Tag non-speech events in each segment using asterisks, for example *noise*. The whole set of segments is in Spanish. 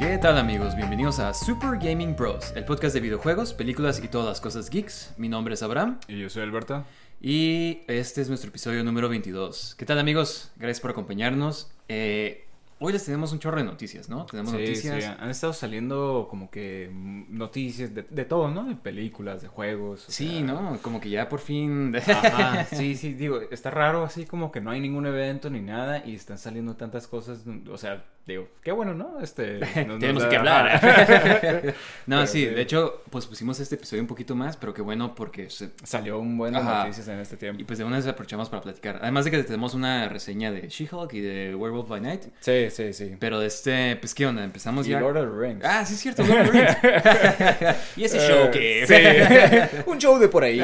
¿Qué tal amigos? Bienvenidos a Super Gaming Bros, el podcast de videojuegos, películas y todas las cosas geeks. Mi nombre es Abraham Y yo soy Alberto. y este es nuestro episodio número 22. ¿Qué tal amigos? Gracias por acompañarnos. Eh, hoy les tenemos un chorro de noticias, ¿no? Tenemos Sí, noticias. sí, han estado saliendo como que noticias de, de todo, ¿no? De películas, de juegos. o Sí, sea, ¿no? Como que ya por fin... Ajá, *laughs* sí, sí, digo, está raro así como que no hay ningún evento ni nada y están saliendo tantas cosas, o sea, digo, qué bueno, ¿no? Este, *laughs* Tenemos que *laughs* hablar. *laughs* no, Pero sí, de hecho, pues pusimos este episodio un poquito más, pero qué bueno porque... se- Salió un buen Ajá. noticias en este tiempo. Y pues de una vez aprovechamos para platicar. Además de que tenemos una reseña de She-Hulk y de Werewolf by Night. Sí, sí, sí. Pero de este, pues qué onda, empezamos Y ya. Lord of the Rings. Ah, sí es cierto, Lord of the Rings. y ese show que... Sí. un show de por ahí.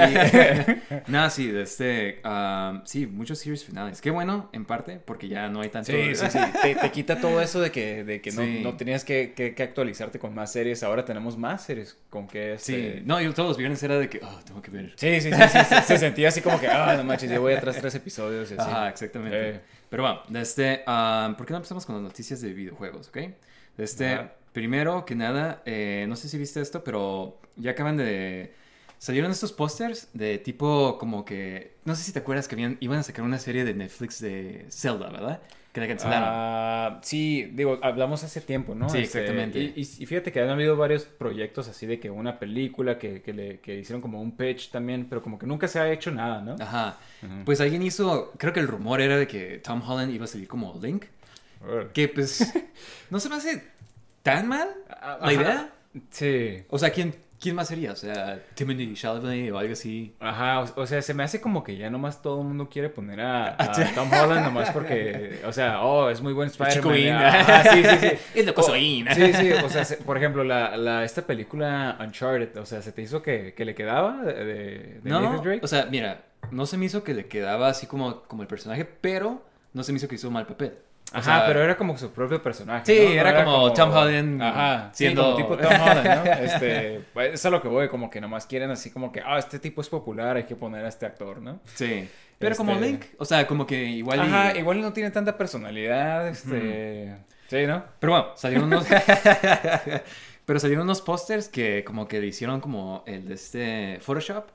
no, sí, de este, ah, sí, muchos series finales. Qué bueno, en parte, porque ya no hay tanto... Sí, sí, sí. Te, te quita todo eso de que, de que no, Sí. no tenías que, que- que actualizarte con más series. Ahora tenemos más series con que... Sí, Este... no, yo todos los viernes era de que, oh, tengo que ver. Sí, sí, sí, sí, se, se sentía así como que, ah, no manches, yo voy atrás tres episodios y así. Ajá, exactamente. Eh. Pero bueno, de este, ah, ¿por qué no empezamos con las noticias de videojuegos, ok? De este, Ajá. primero que nada, eh, no sé si viste esto, pero ya acaban de... Salieron estos pósters de tipo como que... No sé si te acuerdas que habían, iban a sacar una serie de Netflix de Zelda, ¿verdad? Que la cancelaron. Ah, sí, digo, hablamos hace tiempo, ¿no? Sí, Este, exactamente. Y, y- y fíjate que han habido varios proyectos así de que una película que, que, le, que hicieron como un pitch también, pero como que nunca se ha hecho nada, ¿no? Ajá. Pues alguien hizo, creo que el rumor era de que Tom Holland iba a salir como Link. Que pues *laughs* no se me hace tan mal Ah, la ajá. idea. Sí. O sea, ¿quién, quién más sería? O sea, Timothy Chalamet o algo así. Ajá, o, o sea, se me hace como que ya nomás todo el mundo quiere poner a, *laughs* a Tom Holland nomás porque, o sea, oh, es muy buen Spider-Man. Ajá, sí, sí, sí. *laughs* Es loco O- soy. Sí, sí, o sea, se- por ejemplo, la, la, esta película Uncharted, o sea, ¿se te hizo que, que le quedaba de, de, de No, Nathan Drake? o sea, mira, no se me hizo que le quedaba así como, como el personaje, pero no se me hizo que hizo mal papel. O Ajá, sea, pero era como su propio personaje. Sí, ¿no? No era como Tom Holland Ajá, siendo- tipo Tom Holland, ¿no? *laughs* Este, pues, eso es a lo que voy, como que nomás quieren así como que, ah, este tipo es popular, hay que poner a este actor, ¿no? Sí. Pero como Este- Link, o sea, como que igual. y- Ajá, igual no tiene tanta personalidad, este... Sí, ¿no? Pero bueno, salieron unos. *laughs* Pero salieron unos pósters que como que le hicieron como el de este Photoshop.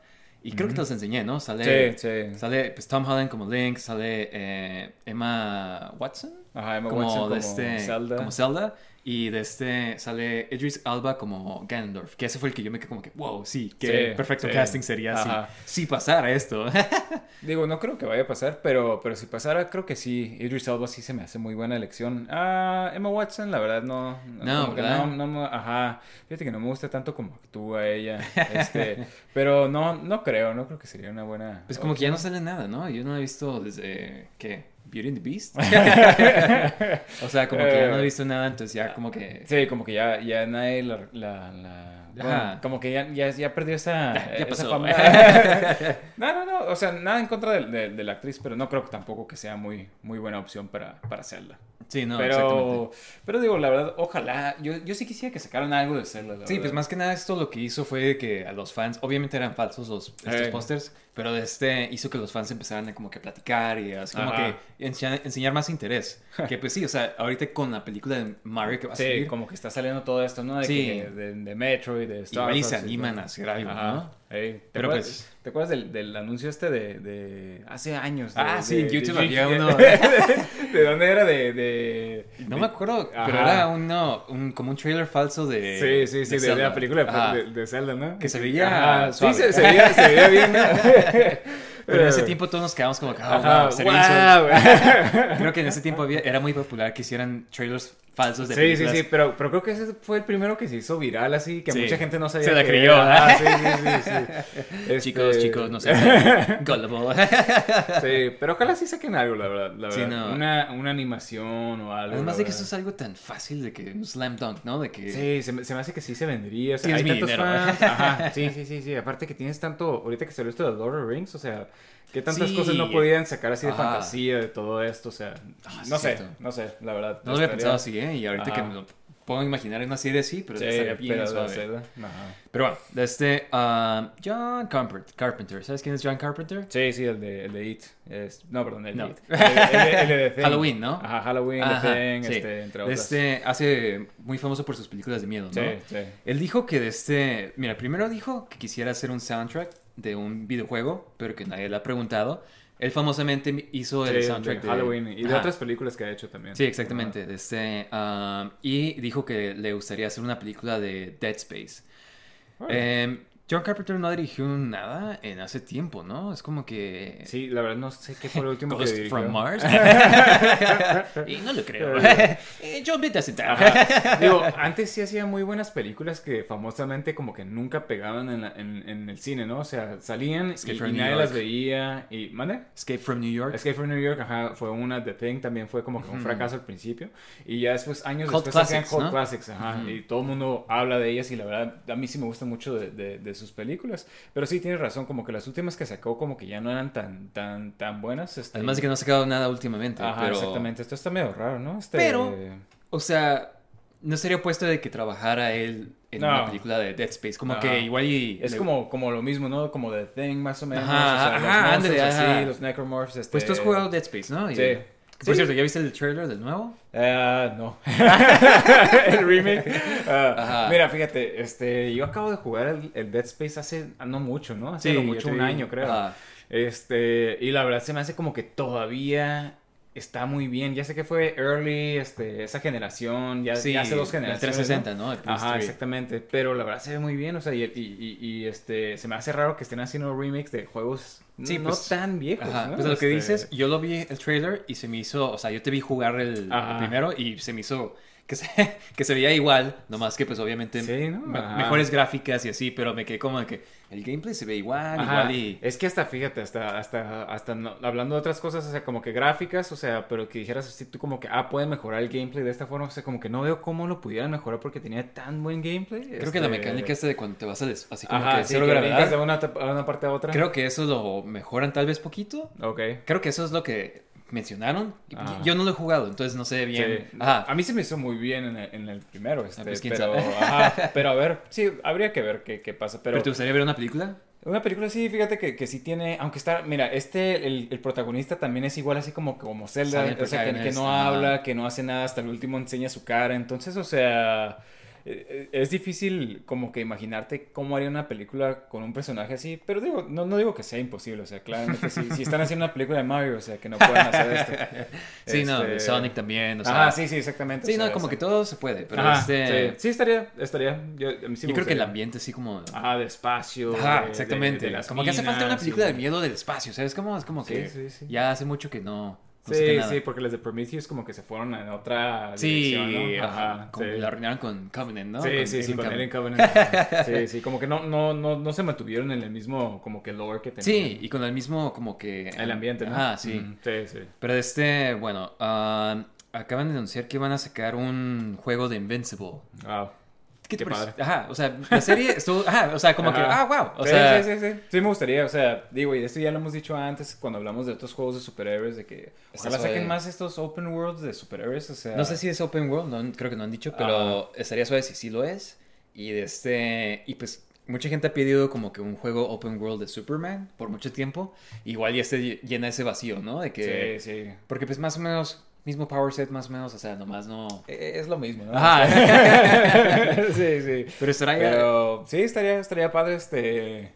Y creo que te los enseñé, ¿no? Sale, Sí, sí. sale pues, Tom Holland como Link, sale eh, Emma Watson. Ajá, Emma como Watson de como este, Zelda. Como Zelda. Y de este sale Idris Alba como Ganondorf. Que ese fue el que yo me quedé como que, wow, sí, qué Sí, perfecto sí. casting sería Ajá. si, si pasara esto. *laughs* Digo, no creo que vaya a pasar, pero, pero si pasara, creo que sí. Idris Elba sí se me hace muy buena elección. Ah, Emma Watson, la verdad, no. No, que ¿verdad? no, no ajá. Fíjate que no me gusta tanto como actúa ella. *laughs* Este, pero no, no creo, no creo que sería una buena. Pues como que ya no sale nada, ¿no? Yo no he visto desde, ¿qué? Beauty and the Beast. *laughs* o sea, como que ya no he visto nada, entonces ya como que... Sí, como que ya, ya nadie la. la, la- bueno, como que ya, ya, ya perdió esa, Ya- *laughs* ya esa pasó. fama. *laughs* no, no, no. O sea, nada en contra de, de- de la actriz, pero no creo que tampoco que sea muy, muy buena opción para, para Zelda. Sí, no, exactamente. pero, pero digo, la verdad, ojalá. Yo, yo sí quisiera que sacaran algo de Zelda. la Sí, verdad. pues más que nada esto lo que hizo fue que a los fans, obviamente eran falsos los, estos Eh. pósters, pero este hizo que los fans empezaran a como que platicar y así como Ajá. que enseñar, enseñar más interés. que pues sí, o sea, ahorita con la película de Mario que va a Sí, salir, como que está saliendo todo esto, ¿no? De, Sí. que, de, de Metroid y de Star Igual y se animan a hacer algo, Ajá. ¿no? Ey, ¿te, Pero acuerdas, pues- ¿te acuerdas del, del anuncio este de, de hace años? de- Ah, de- sí, en YouTube había uno. *laughs* ¿De dónde era? De... No me acuerdo, pero era uno, un, como un trailer falso de. Sí, sí, sí, de, la película de, Zelda, ¿no? Que se veía Ajá, Sí, se, se veía, se veía bien. ¿no? *laughs* Pero en ese tiempo todos nos quedamos como que, Ajá, wow, sueño. *laughs* Creo que en ese tiempo había, era muy popular que hicieran trailers falsos de Sí, sí, sí, pero, pero creo que ese fue el primero que se hizo viral así, que Sí. mucha gente no sabía. Se la creyó. Ah, sí, sí, sí, sí. *laughs* Este, Chicos, chicos, no sé. *laughs* Gullible. Sí, pero ojalá sí saquen algo, la verdad. La Sí, verdad. no. Una, una animación o algo. Además de que eso es algo tan fácil de que un slam dunk, ¿no? De que Sí, se me, se me hace que sí se vendería. O sea, Tienes hay mi tantos dinero. fans. *laughs* Ajá, sí, sí, sí, sí. Aparte que tienes tanto. Ahorita que salió esto de Lord of the Rings, o sea, ¿qué tantas Sí. cosas no podían sacar así de Ajá. fantasía de todo esto? O sea, Ah, sí, no sé, cierto. no sé, la verdad. no lo había pensado así, ¿eh? Y ahorita que me lo puedo imaginar en una serie así, pero Sí, estaría bien pero suave. Pero bueno, de este ah, John Carpenter, Carpenter, ¿sabes quién es John Carpenter? Sí, sí, el de, el de It. Es, no, perdón, el No. de It. El, el- el de The *laughs* Thing. Halloween, ¿no? Ajá, Halloween, Ajá, The Thing, sí. este, entre otras. Este hace muy famoso por sus películas de miedo, ¿no? Sí, sí. Él dijo que de este, mira, primero dijo que quisiera hacer un soundtrack de un videojuego, pero que nadie le ha preguntado. Él famosamente hizo Sí, el soundtrack de Halloween y de Ajá. otras películas que ha hecho también. Sí, exactamente. de este, ah, y dijo que le gustaría hacer una película de Dead Space. John Carpenter no dirigió nada en hace tiempo, ¿no? Es como que... Sí, la verdad no sé qué fue lo último que dirigió. from Mars. *laughs* y no lo creo. *laughs* Eh, John Bit doesn't Ajá. Digo, antes sí hacía muy buenas películas que famosamente como que nunca pegaban en, la- en, en el cine, ¿no? O sea, salían Escape y, from y New nadie York. las veía. Y, ¿Mande? Escape from New York. Escape from New York, ajá, fue una, The Thing también fue como que un fracaso al principio. Y ya después, años Cult después, classics, Cult ¿no? Classics, ajá. Y todo el mundo habla de ellas y la verdad, a mí sí me gusta mucho de, de- de sus películas. Pero sí, tienes razón, como que las últimas que sacó como que ya no eran tan, tan, tan buenas. este, Además de que no ha sacado nada últimamente. Ajá, pero, exactamente. Esto está medio raro, ¿no? Este... Pero- O sea, no sería opuesto de que trabajara él en No. una película de Dead Space. Como Ajá. que igual y... Es le- como, como lo mismo, ¿no? Como The Thing, más o menos. Ajá, o sea, los ajá, ándale, así, ajá. los necromorphs, este... Pues tú has jugado Dead Space, ¿no? Y- Sí. Por Sí. cierto, ¿ya viste el trailer del nuevo? Ah, no. *laughs* el remake. Ah, mira, fíjate, este, yo acabo de jugar el, el Dead Space hace ah, no mucho, ¿no? Hace mucho un año, creo. Ajá. Este, y la verdad se me hace como que todavía está muy bien. Ya sé que fue early, este, esa generación, ya, Sí, ya hace dos el generaciones. 360, ¿no? El Ajá, PS3. exactamente. Pero la verdad se ve muy bien, o sea, y, y- este, se me hace raro que estén haciendo remakes de juegos Sí, no pues, tan viejos. Ajá, ¿no? pues lo que Este, dices, yo lo vi el trailer y se me hizo, o sea, yo te vi jugar el, el primero y se me hizo que se, *laughs* que se veía igual, nomás que pues obviamente Sí, ¿no? me- mejores gráficas y así, pero me quedé como de que el gameplay se ve igual, Ajá, igual y... Es que hasta, fíjate, hasta, hasta, hasta no- hablando de otras cosas, o sea, como que gráficas, o sea, pero que dijeras así tú como que, ah, pueden mejorar el gameplay de esta forma, o sea, como que no veo cómo lo pudieran mejorar porque tenía tan buen gameplay. Creo que la mecánica esta de cuando te vas a des- así como Ajá, que sí, cero que gravedad, de una, una parte a otra. creo que eso lo mejoran tal vez poquito. Ok. Creo que eso es lo que mencionaron. Y Ajá. Yo no lo he jugado, entonces no sé bien. Sí. Ajá. A mí se me hizo muy bien en el, en el primero, este, pues, quién pero, ajá, *laughs* pero a ver, sí, habría que ver qué, qué pasa, ¿Pero te gustaría ver una película? Una película sí, fíjate que, que sí tiene, aunque está, mira, este, el, el protagonista también es igual así como, como Zelda, o sea, que, no habla, que no hace nada, hasta el último enseña su cara, entonces, o sea, es difícil como que imaginarte cómo haría una película con un personaje así, pero digo, no, no digo que sea imposible, o sea, claramente si, si están haciendo una película de Mario, o sea, que no puedan hacer esto. *laughs* Sí, no, de Este, Sonic también, o sea... Ajá, sí, sí, exactamente. Sí, o no, sea, como o que sea, todo se puede, pero ajá, este... sí, sí, estaría, estaría, yo, a mí sí yo creo que el ambiente así como... Ajá, de espacio. Ajá, de- de- exactamente. de las como que hace falta una minas película de miedo del espacio, ¿sabes? Como, es como Sí, que sí, sí. ya hace mucho que no... no Sí, sí, porque las de Prometheus como que se fueron en otra Sí, dirección, ¿no? ajá, como sí. la arruinaron con Covenant, ¿no? Sí, Con sí, sí, Alien con Covenant. Alien Covenant. *laughs* Sí, sí, como que no, no, no, no se mantuvieron en el mismo como que lore que tenían. Sí, y con el mismo como que... El ambiente, ¿no? Ajá, sí. Sí, sí. Pero este, bueno, ah, acaban de anunciar que van a sacar un juego de Invincible. Wow. ¿Qué te Qué parece? padre. Ajá, o sea, la serie estuvo, ajá, o sea, como que, ah, wow, o sí, sea, sí, sí, sí. Sí me gustaría, o sea, digo, y esto ya lo hemos dicho antes cuando hablamos de otros juegos de superhéroes, de que ojalá suave. saquen más estos open worlds de superhéroes, o sea... no sé si es open world, no, creo que no han dicho, pero estaría suave si sí lo es. Y de este, y pues mucha gente ha pedido como que un juego open world de Superman por mucho tiempo. Igual y este llena ese vacío, ¿no? De que, Sí, sí. porque pues más o menos mismo power set más o menos, o sea, nomás no... Eh, Es lo mismo, ¿no? Ajá. *laughs* Sí, sí. Pero estará ya... Pero sí, estaría, estaría padre este.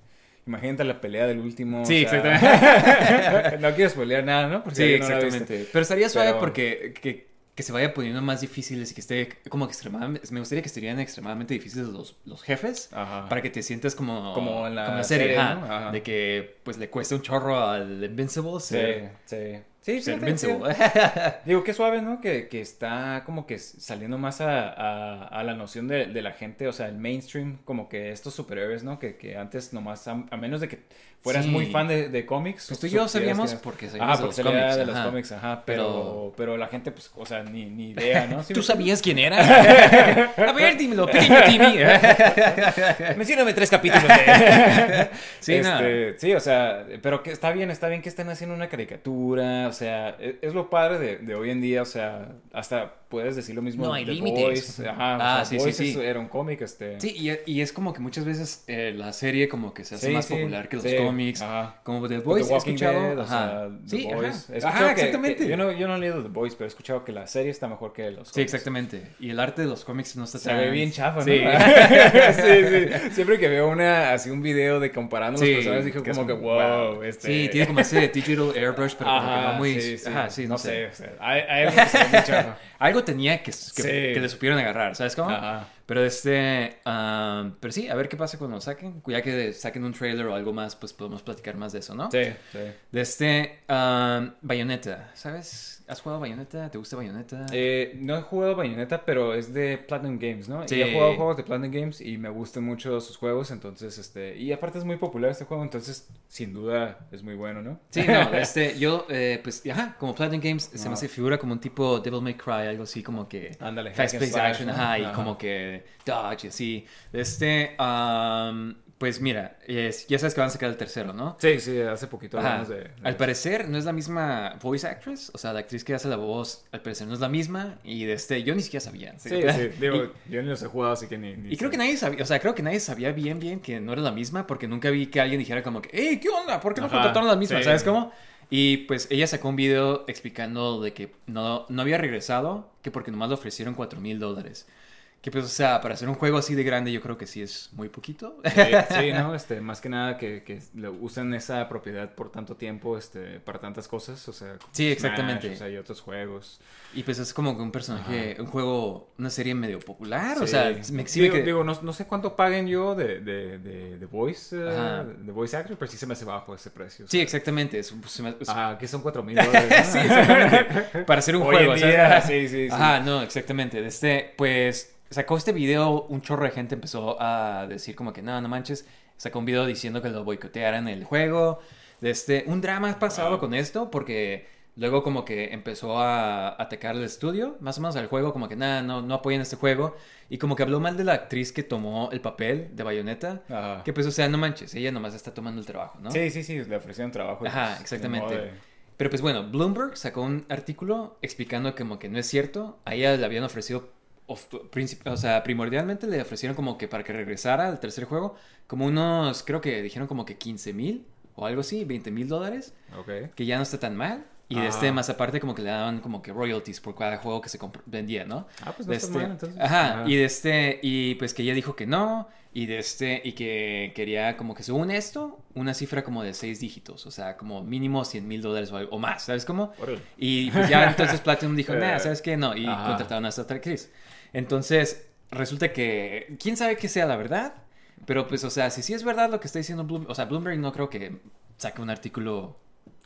Imagínate la pelea del último. Sí, o sea, exactamente. *laughs* no quiero spoilear nada, ¿no? Porque Sí, no exactamente. Pero estaría suave Pero- porque que, que se vaya poniendo más difíciles y que esté como que extremadamente... Me gustaría que estuvieran extremadamente difíciles los, los jefes Ajá. para que te sientas como... Como en la como serie. Ajá. De que pues le cuesta un chorro al Invincible Sí, sí. Sí, sí. *laughs* Digo, qué suave, ¿no? Que, que está como que saliendo más a, a, a la noción de, de la gente, o sea, el mainstream, como que estos superhéroes, ¿no? Que, que antes nomás, a, a menos de que fueras Sí. muy fan de, de cómics. Pues tú y yo sabíamos que- porque Ah, sabíamos de porque los salía cómics. de los ajá. cómics, ajá. Pero, Pero- la gente, pues, o sea, ni, ni idea, ¿no? ¿Sí ¿Tú me- sabías quién era? *laughs* A ver, dímelo, pequeño Timmy. *laughs* Mencióname tres capítulos de... Sí, no. Este, sí, o sea, pero que está bien, está bien que estén haciendo una caricatura, o sea, e- es, lo padre de, de hoy en día, o sea, hasta puedes decir lo mismo No hay The límites. *laughs* Ajá, Ah, o sea, sí, sí, Boys sí. es- era un cómic, este... Sí, y, y es como que muchas veces eh, la serie como que se hace Sí, más sí, popular que los sí, cómics. ajá. Como The The Boys, he Walking escuchado. Dead, o ajá. sea, The sí, Boys. ajá. He Ajá, que- exactamente. que- yo, no, yo no he leído The Boys, pero he escuchado que la serie está mejor que los Sí, cómics. exactamente. Y el arte de los cómics no está Se tan... ve bien chafa, ¿no? Sí. *laughs* sí, sí. Siempre que veo una, así un video de comparando Sí, los personajes, es como que, wow, wow. este... Sí, tiene como ese digital airbrush, pero como que no muy... sí, sí. Ajá, sí, no, sé. o hay, hay *laughs* algo tenía que, que, Sí. que le supieron agarrar, ¿sabes cómo? Ajá. Pero este, am, pero sí, a ver qué pasa cuando lo saquen. Ya que saquen un trailer o algo más, pues podemos platicar más de eso, ¿no? Sí, sí. De este, um, Bayonetta, ¿sabes? ¿Has jugado Bayonetta? ¿Te gusta Bayonetta? Eh, no he jugado Bayonetta, pero es de Platinum Games, ¿no? Sí. Y he jugado juegos de Platinum Games y me gustan mucho sus juegos, entonces, este... Y aparte es muy popular este juego, entonces, sin duda, es muy bueno, ¿no? Sí, no, *laughs* este, yo, eh, pues, ajá, como Platinum Games, se me hace figura como un tipo Devil May Cry, algo así como que... Ándale, hack Fast and paced slash, action, ¿no? ajá, y Ajá. como que dodge, y así. Este, pues mira, es- ya sabes que van a sacar el tercero, ¿no? Sí, sí, hace poquito hablamos de... de Al parecer no es la misma voice actress, o sea, la actriz que hace la voz, al parecer no es la misma, y de este, yo ni siquiera sabía. Sí, sí, *laughs* digo, yo ni los he jugado, así que ni... ni Y creo sé. que nadie sabía, o sea, creo que nadie sabía bien, bien que no era la misma, porque nunca vi que alguien dijera como que, hey, ¿qué onda? ¿Por qué no Ajá, contrataron la misma? sí. ¿Sabes cómo? Y pues ella sacó un video explicando de que no, no había regresado, que porque nomás le ofrecieron 4 mil dólares. Que pues, o sea, para hacer un juego así de grande yo creo que sí es muy poquito. Sí, sí, ¿no? *laughs* Este, más que nada que, que usen esa propiedad por tanto tiempo, este, para tantas cosas, o sea... como Sí, Smash, exactamente. o sea, y otros juegos. y pues es como que un personaje, un juego, una serie medio popular, o sea, me exhibe digo, que... digo, no, no sé cuánto paguen yo de, de, de, de voice, Ajá. de voice actor, pero sí se me hace bajo ese precio. o Sí, exactamente. Es, pues, se me- es- Ah, que son cuatro mil *laughs* dólares. ¿no? sí, exactamente. Para hacer un *laughs* Hoy juego, en ¿sabes? día, sí, sí, sí. Ajá, no, exactamente. Este, pues sacó este video, un chorro de gente empezó a decir como que no, no manches. Sacó un video diciendo que lo boicotearan el juego. Este, un drama ha pasado Wow. con esto porque luego como que empezó a atacar el estudio, más o menos al juego, como que nada, no, no apoyan este juego. Y como que habló mal de la actriz que tomó el papel de Bayonetta. Ajá. Que pues, o sea, no manches, ella nomás está tomando el trabajo, ¿no? Sí, sí, sí, le ofrecieron trabajo. Ajá, pues, exactamente. de- Pero pues bueno, Bloomberg sacó un artículo explicando que como que no es cierto. A ella le habían ofrecido, of- o sea, primordialmente le ofrecieron como que para que regresara al tercer juego, como unos, creo que dijeron como que 15 mil o algo así, 20 mil dólares, Ok. que ya no está tan mal. Y de este, más aparte, como que le daban como que royalties por cada juego que se vendía, ¿no? Ah, pues no De está este- mal, entonces. Ajá, y de este, y pues que ella dijo que no, y de este, y que quería como que según esto, una cifra como de seis dígitos, o sea, como mínimo 100 mil dólares o, más, ¿sabes cómo? Y pues ya entonces Platinum dijo, *laughs* Eh, nada, ¿sabes qué? No, y ajá. contrataron a esta otra actriz. Entonces, resulta que, quién sabe qué sea la verdad, pero pues, o sea, si sí es verdad lo que está diciendo Bloomberg, o sea, Bloomberg no creo que saque un artículo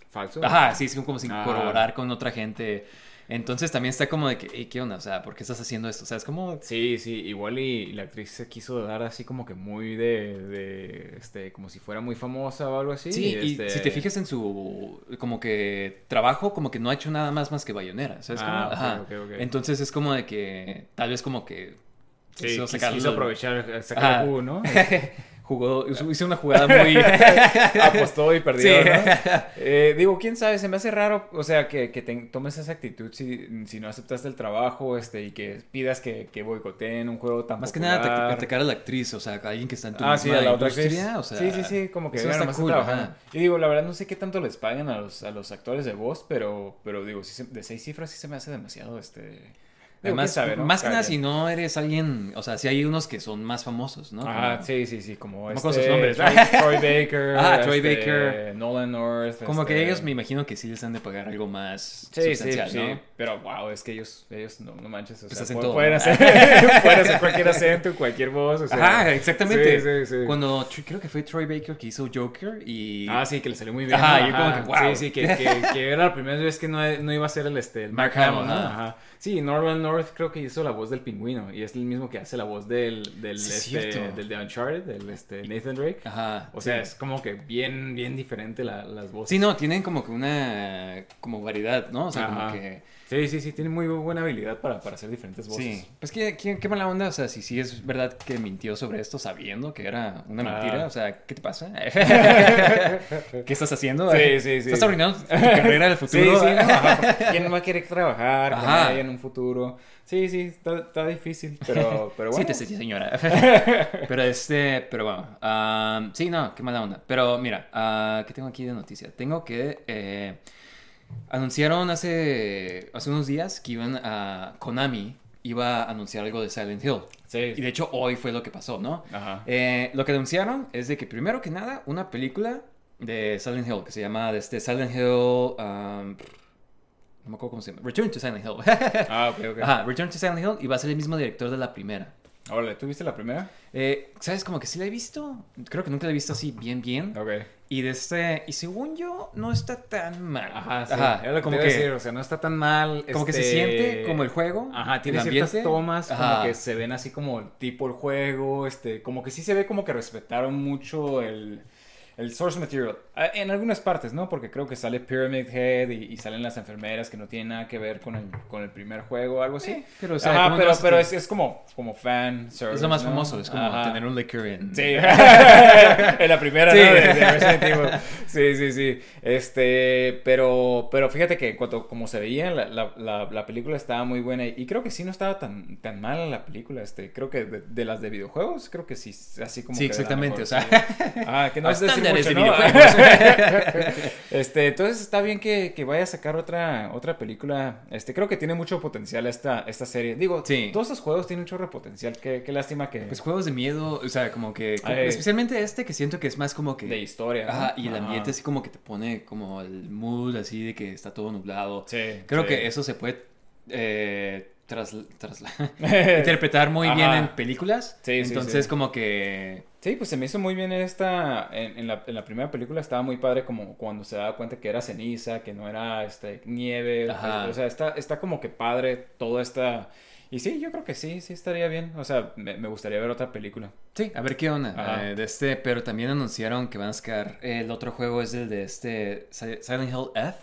¿Falso? Ajá, sí, es como sin Ah. corroborar con otra gente. Entonces también está como de que, "Ey, ¿qué onda? O sea, ¿por qué estás haciendo esto? O sea, es como... Sí, sí, igual y la actriz se quiso dar así como que muy de, de, este, como si fuera muy famosa o algo así. Sí, y este- si te fijas en su, como que, trabajo, como que no ha hecho nada más más que bayonera, ¿sabes? Ah, Ajá. ok, ok. Entonces es como de que, tal vez como que... Sí, quiso quiso, aprovechar, sacar el jugo, ¿no? *laughs* jugó, *laughs* hizo una jugada muy... *laughs* Apostó y perdió, Sí. ¿no? *laughs* Eh, digo, quién sabe, se me hace raro, o sea, que, que te- tomes esa actitud si, si no aceptaste el trabajo este, y que pidas que, que boicoteen un juego tan Más que nada atacar a la actriz, o sea, a alguien que está en tu Ah, sí, a la otra o sea... sí, sí, sí, como que eso está cool, ajá. Y digo, la verdad no sé qué tanto les pagan a los, a los actores de voz, pero, pero digo, sí se- de seis cifras sí se me hace demasiado, este... Además, quién sabe, ¿no? más que nada si no eres alguien, o sea, si hay unos que son más famosos, ¿no? Ah, Como- sí, sí, sí, como este, sus nombres. Troy, Troy Baker. *laughs* Ah, Troy este, Baker. Nolan North. Como que este, ellos me imagino que sí les han de pagar algo más Sí, sí, sustancial, sí. ¿no? Pero wow, es que ellos, ellos no, no manches. O Pues sea, hacen todo, pueden, hacer, *laughs* pueden hacer cualquier acento, cualquier voz. O sea, Ajá, exactamente. Sí, sí, sí. Cuando creo que fue Troy Baker que hizo Joker y Ah, sí, que le salió muy bien. Ajá, ¿no? y como que, wow. Sí, sí, que, que, que era la primera vez que no, no iba a ser el, este, el Mark, Hamill, ¿no? Ajá. Ajá. Sí, Norman North creo que hizo la voz del pingüino y es el mismo que hace la voz del, del, Sí, este, del de Uncharted, del este, Nathan Drake. Ajá. O sea, sí. es como que bien, bien diferente la- las voces. Sí, no, tienen como que una como variedad, ¿no? O sea, como que Sí, sí, sí, tiene muy buena habilidad para, para hacer diferentes voces. Sí, pues qué, qué, qué mala onda, o sea, si sí es verdad que mintió sobre esto sabiendo que era una mentira, Ah. o sea, ¿qué te pasa? *laughs* ¿Qué estás haciendo? Sí, sí, sí. ¿Estás arruinando tu carrera del futuro? sí, no, *laughs* ¿quién va a querer trabajar con ella en un futuro? Sí, sí, está, está difícil, pero, pero bueno. Sí, te sí, señora. pero este, pero bueno, ah, sí, no, qué mala onda. Pero mira, ah, ¿qué tengo aquí de noticia? Tengo que eh, anunciaron hace, hace unos días que iban a Konami iba a anunciar algo de Silent Hill. Sí. Y de hecho hoy fue lo que pasó, ¿no? Ajá. Eh, lo que anunciaron es de que primero que nada una película de Silent Hill que se llama este Silent Hill, um, no me acuerdo cómo se llama, Return to Silent Hill. *laughs* Ah, ok, ok. Ajá, Return to Silent Hill y va a ser el mismo director de la primera. Órale, ¿tú viste la primera? Eh, ¿Sabes? Como que sí la he visto. Creo que nunca la he visto así bien, bien. Ok. Y de este. Y según yo, no está tan mal. Ajá, sí. Ajá, Era como que, decir, o sea, no está tan mal. como que se este, siente como el juego. Ajá, tiene el ciertas ambiente. tomas Ajá. como que se ven así como tipo el juego, este, como que sí se ve como que respetaron mucho el, el source material. Ah, En algunas partes, ¿no? Porque creo que sale Pyramid Head y, y salen las enfermeras que no tienen nada que ver con el, con el primer juego o algo así. Sí, pero, o sea, Ajá, ¿cómo no pero, pero es, es como, como fan service, Es lo más ¿no? famoso, es como Ajá. tener un liquor en. Sí, *laughs* en la primera, Sí. ¿no? De, de Resident Evil. Sí, sí, sí. Este, pero, pero fíjate que en cuanto como se veía, la, la, la, la película estaba muy buena y creo que sí no estaba tan, tan mala la película. Este, creo que de, de las de videojuegos, creo que sí, así como Sí, que exactamente, o sea. Ah, que no es *laughs* decir mucho, ¿no? *laughs* este, entonces está bien que, que vaya a sacar otra, otra película. Este, creo que tiene mucho potencial esta, esta serie. Digo, Sí. todos estos juegos tienen mucho potencial. Qué, qué lástima que Pues juegos de miedo, o sea, como que. como- especialmente este que siento que es más como que. de historia. ¿no? Ajá, y el Ajá. ambiente así como que te pone como el mood así de que está todo nublado. Sí, Creo sí. que eso se puede eh, tras, trasla- *laughs* interpretar muy bien en películas. Sí, sí, Entonces sí. como que... Sí, pues se me hizo muy bien esta, en, en la, en la primera película estaba muy padre como cuando se daba cuenta que era ceniza, que no era este, nieve, Ajá. o sea, está, está como que padre toda esta... Y sí, yo creo que sí, sí estaría bien, o sea, me, me gustaría ver otra película. Sí, a ver qué onda eh, de este, pero también anunciaron que van a sacar el otro juego es el de este Si- Silent Hill F.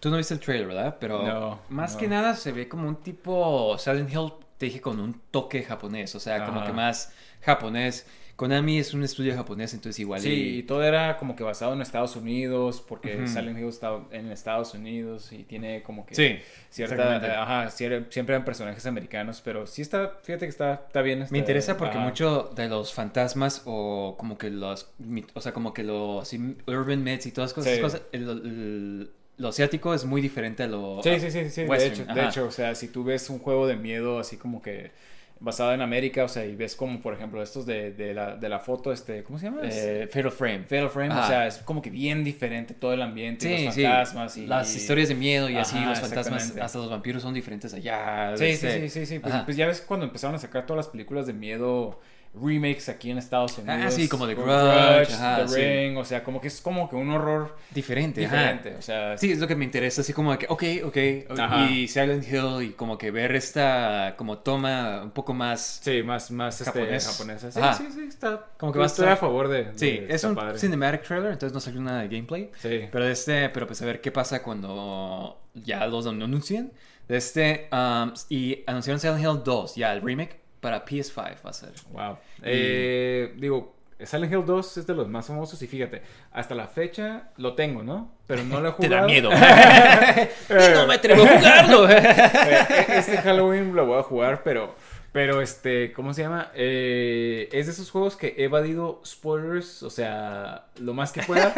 Tú no viste el trailer, ¿verdad? Pero No, más no. que nada se ve como un tipo Silent Hill, te dije, con un toque japonés, o sea, como que más japonés. Konami es un estudio japonés, entonces igual Sí, y y... todo era como que basado en Estados Unidos, porque. Silent Hill está en Estados Unidos y tiene como que Sí, cierta... ajá, siempre, eran personajes americanos, pero sí está, fíjate que está, está bien. está- Me interesa porque ajá. mucho de los fantasmas o como que los, o sea, como que los urban myths y todas esas Sí. cosas, el- el- lo asiático es muy diferente a lo Sí, sí, sí, sí. De hecho, de hecho, o sea, si tú ves un juego de miedo así como que basado en América, o sea, y ves como, por ejemplo, estos de, de, la, de la foto, este, ¿cómo se llama? Eh, Fatal Frame. Fatal Frame, Ajá. o sea, es como que bien diferente todo el ambiente, Sí, los sí. fantasmas y... Las historias de miedo y así, los fantasmas, hasta los vampiros son diferentes allá. Sí, sí, este, sí, sí, sí. Pues, pues ya ves cuando empezaron a sacar todas las películas de miedo remakes aquí en Estados Unidos. Ah, sí, como The Grudge, ajá, The sí. Ring, o sea, como que es como que un horror Diferente, ajá. diferente, o sea... Sí, es lo que me interesa, así como de que, ok, ok, Ajá. y Silent Hill y como que ver esta como toma un poco más... Sí, más, más este, Japonés. japonesa. Sí, Ajá. sí, sí, está. Como que va a estar- a favor de. de- Sí, es un padre. cinematic trailer, entonces no salió nada de gameplay. Sí. Pero este, pero pues a ver qué pasa cuando ya los anuncien. De este, um, y anunciaron Silent Hill 2, ya el remake para PS5 va a ser. Wow. Eh, digo, Silent Hill 2 es de los más famosos y fíjate, hasta la fecha lo tengo, ¿no? Pero no lo he *laughs* Te jugado. da miedo. *laughs* *laughs* y no me atrevo a jugarlo. Este Halloween lo voy a jugar, pero, pero este, ¿cómo se llama? Eh, es de esos juegos que he evadido spoilers, o sea, lo más que pueda,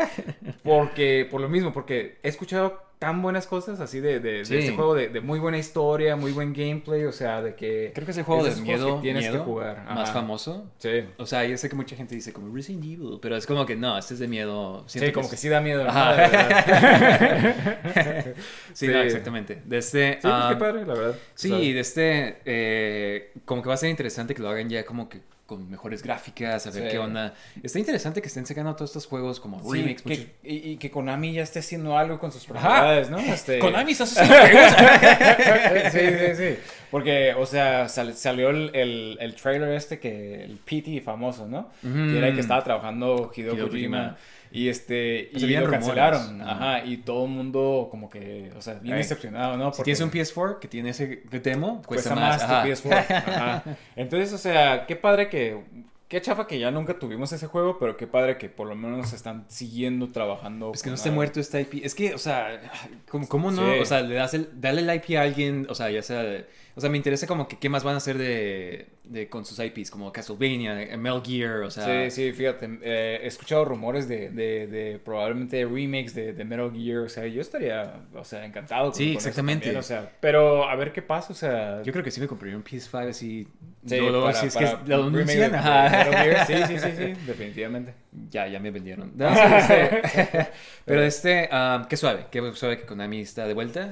porque, por lo mismo, porque he escuchado tan buenas cosas así de, de, este juego, de, de muy buena historia, muy buen gameplay, o sea, de que... Creo que es el juego de miedo, que tienes miedo que jugar. más Ajá. famoso. Sí. O sea, yo sé que mucha gente dice como Resident Evil, pero es como que no, este es de miedo. Sí, como que es- sí da miedo. ¿no? Ajá. Verdad. sí, *laughs* Sí. no, exactamente. De este, Sí, pues, qué padre, la verdad. Sí, O sea, de este, eh, como que va a ser interesante que lo hagan ya como que con mejores gráficas, a ver Sí. qué onda. Está interesante que estén sacando todos estos juegos como sí, remakes. que- muchos- y, y que Konami ya esté haciendo algo con sus propiedades, ¿no? Este... Konami está haciendo *laughs* juegos. sí, sí, sí. Porque, o sea, sal- salió el, el, el trailer este que, el PT famoso, ¿no? Que era el que estaba trabajando Hideo, Hideo Kojima. Kojima. Y este, Pues y lo cancelaron. Ajá. Ajá. Y todo el mundo como que, o sea, bien Ay. decepcionado, ¿no? Si Porque tienes un PS4 que tiene ese demo, cuesta, cuesta más. más, tu PS4. Ajá. *laughs* Entonces, o sea, qué padre que... Qué chafa que ya nunca tuvimos ese juego, pero qué padre que por lo menos están siguiendo trabajando. Es que no esté algo. muerto esta IP. Es que, o sea, ¿cómo, cómo no? Sí. O sea, le das el, dale el IP a alguien, o sea, ya sea... de- o sea, me interesa como que qué más van a hacer de, de con sus IPs, como Castlevania, eh, Metal Gear, o sea... Sí, sí, fíjate, eh, he escuchado rumores de, de, de probablemente remakes de, de Metal Gear, o sea, yo estaría, o sea, encantado. con- Sí, con eso exactamente. también, o sea, pero a ver qué pasa, o sea... Yo creo que sí me compraría un PS5 así... sí, luego, para- si es para que lo anuncian, ajá. Sí, sí, sí, *laughs* sí, definitivamente. Ya, ya me vendieron. *laughs* No, sí, este- *laughs* pero este, ah, qué suave, qué suave que Konami está de vuelta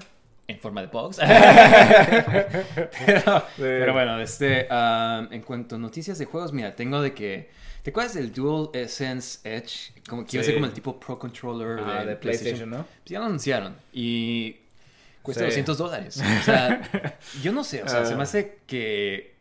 en forma de Pogs. *laughs* pero, pero bueno, este, ah, en cuanto a noticias de juegos, mira, tengo de que, ¿te acuerdas del Dual Sense Edge? Como que iba a ser como el tipo Pro Controller Ah, de, de PlayStation, ¿no? Pues ya lo anunciaron y cuesta Sí. 200 dólares. *laughs* O sea, yo no sé, o sea, se me Ah. hace que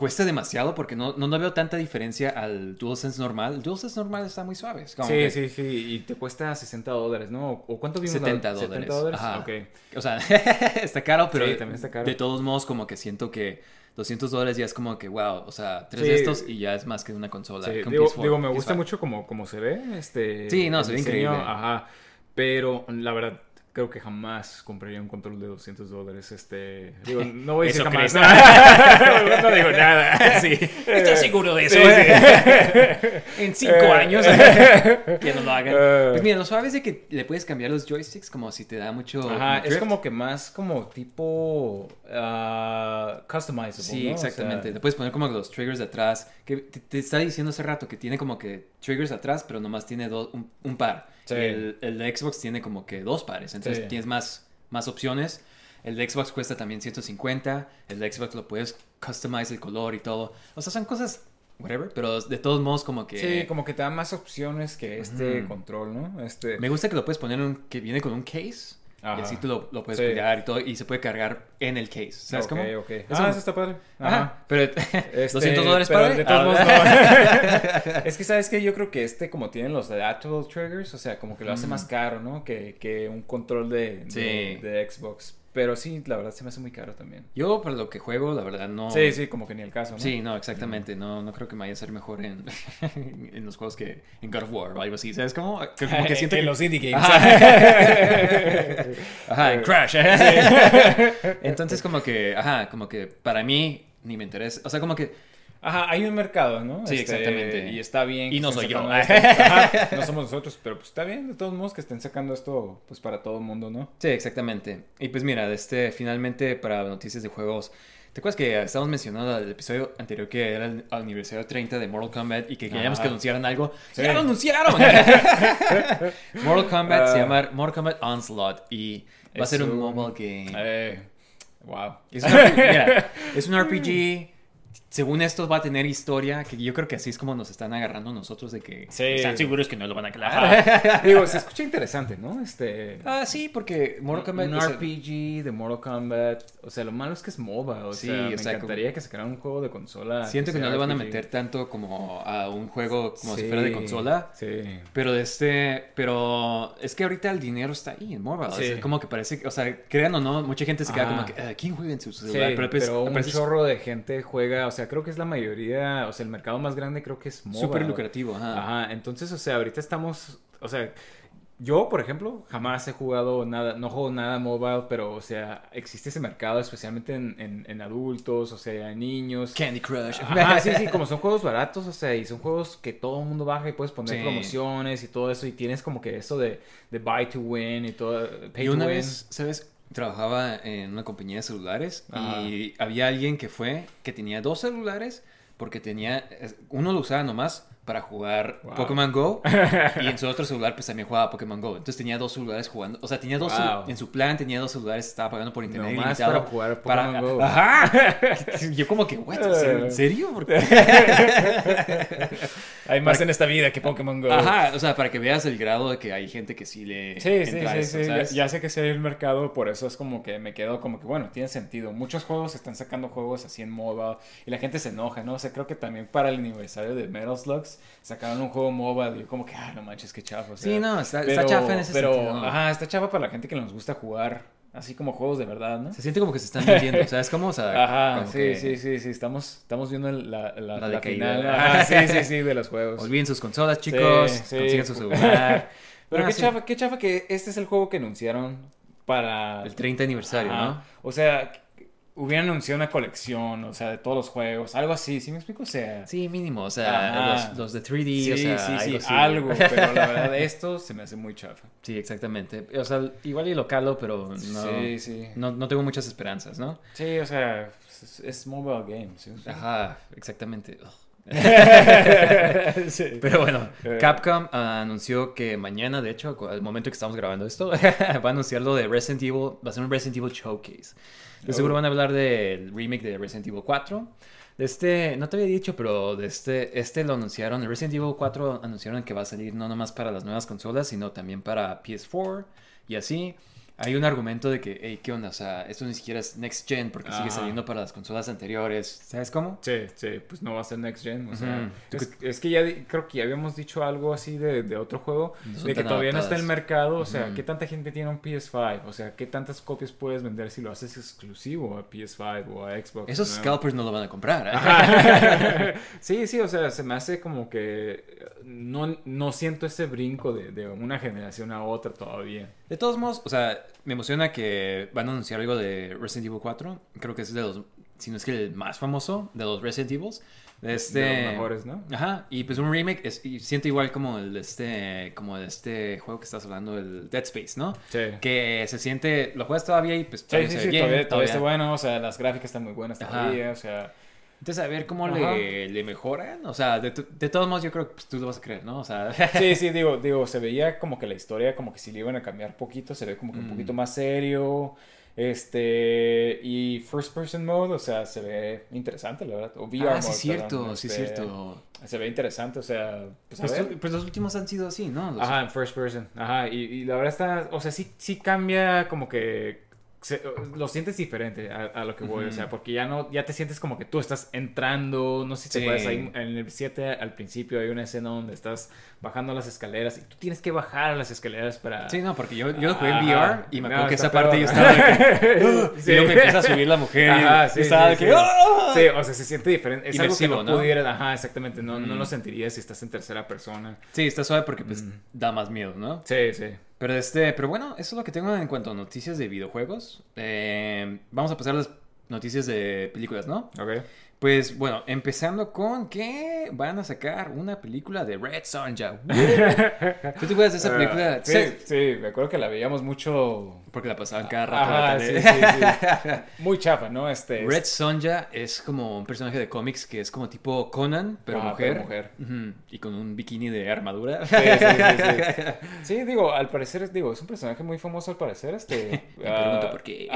cuesta demasiado porque no, no, no veo tanta diferencia al DualSense normal. El DualSense normal está muy suave. es como Sí, que- sí, sí, y te cuesta 60 dólares, ¿no? ¿O cuánto vimos? la- 70 dólares. 70 dólares, Ajá. ok. O sea, *laughs* está caro, pero Sí, también está caro. de todos modos como que siento que 200 dólares ya es como que, wow, o sea, tres Sí. de estos y ya es más que una consola. Sí, un digo, PS4, digo, me gusta PS5. mucho como, como se ve. Este, Sí, no, se ve increíble. Ajá. Pero la verdad, creo que jamás compraría un control de 200 dólares. Este, digo, *laughs* no voy a decir jamás. *laughs* no digo nada. *laughs* Sí, ¿estás seguro de eso? Sí, sí. en cinco Eh. años que no lo hagan. Eh. Pues mira, lo suave es de que le puedes cambiar los joysticks como si te da mucho. Ajá, es como que más como tipo ah, customizable. Sí, ¿no? O exactamente. sea, Le puedes poner como los triggers de atrás. Que te, te estaba diciendo hace rato que tiene como que triggers atrás, pero nomás tiene dos, un, un par. Sí. El, el de Xbox tiene como que dos pares. Entonces Sí. tienes más, más opciones. El de Xbox cuesta también 150. El de Xbox lo puedes customize el color y todo. O sea, son cosas, whatever. Pero de todos modos, como que. Sí, como que te da más opciones que este control, ¿no? Este, Me gusta que lo puedes poner en un, que viene con un case. Y así tú lo, lo puedes Sí. cuidar y todo. Y se puede cargar en el case. ¿Sabes ok, cómo? ok. Eso Ah, eso está padre. Ajá. Ajá. Pero *laughs* Este, 200 dólares para de todos modos, no. *laughs* es que sabes que yo creo que este como tiene los adaptable triggers, o sea, como que lo hace más caro, ¿no? Que, que un control de, de, Sí. de Xbox. Pero sí, la verdad se me hace muy caro también. Yo, para lo que juego, la verdad, no. Sí, sí, como que ni el caso, ¿no? Sí, no, exactamente. No, no creo que me vaya a ser mejor en, *laughs* en los juegos que en God of War o algo así. ¿Sabes cómo? Que Como que siento *laughs* en que... los indie games. Ajá. *laughs* Ajá, en Crash. Entonces, como que, ajá, como que para mí ni me interesa. O sea, como que Ajá, hay un mercado, ¿no? Este, Sí, exactamente. Y está bien. Y no soy yo. Ajá, no somos nosotros, pero pues está bien, de todos modos, que estén sacando esto pues para todo el mundo, ¿no? Sí, exactamente. Y pues mira, este, finalmente para noticias de juegos, ¿te acuerdas que estábamos mencionando el episodio anterior que era el aniversario 30 de Mortal Kombat y que queríamos Ajá. que anunciaran algo? Sí. ¡Ya lo anunciaron! *laughs* Mortal Kombat se Ah. llama Mortal Kombat Onslaught y va a ser un Es mobile game. Eh, wow. Es un, RPG, mira, es un RPG. *laughs* Según esto va a tener historia, que yo creo que así es como nos están agarrando nosotros de que Sí. están seguros que no lo van a aclarar. Ajá. *laughs* Digo, se escucha interesante, ¿no? Este. Ah, sí, porque Mortal Kombat un o sea, RPG de Mortal Kombat. O sea, lo malo es que es MOBA. O Sí, sea, o me sea, encantaría que sacaran un juego de consola. Siento que no le van a meter tanto como a un juego como si fuera de consola. Sí. Pero este, pero es que ahorita el dinero está ahí en mobile. Sí. Como que parece, o sea, crean o no, mucha gente se queda Ah. como que, "Ah, ¿quién juega en su Sí, celular? pero, pues, un parece- chorro de gente juega, o sea, sea, creo que es la mayoría, o sea, el mercado más grande creo que es mobile. Súper lucrativo, ajá. Ajá, entonces, o sea, ahorita estamos, o sea, yo, por ejemplo, jamás he jugado nada, no juego nada mobile, pero, o sea, existe ese mercado, especialmente en, en, en adultos, o sea, en niños. Candy Crush. Ajá, sí, *laughs* sí, como son juegos baratos, o sea, y son juegos que todo el mundo baja y puedes poner Sí. promociones y todo eso, y tienes como que eso de, de buy to win y todo, pay Y to una win. vez, ¿sabes? Trabajaba en una compañía de celulares Ajá. y había alguien que fue, que tenía dos celulares porque tenía, uno lo usaba nomás para jugar Wow. Pokémon Go *laughs* y en su otro celular pues también jugaba Pokémon Go. Entonces tenía dos celulares jugando, o sea, tenía dos, Wow. en su plan tenía dos celulares, estaba pagando por internet Nomás para jugar Pokémon Go. *laughs* Ajá. *laughs* Yo como que, what, ¿en serio? ¿Por qué? Hay más en esta vida que Pokémon Go. Ajá, o sea, para que veas el grado de que hay gente que sí le Sí, sí, entra a sí, eso, sí. Ya, ¿sabes? ya sé que sé el mercado, por eso es como que me quedo como que, bueno, tiene sentido. Muchos juegos están sacando juegos así en mobile y la gente se enoja, ¿no? O sea, creo que también para el aniversario de Metal Slugs sacaron un juego mobile y yo como que, ah, no manches, qué chafa. o sea, Sí, no, está, está chafa en ese pero, sentido. Ajá, está chafa para la gente que nos gusta jugar así como juegos de verdad, ¿no? Se siente como que se están vendiendo, ¿sabes cómo? O sea, *laughs* Ajá, como sí, que sí, sí, sí, estamos, estamos viendo la, la, La la final. Ajá, sí, *laughs* sí, sí, de los juegos. Olviden sus consolas, chicos. Sí, sí. Consigan su celular. *laughs* Pero Ah, qué sí. chafa, qué chafa que este es el juego que anunciaron para... El 30 aniversario, Ajá. ¿no? O sea, hubieran anunciado una colección, o sea, de todos los juegos, algo así, ¿sí me explico? O sea... Sí, mínimo. O sea, los, los de 3D, Sí, o sea, sí, sí, algo, algo, así. *laughs* pero la verdad esto se me hace muy chafa. Sí, exactamente. O sea, igual y lo calo, pero no, Sí, sí. no, no tengo muchas esperanzas, ¿no? Sí, o sea, es, es mobile game, ¿sí? Ajá, exactamente. *laughs* Sí. Pero bueno, Eh. Capcom ah, anunció que mañana, de hecho, al momento que estamos grabando esto, *laughs* va a anunciar lo de Resident Evil, va a ser un Resident Evil Showcase. Seguro van a hablar del remake de Resident Evil 4. De este, no te había dicho, pero de este, este lo anunciaron, Resident Evil 4 anunciaron que va a salir no nomás para las nuevas consolas, sino también para PS4 y así. Hay un argumento de que, hey, ¿qué onda? O sea, esto ni siquiera es Next Gen porque sigue saliendo para las consolas anteriores. ¿Sabes cómo? Sí, sí, pues no va a ser Next Gen. O sea, es, es que ya creo que ya habíamos dicho algo así de, de otro juego, No de que todavía no está en el mercado. O sea. ¿qué tanta gente tiene un PS5? O sea, ¿qué tantas copias puedes vender si lo haces exclusivo a PS5 o a Xbox? Esos ¿no? scalpers no lo van a comprar. ¿eh? *laughs* Sí, sí, o sea, se me hace como que eh, no, no siento ese brinco de, de una generación a otra todavía. De todos modos, o sea, me emociona que van a anunciar algo de Resident Evil 4. Creo que es de los, si no es que el más famoso de los Resident Evils. De este... De los mejores, ¿no? Ajá, y pues un remake es, y siento igual como el de este, como de este juego que estás hablando, el Dead Space, ¿no? Sí. Que se siente, lo juegas todavía y pues Sí, todavía sí, sí, bien, todavía, todavía todavía. está bueno, o sea, las gráficas están muy buenas Ajá. todavía, o sea... Entonces, a ver cómo le, le mejoran. O sea, de, de todos modos, yo creo que pues, tú lo vas a creer, ¿no? O sea, *laughs* Sí, sí, digo, digo, se veía como que la historia, como que si le iban a cambiar poquito, se ve como que un Mm. poquito más serio, este, y first person mode, o sea, se ve interesante, la verdad, o VR ah, mode, sí, es cierto, perdón, sí, es este, cierto. Se ve interesante, o sea, pues a Pues, tú- pues los últimos han sido así, ¿no? Los- Ajá, en first person, ajá, y, y la verdad está, o sea, sí, sí cambia como que... se- lo sientes diferente a, a lo que voy, o sea, porque ya no, ya te sientes como que tú estás entrando, no sé si te acuerdas, ahí en el 7 al principio hay una escena donde estás bajando las escaleras y tú tienes que bajar las escaleras para... Sí, no, porque yo, yo lo jugué en. VR y me No, acuerdo que esa parte yo estaba de que... *laughs* Sí. Y luego me empieza a subir la mujer Ajá, sí, estaba sí, de que... sí. ¡ah! Sí, o sea, se siente diferente. Es algo que no, ¿no? pudieras, ajá, exactamente, no, no lo sentirías si estás en tercera persona. Sí, está suave porque pues Mm. da más miedo, ¿no? Sí, sí. Pero este, pero bueno, eso es lo que tengo en cuanto a noticias de videojuegos. Eh, vamos a pasar las noticias de películas, ¿no? Ok. Pues bueno, empezando con que van a sacar una película de Red Sonja. *laughs* ¿Tú te acuerdas de esa película? Ah, sí, Sí, sí, me acuerdo que la veíamos mucho. Porque la pasaban cada rato. Ajá, sí, sí. *laughs* Muy chafa, ¿no? Este. Red Sonja es como un personaje de cómics que es como tipo Conan, pero Ajá, mujer. pero mujer. Y con un bikini de armadura. Sí, sí, sí, *laughs* sí. Digo, al parecer, digo, es un personaje muy famoso al parecer, este... Me pregunto ah, por qué.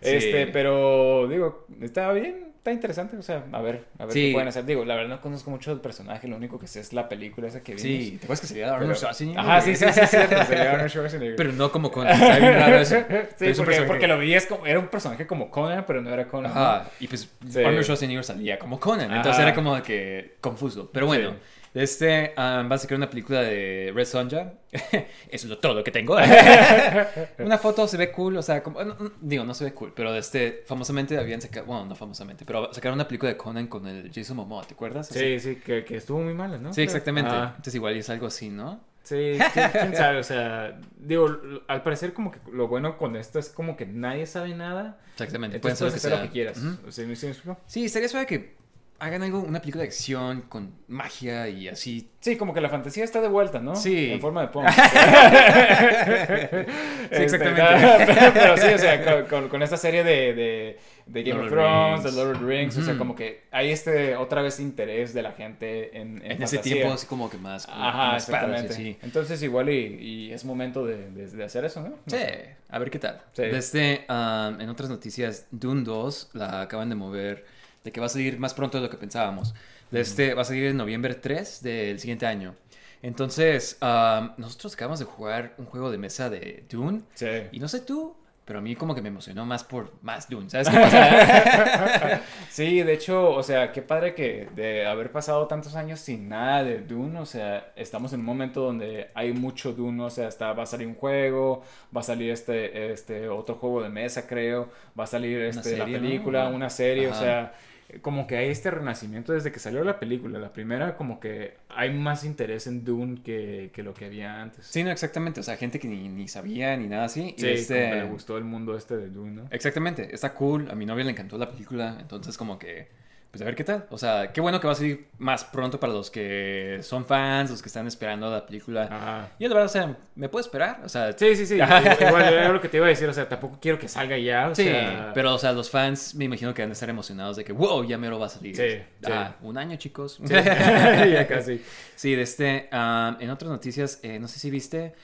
este, pero, digo, está bien, está interesante, o sea, a ver, a ver Sí. qué pueden hacer. Digo, la verdad no conozco mucho del personaje, lo único que sé es la película esa que vimos. Sí, ¿te acuerdas que sería Arnold Pero- Schwarzenegger? Ajá, sí, sí, sí, es cierto, sería *laughs* Arnold Schwarzenegger. Pero no como Conan. Está bien raro eso. Pero *laughs* Sí, es porque, porque lo veías como, era un personaje como Conan, pero no era Conan. ¿no? Ajá, y pues Sí. Arnold Schwarzenegger salía como Conan, entonces Ajá. era como que confuso. Pero bueno, Sí. Este, um, va a sacar una película de Red Sonja. *laughs* Eso es lo- todo lo que tengo. *laughs* una foto se ve cool, o sea, como, no, no, digo, no se ve cool, pero este, famosamente habían sacado, bueno, no famosamente, pero sacaron una película de Conan con el Jason Momoa, ¿te acuerdas? Sí, sí, que, que estuvo muy mala, ¿no? Sí, exactamente. Ah, Entonces igual es algo así, ¿no? sí, *laughs* quién, quién sabe, o sea, digo, al parecer como que lo bueno con esto es como que nadie sabe nada. Exactamente. Puedes lo que hacer sea. lo que quieras. O sea, ¿me sí me explico? Sí, estaría suave que hagan algo, una película de acción con magia y así. Sí, como que la fantasía está de vuelta, ¿no? Sí. En forma de punk. *laughs* Sí, exactamente. *laughs* pero, pero sí, o sea, con, con- esta serie de, de, de Game Lord of Thrones, Rings. de Lord of the Rings, o sea, como que hay este otra vez interés de la gente en, en, En ese tiempo así como que más. como- Ajá, exactamente. Entonces igual y, y es momento de, de- de hacer eso, ¿no? Sí, a ver qué tal. Sí. Desde, um, en otras noticias, Dune 2 la acaban de mover, de que va a salir más pronto de lo que pensábamos. Desde, Va a salir en noviembre 3 del siguiente año. Entonces, um, nosotros acabamos de jugar un juego de mesa de Dune. Sí. Y no sé tú, pero a mí como que me emocionó más por más Dune, ¿sabes qué pasa? *laughs* Sí, de hecho, o sea, qué padre que de haber pasado tantos años sin nada de Dune, o sea, estamos en un momento donde hay mucho Dune, o sea, está, va a salir un juego, va a salir este, este otro juego de mesa, creo, va a salir este, la serie, ¿no? película, una serie, o Ajá. sea, como que hay este renacimiento desde que salió la película, la primera, como que hay más interés en Dune que, que lo que había antes. Sí, no, exactamente. O sea, gente que ni, ni sabía ni nada así. y Sí, este- como que le gustó el mundo este de Dune, ¿no? Exactamente, está cool. A mi novia le encantó la película, entonces como que, pues a ver qué tal. O sea, qué bueno que va a salir más pronto para los que son fans, los que están esperando la película. Ajá. Yo la verdad, o sea, ¿me puedo esperar? O sea, Sí, sí, sí. *laughs* Igual era lo que te iba a decir, o sea, tampoco quiero que salga ya, o sí, sea... pero o sea, los fans me imagino que van a estar emocionados de que, wow, ya mero va a salir. Sí, Ah, un año, chicos. Sí, *laughs* ya casi. Sí, de este, um, en otras noticias, eh, no sé si viste,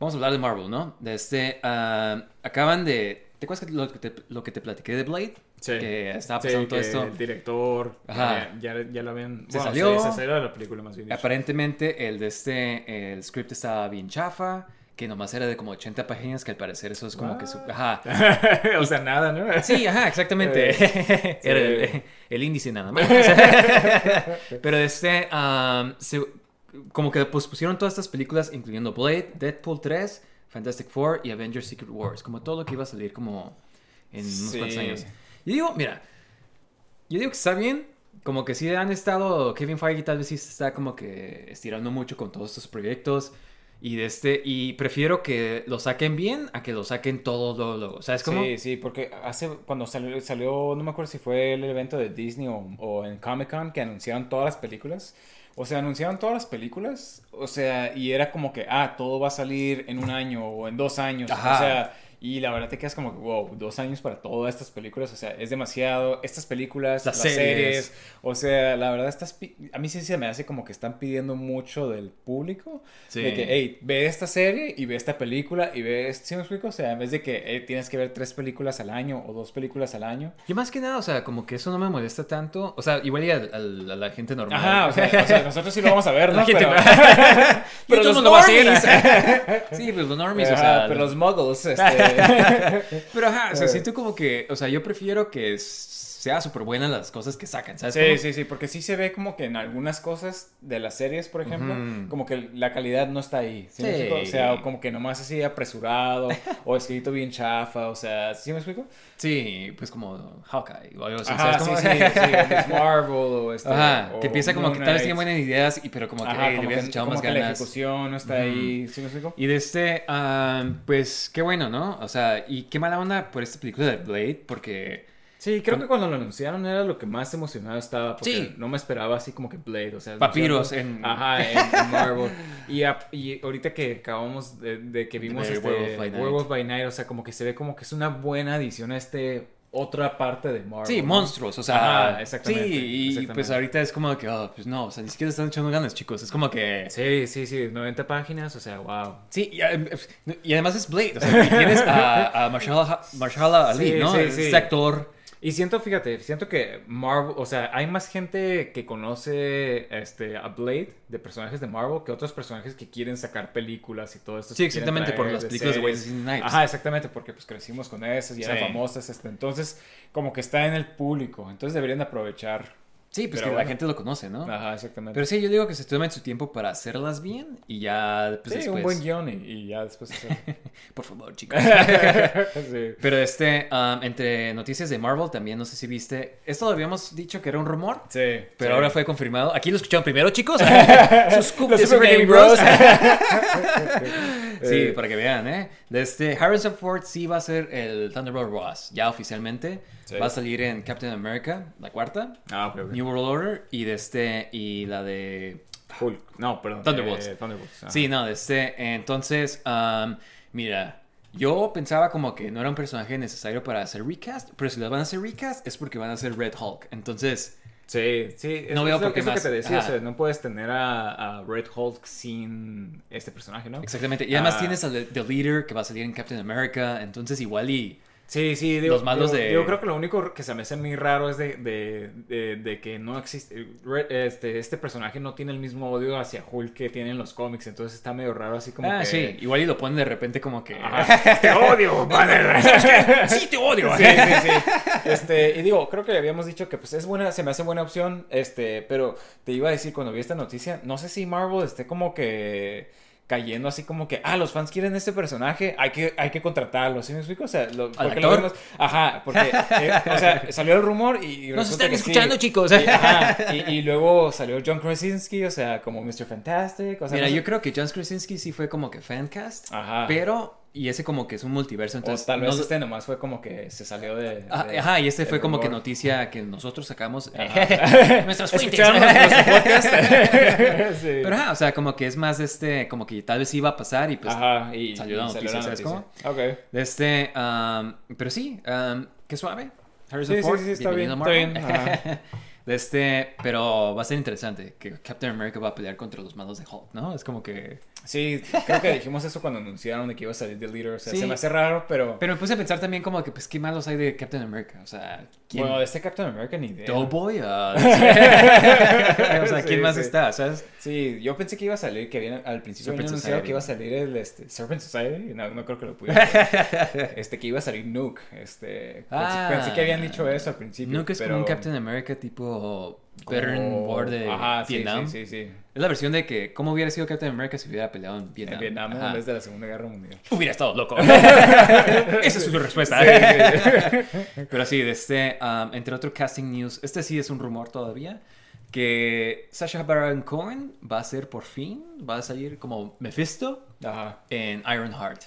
vamos a hablar de Marvel, ¿no? De este, um, acaban de, ¿te acuerdas que lo, que te, lo que te platiqué de Blade? Sí. Que estaba Sí, pasando todo que esto. El director, Ajá. ya, ya, ya lo habían... Se bueno, salió. Se, se salió de la película más bien. Aparentemente el de este, el script estaba bien chafa, que nomás era de como 80 páginas, que al parecer eso es como que su... Ajá. *laughs* o sea, nada, ¿no? Sí, ajá, exactamente. Eh, *laughs* Era el, sí. el índice nada más. *laughs* Pero este, um, se- como que pues pusieron todas estas películas, incluyendo Blade, Deadpool 3, Fantastic Four y Avengers Secret Wars, como todo lo que iba a salir como en unos Sí. cuantos años. Y digo, mira, yo digo que está bien, como que sí han estado, Kevin Feige tal vez sí está como que estirando mucho con todos estos proyectos. Y de este, y prefiero que lo saquen bien a que lo saquen todo luego, luego. ¿Sabes cómo? Sí, sí, porque hace, cuando salió, salió, no me acuerdo si fue el evento de Disney o, o en Comic Con que anunciaron todas las películas. O sea, anunciaron todas las películas, o sea, y era como que, ah, todo va a salir en un año o en dos años. Ajá. O sea, y la verdad te quedas como que, wow, dos años para todas estas películas, o sea, es demasiado. Estas películas, Las las, series. series. o sea, la verdad, estás, pi- a mí sí se me hace como que están pidiendo mucho del público. Sí. De que, hey, ve esta serie y ve esta película y ve, ¿sí me explico? O sea, en vez de que hey, tienes que ver tres películas al año o dos películas al año. Yo más que nada, o sea, como que eso no me molesta tanto. O sea, igual y a, a- a la gente normal. Ajá, o sea, o sea, nosotros sí lo vamos a ver, *laughs* ¿no? La gente- pero, *laughs* pero los todo el mundo lo va a hacer. normies. *laughs* sí, pues los normies, Ajá, o sea. pero los muggles, este... *laughs* Pero ajá, o sea, como que, o sea, yo prefiero que sea súper buenas las cosas que sacan, ¿sabes? Sí, cómo? sí, sí, porque sí se ve como que en algunas cosas de las series, por ejemplo, Ujú. como que la calidad no está ahí. ¿sí me Sí. explico? O sea, como que nomás así apresurado *laughs* o escrito bien chafa, o sea, ¿sí me explico? Sí, pues como Hawkeye o algo así, Ajá, ¿sabes sí, sí, sí, *laughs* Marvel o este... Ajá, o que piensa como que tal vez tiene buenas ideas, y, pero como que Ajá, le como que, echado como más que la ganas. ejecución no está ahí, ¿sí me explico? Y de este, ah, pues qué bueno, ¿no? O sea, y qué mala onda por esta película de Blade, porque Sí, creo que cuando lo anunciaron era lo que más emocionado estaba, porque Sí. no me esperaba así como que Blade, o sea... Papiros en- Ajá, en, en *laughs* Marvel. Y, a- y ahorita que acabamos de, de que vimos De este Werewolf by. Werewolf by Night, o sea, como que se ve como que es una buena adición a este otra parte de Marvel. Sí, monstruos, o sea, Ajá, exactamente, Sí, y exactamente. pues ahorita es como que, oh, pues no, o sea, ni siquiera están echando ganas, chicos. Es como que. Sí, sí, sí, 90 páginas, o sea, wow. Sí, y, eh, y además es Blade, o sea, tienes a, a Mahershala, Mahershala Ali, Sí, ¿no? sí, Este sí. actor. Y siento, fíjate, siento que Marvel, o sea, hay más gente que conoce este, a Blade de personajes de Marvel que otros personajes que quieren sacar películas y todo esto. Sí, exactamente, por las películas de. Wesley Snipes. Ajá, exactamente, porque pues crecimos con esas y eran Sí. famosas. Este, entonces, como que está en el público. Entonces deberían de aprovechar Sí, pues Pero que la gente lo conoce, ¿no? Ajá, exactamente. Pero sí, yo digo que se tomen su tiempo para hacerlas bien y ya pues, sí, después... un buen guion y, y ya después. *laughs* Por favor, chicos. *laughs* sí. Pero este, um, entre noticias de Marvel también, no sé si viste, esto lo habíamos dicho que era un rumor, Sí. pero sí. ahora fue confirmado. Aquí lo escucharon primero, chicos. *laughs* Sus scoop de Super Game Bros. Sí, para que vean, ¿eh? Desde Harrison Ford sí va a ser el Thunderbolt Ross, ya oficialmente. Sí. Va a salir en Captain America, la cuarta, Ah, ok, ok. New World Order y de este, y la de Hulk. No, perdón. Thunderbolts. eh, Thunderbolts. Sí, no, de este. Entonces, um, mira, yo pensaba como que no era un personaje necesario para hacer recast, pero si lo van a hacer recast es porque van a hacer Red Hulk. Entonces, Sí, sí. No es- veo por qué más. que te decía, Ajá. o sea, no puedes tener a, a Red Hulk sin este personaje, ¿no? exactamente. Y además Ah. tienes al The Leader que va a salir en Captain America. Entonces, igual y. Sí, sí, digo, Los malos digo- de- Yo creo que lo único que se me hace muy raro es de, de, de- de que no existe. Este, este personaje no tiene el mismo odio hacia Hulk que tienen los cómics, entonces está medio raro así como ah, que. sí. Igual y lo ponen de repente como que. Ajá. *laughs* Te odio, banner. *laughs* sí, te odio. Sí, sí, sí. Este, y digo, creo que le habíamos dicho que pues es buena, se me hace buena opción, este, pero te iba a decir cuando vi esta noticia, no sé si Marvel esté como que cayendo así como que, ah, los fans quieren este personaje, hay que, hay que contratarlo, ¿sí me explico? O sea, lo, porque lo vemos, ajá, porque, eh, o sea, *laughs* salió el rumor y, y Nos están sí. escuchando, chicos. Y, ajá, y, y luego salió John Krasinski, o sea, como Mr. Fantastic, o sea, Mira, no sé- yo creo que John Krasinski sí fue como que fancast. Ajá. Pero. Y ese como que es un multiverso. Entonces, o tal no vez lo- este nomás fue como que se salió de... Ah, de- Ajá, y este fue como que noticia que nosotros sacamos. Ajá. *laughs* Nuestras fuentes. *laughs* *laughs* Sí. Pero ajá, o sea, como que es más este, como que tal vez iba a pasar y pues Ajá, y salió la este, um, pero sí, um, qué suave. Harrison Sí, Ford, sí, está bienvenido bien, a está Marvel. bien, de este, pero va a ser interesante que Captain America va a pelear contra los malos de Hulk, ¿no? Es como que... Sí, creo que dijimos eso cuando anunciaron de que iba a salir The Leader. O sea, Sí. se me hace raro, pero... Pero me puse a pensar también como que, pues, ¿qué malos hay de Captain America? O sea, ¿quién? Bueno, de este Captain America ni idea. Doughboy, ah, *laughs* o sea, ¿quién Sí, más sí. está? ¿Sabes? Sí, yo pensé que iba a salir, que habían, al principio habían anunciado que iba a salir el este, Serpent Society. No, no creo que lo pudiera. *laughs* este, que iba a salir Nuke. Este, pensé, Ah. pensé que habían dicho eso al principio. Nunca es pero... como un Captain America tipo Veteran como- War de Ajá, Vietnam. Sí, sí, sí. Es la versión de que, ¿cómo hubiera sido Captain America si hubiera peleado en Vietnam? En Vietnam Ajá. en vez de la Segunda Guerra Mundial. Hubiera estado loco. *laughs* Esa es su respuesta. *laughs* Pero sí, de este, um, entre otro casting news, este sí es un rumor todavía, que Sasha Baron Cohen va a ser por fin, va a salir como Mephisto Ajá. en Ironheart.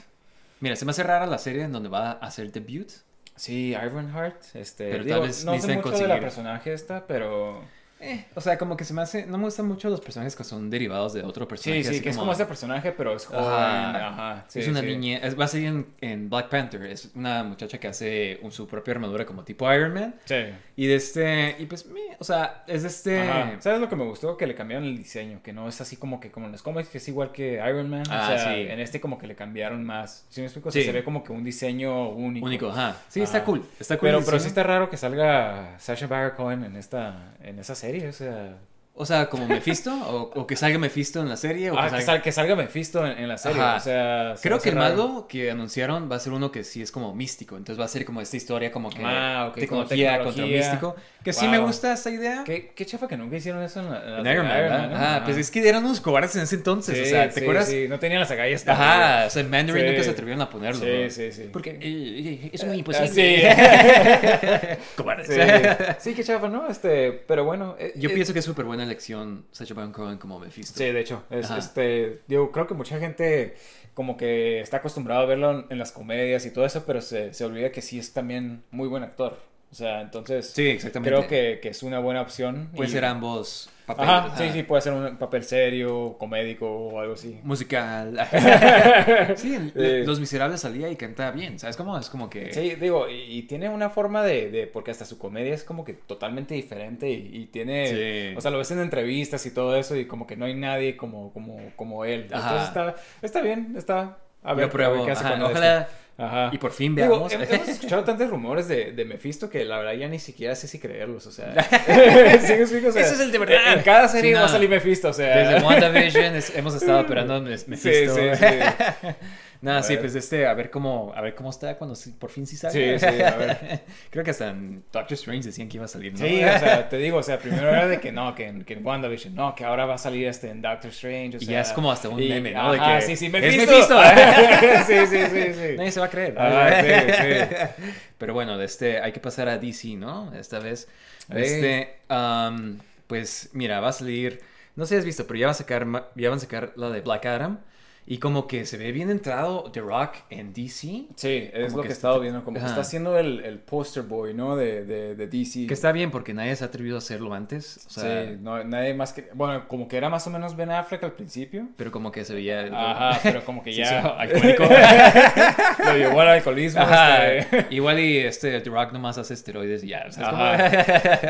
Mira, se me hace rara la serie en donde va a hacer debut. Sí, Ironheart. Este, Pero digo, tal vez no sé mucho de conseguir- la personaje esta, pero... Eh, o sea, como que se me hace, no me gustan mucho los personajes que son derivados de otro Sí, personaje. sí, así que es como ese personaje, pero es joven. Ajá. Ajá. sí, es una sí. niña, es- va a salir en, en Black Panther, es una muchacha que hace un- su propia armadura como tipo Iron Man. Sí. Y de este, y pues, me- o sea, es de este... Ajá. ¿Sabes lo que me gustó? Que le cambiaron el diseño, que no es así como que como en los cómics, que es igual que Iron Man. Ah, o sea, sí. en este como que le cambiaron más. ¿Sí me explico? O sea, Sí. se ve como que un diseño único. Único, ajá. Sí, Ajá. está cool. Está cool. Pero, pero sí está raro que salga Sasha Baron Cohen en esta, en esa serie, o sea... O sea, como Mephisto, o, o que salga Mephisto en la serie, o Ah, que que, salga... sal- que salga Mephisto en, en la serie, Ajá. o sea... se Creo que el malo que anunciaron va a ser uno que sí es como místico. Entonces va a ser como esta historia como que Ah, ok, como tecnología, contra tecnología. místico. Que sí Wow. me gusta esta idea. ¿Qué, qué chafa que nunca hicieron eso en, la, en En las Iron Man, ¿verdad? ¿no? Ajá, pues es que eran unos cobardes en ese entonces. o sea, ¿te sí, acuerdas? Sí, no tenían las agallas. Ajá, o sea, en Mandarin Sí. nunca se atrevieron a ponerlo. Sí, ¿no? sí, sí. Porque eh, eh, es muy Ah, imposible. Sí. *laughs* Cobardes. sí. Sí, qué chafa, ¿no? Este, pero bueno. eh, Yo eh, pienso que es súper buena elección Sacha Baron Cohen como Mephisto. Sí, de hecho. Es, este, digo, creo que mucha gente como que está acostumbrado a verlo en, en las comedias y todo eso, pero se, se olvida que sí es también muy buen actor. O sea, entonces Sí, exactamente. creo que, que es una buena opción. Puede y- ser ambos Ajá, sí, sí, puede ser un papel serio, comédico o algo así. Musical. *laughs* sí. Los Miserables salía y cantaba bien. ¿Sabes cómo? Es como que. Sí, digo, y, tiene una forma de, de- porque hasta su comedia es como que totalmente diferente y, y tiene, Sí. o sea, lo ves en entrevistas y todo eso y como que no hay nadie como, como, como él. Ajá. Entonces está, está bien, está, a ver, Yo pruebo. a ver qué hace Ajá, ojalá. esto. Ajá. Y por fin veamos. hem- hemos escuchado tantos rumores de, de Mephisto que la verdad ya ni siquiera sé si creerlos, o sea. *laughs* ¿sí explico? O sea, Ese es el de verdad. En cada serie Sí, va a salir Mephisto, o sea. Desde WandaVision es- hemos estado esperando a Mes- Sí, Mephisto. sí, sí. *laughs* Nada, sí, ver. pues este, a ver cómo, a ver cómo está cuando sí- por fin sí sale. Sí, sí, a ver. *laughs* Creo que hasta en Doctor Strange decían que iba a salir, ¿no? Sí, o sea, te digo, o sea, primero era de que no, que en, que en WandaVision, no, que ahora va a salir este en Doctor Strange, o Y sea, ya es como hasta un y- meme, ¿no? Que, sí, sí, "Es Mephisto. Mephisto". *laughs* sí, *laughs* sí, sí, sí. Nadie se va a creer. Ah, sí, Pero bueno, de este, hay que pasar a DC, ¿no? Esta vez. Sí. Este, am, pues mira, va a salir. No sé si has visto, pero ya va a sacar, ya van a sacar la de Black Adam. Y como que se ve bien entrado The Rock en DC. Sí, es Como lo que he estado viendo, como que Ajá. está haciendo el, el poster boy, ¿no? De, de, de DC. Que está bien porque nadie se ha atrevido a hacerlo antes. O sea, sí, no, nadie más que... Bueno, como que era más o menos Ben Affleck al principio. pero como que se veía. Ajá, pero como que *laughs* ya... sí, *laughs* alcohólico. *laughs* Lo llevó al alcoholismo. Ajá. este, Igual y este The Rock nomás hace esteroides y ya. o sea, es como-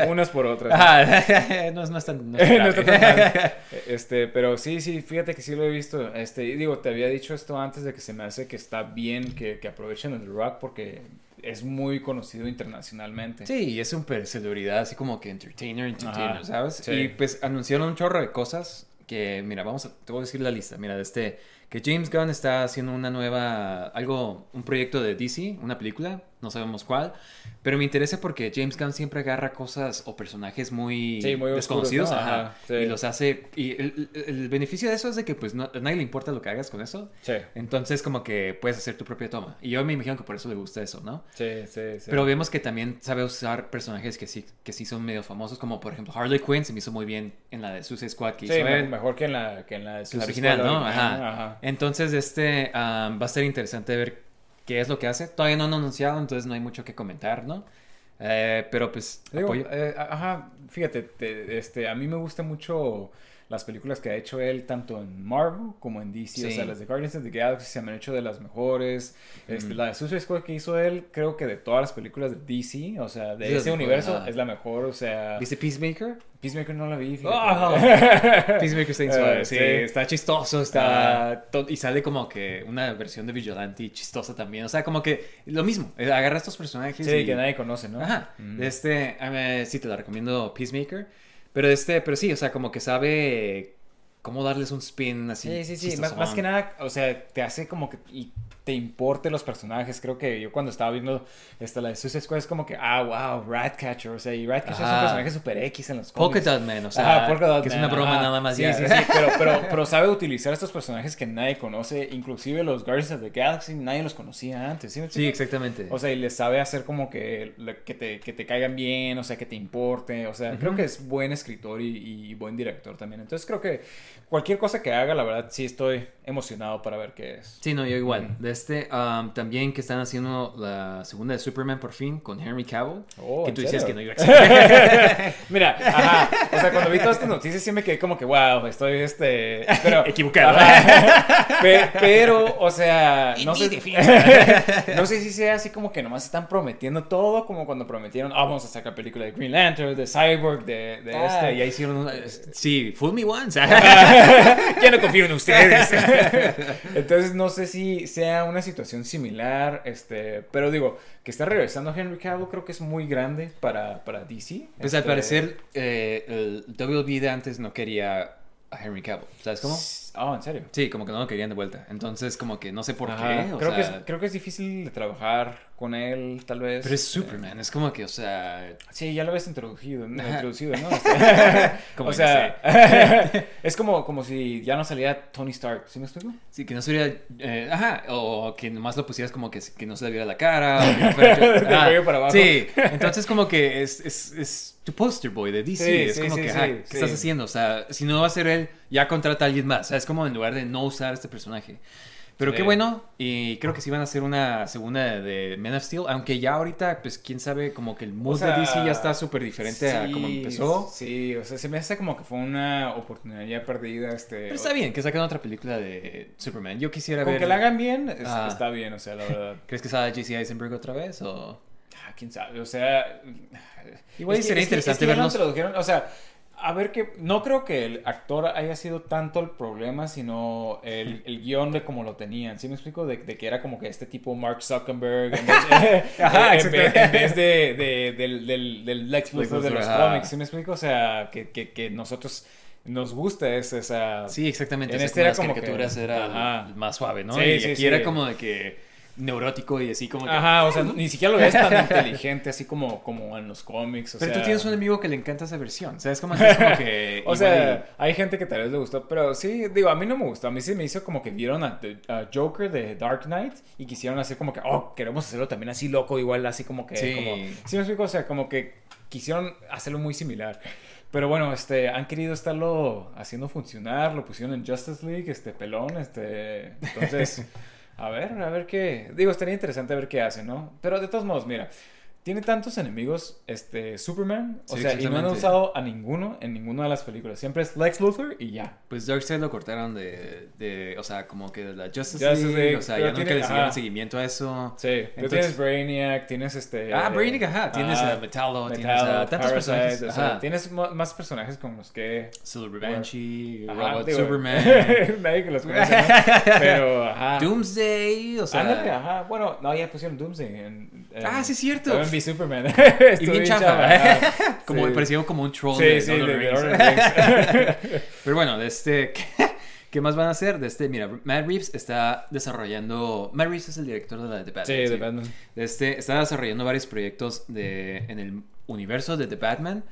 Ajá. Unas por otras. Ajá. No, no es tan. No es tan No está tan mal. Este, pero sí, sí, fíjate que sí lo he visto. Este, digo, te había dicho esto antes de que se me hace que está bien que, que aprovechen el Rock porque es muy conocido internacionalmente. Sí, y es súper celebridad, así como que entertainer, entertainer, Ajá, ¿sabes? sí. Y pues anunciaron un chorro de cosas que, mira, vamos a, te voy a decir la lista, mira, de este, que James Gunn está haciendo una nueva, algo, un proyecto de DC, una película, no sabemos cuál, pero me interesa porque James Gunn siempre agarra cosas o personajes muy, Sí, muy oscuros, desconocidos, ¿no? ajá, Ajá, sí. y los hace, y el, beneficio de eso es de que pues no, a nadie le importa lo que hagas con eso, Sí, entonces como que puedes hacer tu propia toma, y yo me imagino que por eso le gusta eso, ¿no? sí, sí. sí. Pero vemos que también sabe usar personajes que sí, que sí son medio famosos, como por ejemplo Harley Quinn se me hizo muy bien en la de Suicide Squad que Sí, hizo mejor que en la, que en la, de La Suicide original, Squad, ¿no? la Ajá. original, ajá. Entonces, este am, va a ser interesante ver qué es lo que hace. Todavía no han anunciado, entonces no hay mucho que comentar, ¿no? Eh, pero pues Digo, apoyo. eh, ajá, fíjate, te- este, a mí me gustan mucho las películas que ha hecho él, tanto en Marvel como en DC. O Sí. sea, las de Guardians of the Galaxy se me han hecho de las mejores. Este, La de Suicide Squad que hizo él, creo que de todas las películas de DC, o sea, de Sí, ese es universo, es la mejor. O sea, ¿Viste Peacemaker? Peacemaker no la vi. Oh, *laughs* Peacemaker está bien suave, Eh, sí, sí. está chistoso, está... to- y sale como que una versión de Vigilante chistosa también. O sea, como que lo mismo. eh, Agarra estos personajes Sí, y... que nadie conoce, ¿no? Ajá. Mm. Este, sí te la recomiendo Peacemaker. Pero este, pero sí, o sea, como que sabe cómo darles un spin así. Sí, sí, sí. Más, más que nada, o sea, te hace como que y te importe los personajes. Creo que yo cuando estaba viendo esta, la de Suicide Squad es como que, ah, wow, Ratcatcher. O sea, y Ratcatcher es un personaje super X en los Polka cómics. Dot Man, o sea, Ajá, Polka Dot que es una broma ajá. nada más. Sí, ya. sí, sí, pero, pero, pero sabe utilizar estos personajes que nadie conoce, inclusive los Guardians of the Galaxy, nadie los conocía antes, ¿sí Sí, exactamente. O sea, y les sabe hacer como que, que, te, que te caigan bien, o sea, que te importe. O sea, creo que es buen escritor y, y buen director también. Entonces creo que cualquier cosa que haga, la verdad, sí estoy emocionado para ver qué es. Sí, no, yo igual. De este, um, también que están haciendo la segunda de Superman por fin con Henry Cavill. Oh, que ¿en tú decías que no iba a existir. *laughs* Mira, ajá. O sea, cuando vi todas estas noticias sí me quedé como que, wow, estoy este. Pero, *laughs* Equivocado. *laughs* Pe- pero, o sea, no sé. no sé si sea así como que nomás están prometiendo todo, como cuando prometieron, ah, vamos a sacar película de Green Lantern, de Cyborg, de, de Ah, este. ya hicieron una- Sí, Fool Me Once. ya no confío en ustedes. Entonces no sé si sea una situación similar, este, pero digo, que está regresando Henry Cavill creo que es muy grande para, para DC. Pues al Este, parecer, eh, el WB de antes no quería a Henry Cavill. ¿Sabes cómo? Oh, ¿en serio? Sí, como que no lo querían de vuelta. Entonces, como que no sé por Ajá. qué. o Creo, que es, creo que es difícil de trabajar con él, tal vez. Pero es Este, Superman. Es como que, o sea. Sí, ya lo habías introducido, ¿no? Introducido, ¿no? *laughs* Este, *laughs* Como o que sea, *laughs* es como, como si ya no saliera Tony Stark, ¿sí me explico? Sí, que no se viera. eh, ajá, o que nomás lo pusieras como que, que no se le viera la cara. O que no fuera- Ah, para abajo. Sí, entonces, como que es, es, es tu poster boy de DC. Sí, es sí, como sí, que, ajá, ¿qué estás haciendo? O sea, si no va a ser él, ya contrata a alguien más. O sea, es como en lugar de no usar este personaje. Pero Sí. qué bueno, y creo que sí van a hacer una segunda de Man of Steel, aunque ya ahorita, pues quién sabe, como que el mood O sea, de DC ya está súper diferente a como empezó. Sí, o sea, se me hace como que fue una oportunidad ya perdida, este... Pero está bien que saquen otra película de Superman. Yo quisiera Con ver. que la hagan bien, es- Ah. está bien, o sea, la verdad. *laughs* ¿Crees que salga Jesse Eisenberg otra vez? O... Ah, quién sabe, o sea... Igual sería interesante es que introdujeron, o sea, a ver que... No creo que el actor haya sido tanto el problema, sino el, el guion de cómo lo tenían. ¿Sí me explico? De, de que era como que este tipo Mark Zuckerberg, en vez, *laughs* Ajá, en vez- exacto. en vez de, de- del, del, del Lex Luthor de los ajá. cómics. ¿Sí me explico? O sea, que, que, que nosotros nos gusta es esa... Sí, exactamente. En este era como caricaturas que- era Ajá. más suave, ¿no? Sí, y sí, aquí sí. era como de que neurótico y así como que... Ajá, o sea, ni siquiera lo ves tan *laughs* inteligente así como, como en los cómics. O Pero sea, tú tienes un amigo que le encanta esa versión, ¿sabes? Como que es como que... *laughs* O sea, hay gente que tal vez le gustó, pero sí, digo, a mí no me gustó. A mí sí me hizo como que vieron a, a Joker de Dark Knight y quisieron hacer como que, oh, queremos hacerlo también así loco, igual así como que. Sí. Como, sí, me explico, o sea, como que quisieron hacerlo muy similar. Pero bueno, este, han querido estarlo haciendo funcionar, lo pusieron en Justice League, este, pelón, este. Entonces, *laughs* a ver, a ver qué. Digo, estaría interesante ver qué hacen, ¿no? Pero de todos modos, mira. Tiene tantos enemigos, este, Superman, o Sí, sea, y no han usado a ninguno en ninguna de las películas. Siempre es Lex Luthor y ya. Pues Darkseid lo cortaron de, de, o sea, como que de la Justice, Justice League, League, o sea, ya nunca tiene- le siguieron ajá. seguimiento a eso. Sí, pero Entonces- tienes Brainiac, tienes este... Ah, Brainiac, ajá, tienes ah, a Metallo, tienes a tantos Parasite, personajes, o sea, tienes más personajes con los que... Silver Banshee, Ajá, Robot digo, Superman, *laughs* Nadie que los conoce, ¿no? *laughs* Pero, ajá. Doomsday, o sea... Ándale, ajá. Bueno, no, ya pusieron Doomsday en... en- Ah, sí, es cierto. También vi Superman. *laughs* y bien chafa, chafa, *laughs* como sí. parecía como un troll Sí, de sí, de the The Rings. The. *laughs* Pero bueno, de este, ¿qué más van a hacer? De este, mira, Matt Reeves está desarrollando, Matt Reeves es el director de la de The Batman. Sí, de Batman. De este, está desarrollando varios proyectos de, en el universo de The Batman.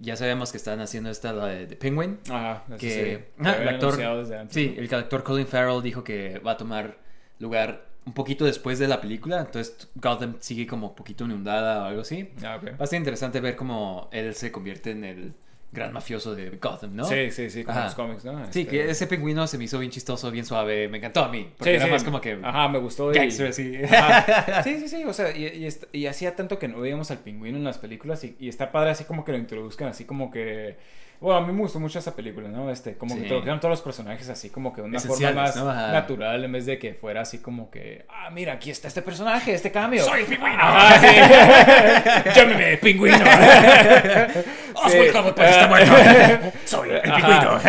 Ya sabemos que están haciendo esta, la de The Penguin. Ajá, que sí. ah, el actor, anunciado desde antes, sí, el actor Colin Farrell dijo que va a tomar lugar un poquito después de la película. Entonces Gotham sigue como un poquito inundada o algo así. Ah, ok. Va a ser interesante ver cómo él se convierte en el gran mafioso de Gotham, ¿no? Sí, sí, sí, como los cómics, ¿no? Sí, Este- que ese pingüino se me hizo bien chistoso, bien suave. Me encantó a mí. Porque Sí, era sí. más como que Ajá, me gustó. y- gangster, así. Ajá. Sí, sí, sí, o sea, y, y, y hacía tanto que no veíamos al pingüino en las películas y, y está padre así como que lo introduzcan, así como que... Bueno, a mí me gustó mucho esa película, ¿no? Este, como Sí. que introdujeron todos los personajes así como que de una forma más natural en vez de que fuera así como que, ah, mira, aquí está este personaje, este cambio. ¡Soy el pingüino! Ajá, *laughs* sí. *laughs* Llámeme pingüino. *laughs* Oswald Cobblepot está muerto. Soy el pingüino.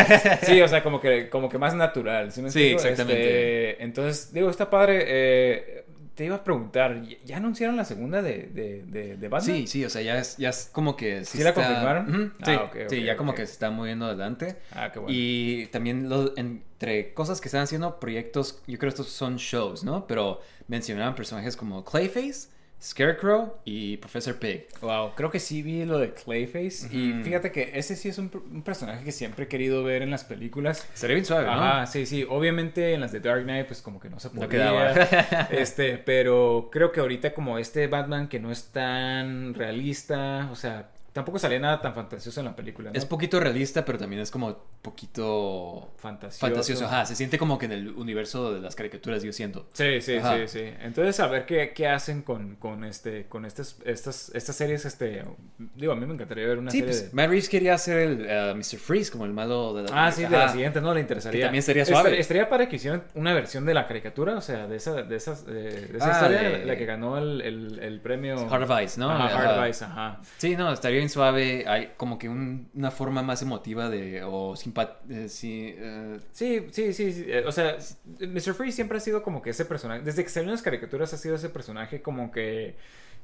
Sí, o sea, como que, como que más natural. Sí, me Sí, exactamente. Este, entonces, digo, está padre. eh, te iba a preguntar, ¿ya- ¿ya anunciaron la segunda de, de, de, de Batman? Sí, sí, o sea, ya es, ya es como que... ¿Sí está- confirmaron? Ah, sí, ok, sí, ya como que se está moviendo adelante. Ah, qué bueno. Y también lo- entre cosas que están haciendo, proyectos, yo creo que estos son shows, ¿no? Pero mencionaban personajes como Clayface, Scarecrow y Professor Pig. Wow, creo que sí vi lo de Clayface. Y fíjate que ese sí es un, un personaje que siempre he querido ver en las películas. Sería bien suave, ¿no? Ajá, sí, sí. Obviamente en las de Dark Knight, pues como que no se podía. No quedaba. *laughs* este, pero creo que ahorita como este Batman que no es tan realista, o sea, tampoco salía nada tan fantasioso en la película, ¿no? Es poquito realista, pero también es como poquito fantasioso. fantasioso. Ajá, se siente como que en el universo de las caricaturas, yo siento. Sí, sí, Ajá. sí, sí. Entonces, a ver qué, qué hacen con, con este, con estas, estas, estas series, este, digo, a mí me encantaría ver una Sí, serie pues de... Matt Reeves quería hacer el eh, Mr. Freeze como el malo de la Ah, sí, de la siguiente, ¿no? Le interesaría. Que también sería suave. Estaría, estaría para que hicieran una versión de la caricatura, o sea, de esa, de esas, de, de esa Ah, historia, de- la que ganó el, el, el premio... Heart of Ice, ¿no? Ajá, Ajá. Heart of Ice, ajá. Sí, no, estaría suave. Hay como que un- una forma más emotiva de. o simpat. eh, sí, eh, Sí, sí, sí, sí, eh, O sea, Mr. Freeze siempre ha sido como que ese personaje. Desde que salieron las caricaturas ha sido ese personaje como que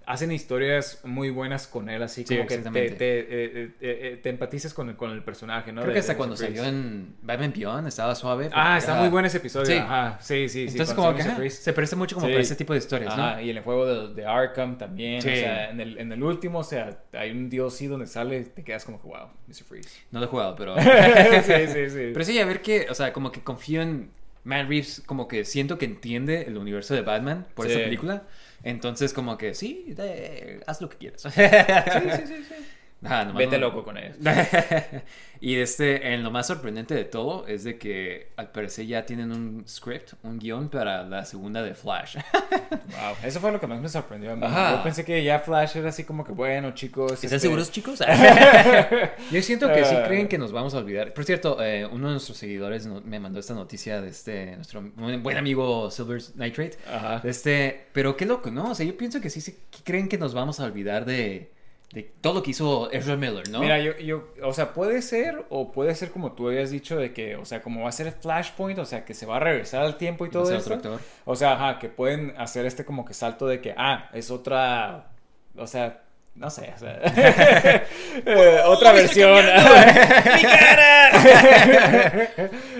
hacen historias muy buenas con él, así Sí, como que te, eh, eh, eh, te empatizas con el, con el personaje, ¿no? creo que hasta cuando salió en Batman Beyond estaba suave. Ah, está muy bueno ese episodio. Sí. Ajá, sí, sí. Entonces, como que ajá, se parece mucho como Sí. para ese tipo de historias, ¿no? Y en el juego de, de Arkham también. O sea, en el, en el último, o sea, hay un DLC donde sale, te quedas como que, wow, Mr. Freeze. No lo he jugado, pero. *laughs* *laughs* sí, sí, sí. Pero sí, a ver que, o sea, como que confío en Matt Reeves, como que siento que entiende el universo de Batman por esa película. Entonces, como que sí, de- haz lo que quieras. sí, sí, sí. Nomás Vete no- loco con ellos. *laughs* y este, en lo más sorprendente de todo es de que al parecer ya tienen un script, un guion para la segunda de Flash. *laughs* Wow, eso fue lo que más me sorprendió a mí. Ajá. Yo pensé que ya Flash era así como que, bueno, chicos. ¿Están este, seguros, chicos? *laughs* Yo siento que sí Ah. creen que nos vamos a olvidar. Por cierto, eh, uno de nuestros seguidores no- me mandó esta noticia de este, nuestro buen amigo Silver Nitrate. Ajá. De Este, pero qué loco, ¿no? O sea, yo pienso que sí, sí que creen que nos vamos a olvidar de, de todo lo que hizo Ezra Miller, ¿no? Mira, yo, yo, o sea, puede ser, o puede ser como tú habías dicho, de que, o sea, como va a ser Flashpoint, o sea, que se va a regresar al tiempo y todo eso. O sea, ajá, que pueden hacer este como que salto de que, ah, es otra, o sea, no sé, o sea, *laughs* eh, otra versión. *laughs* ¡Mi cara!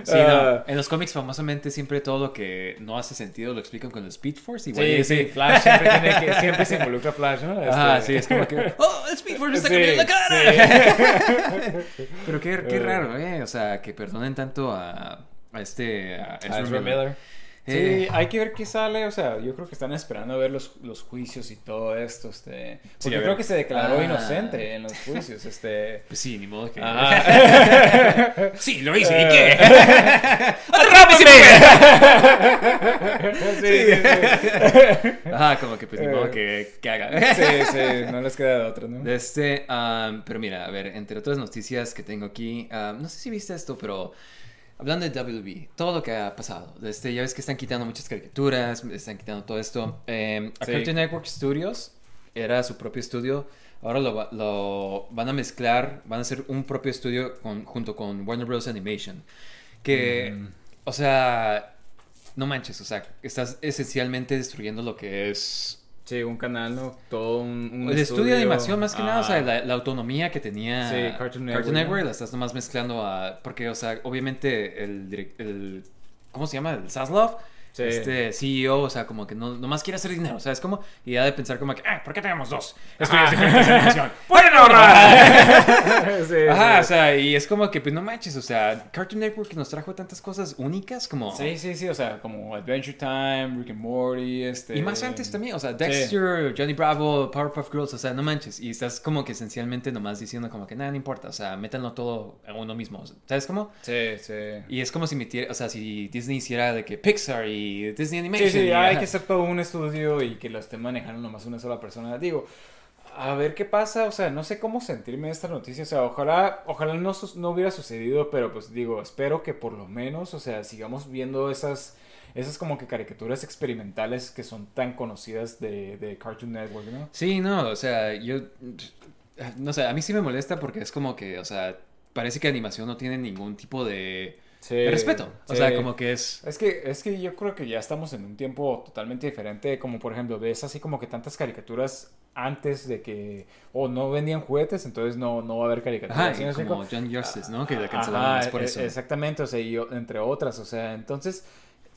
Sí, no. Ah, En los cómics, famosamente, siempre todo lo que no hace sentido lo explican con el Speed Force. Igual Sí, sí, Flash siempre, tiene que, *laughs* siempre se involucra Flash, ¿no? Ah, sí, es como que. ¡Oh, el Speed Force está Sí, cambiando la cara! sí. Pero qué, qué Eh. raro, ¿eh? O sea, que perdonen tanto a, a este. A Ezra Ezra Miller. Sí, Eh. hay que ver qué sale, o sea, yo creo que están esperando a ver los, los juicios y todo esto, este, porque ver. creo que se declaró Ah. inocente en los juicios, este, Pues sí, ni modo que. Ajá. *laughs* sí, lo hice, ¿y qué? *laughs* sí, sí, sí. Ajá, *laughs* como que pues ni modo que, que haga. Sí, sí, no les queda de otra, ¿no? Este, pero mira, a ver, entre otras noticias que tengo aquí, no sé si viste esto, pero hablando de WB, todo lo que ha pasado, este, ya ves que están quitando muchas caricaturas, están quitando todo esto. a Sí. Cartoon Network Studios era su propio estudio, ahora lo van a mezclar, van a hacer un propio estudio con- junto con Warner Bros. Animation. Que, Mm. o sea, no manches, o sea, estás esencialmente destruyendo lo que es Sí, un canal, ¿no? Todo un, un el estudio de animación más que nada, o sea, Ah. la, la autonomía que tenía Sí, Cartoon Network, ¿no? la estás nomás mezclando a... Porque, o sea, obviamente el, el ¿cómo se llama? El Zaslav, Sí. este CEO, o sea, como que no, nomás quiere hacer dinero, o sea, es como... Y ha de pensar como que, ah, ¿por qué tenemos dos diferentes de animación? *laughs* ¡Pueden ahorrar! *laughs* Sí, Ajá, o sea, y es como que, pues no manches, o sea, Cartoon Network nos trajo tantas cosas únicas como... Sí, sí, sí, o sea, como Adventure Time, Rick and Morty, este... Y más antes también, o sea, Dexter, Johnny Bravo, Powerpuff Girls, o sea, no manches. Y estás como que esencialmente nomás diciendo como que nada, no importa, o sea, métanlo todo a uno mismo, ¿sabes cómo? Sí, sí. Y es como si metiera, o sea, si Disney hiciera de que Pixar y Disney Animation. Sí, sí, y- hay que hacer todo un estudio y que lo esté manejando nomás una sola persona. Digo, a ver qué pasa, o sea, no sé cómo sentirme esta noticia, o sea, ojalá, ojalá no, no hubiera sucedido, pero pues digo, espero que por lo menos, o sea, sigamos viendo esas, esas como que caricaturas experimentales que son tan conocidas de, de Cartoon Network, ¿no? Sí, no, o sea, yo. No sé, a mí sí me molesta porque es como que, o sea, parece que animación no tiene ningún tipo de, Sí, respeto. O sí. sea, como que es. Es que, es que yo creo que ya estamos en un tiempo totalmente diferente, como por ejemplo, ves así como que tantas caricaturas antes de que, o no vendían juguetes, entonces no, no va a haber caricaturas. Como John Justice, ¿no? Que la cancelaron por e- eso. Exactamente, o sea, y o- entre otras, o sea, entonces,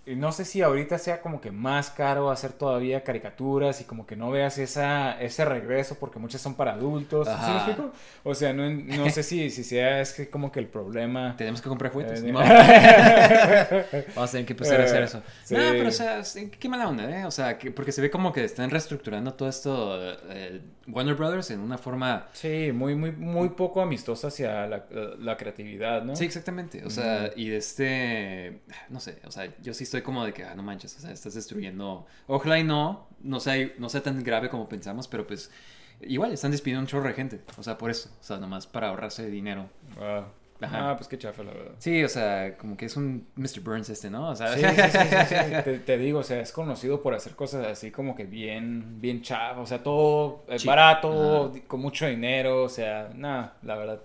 no sé si ahorita sea como que más caro hacer todavía caricaturas y como que no veas esa, ese regreso porque muchas son para adultos, ¿sí me Ajá. explico? O sea, no, no sé si, si sea es que como que el problema... Tenemos que comprar juguetes. Eh, *laughs* modo. Vamos a tener que empezar a hacer Eh, eso. sí. No, pero o sea, sí, qué mala onda, ¿eh? O sea, que- porque se ve como que están reestructurando todo esto eh, Warner Brothers en una forma... Sí, muy, muy, muy poco amistosa hacia la, la creatividad, ¿no? Sí, exactamente. O sea, y de este... No sé, o sea, yo sí estoy como de que, ah, no manches, o sea, estás destruyendo... Ojalá y no, no sea, no sea tan grave como pensamos, pero pues... Igual están despidiendo un chorro de gente. O sea, por eso. O sea, nomás para ahorrarse dinero. Wow. Ajá. Ah, pues qué chafa, la verdad. Sí, o sea, como que es un Mr. Burns este, ¿no? O sea, Sí, sí, sí, sí, sí. *laughs* Te, te digo, o sea, es conocido por hacer cosas así como que bien, bien chafa, o sea, todo eh, Cheap. barato, Ajá. con mucho dinero, o sea, nada, la verdad.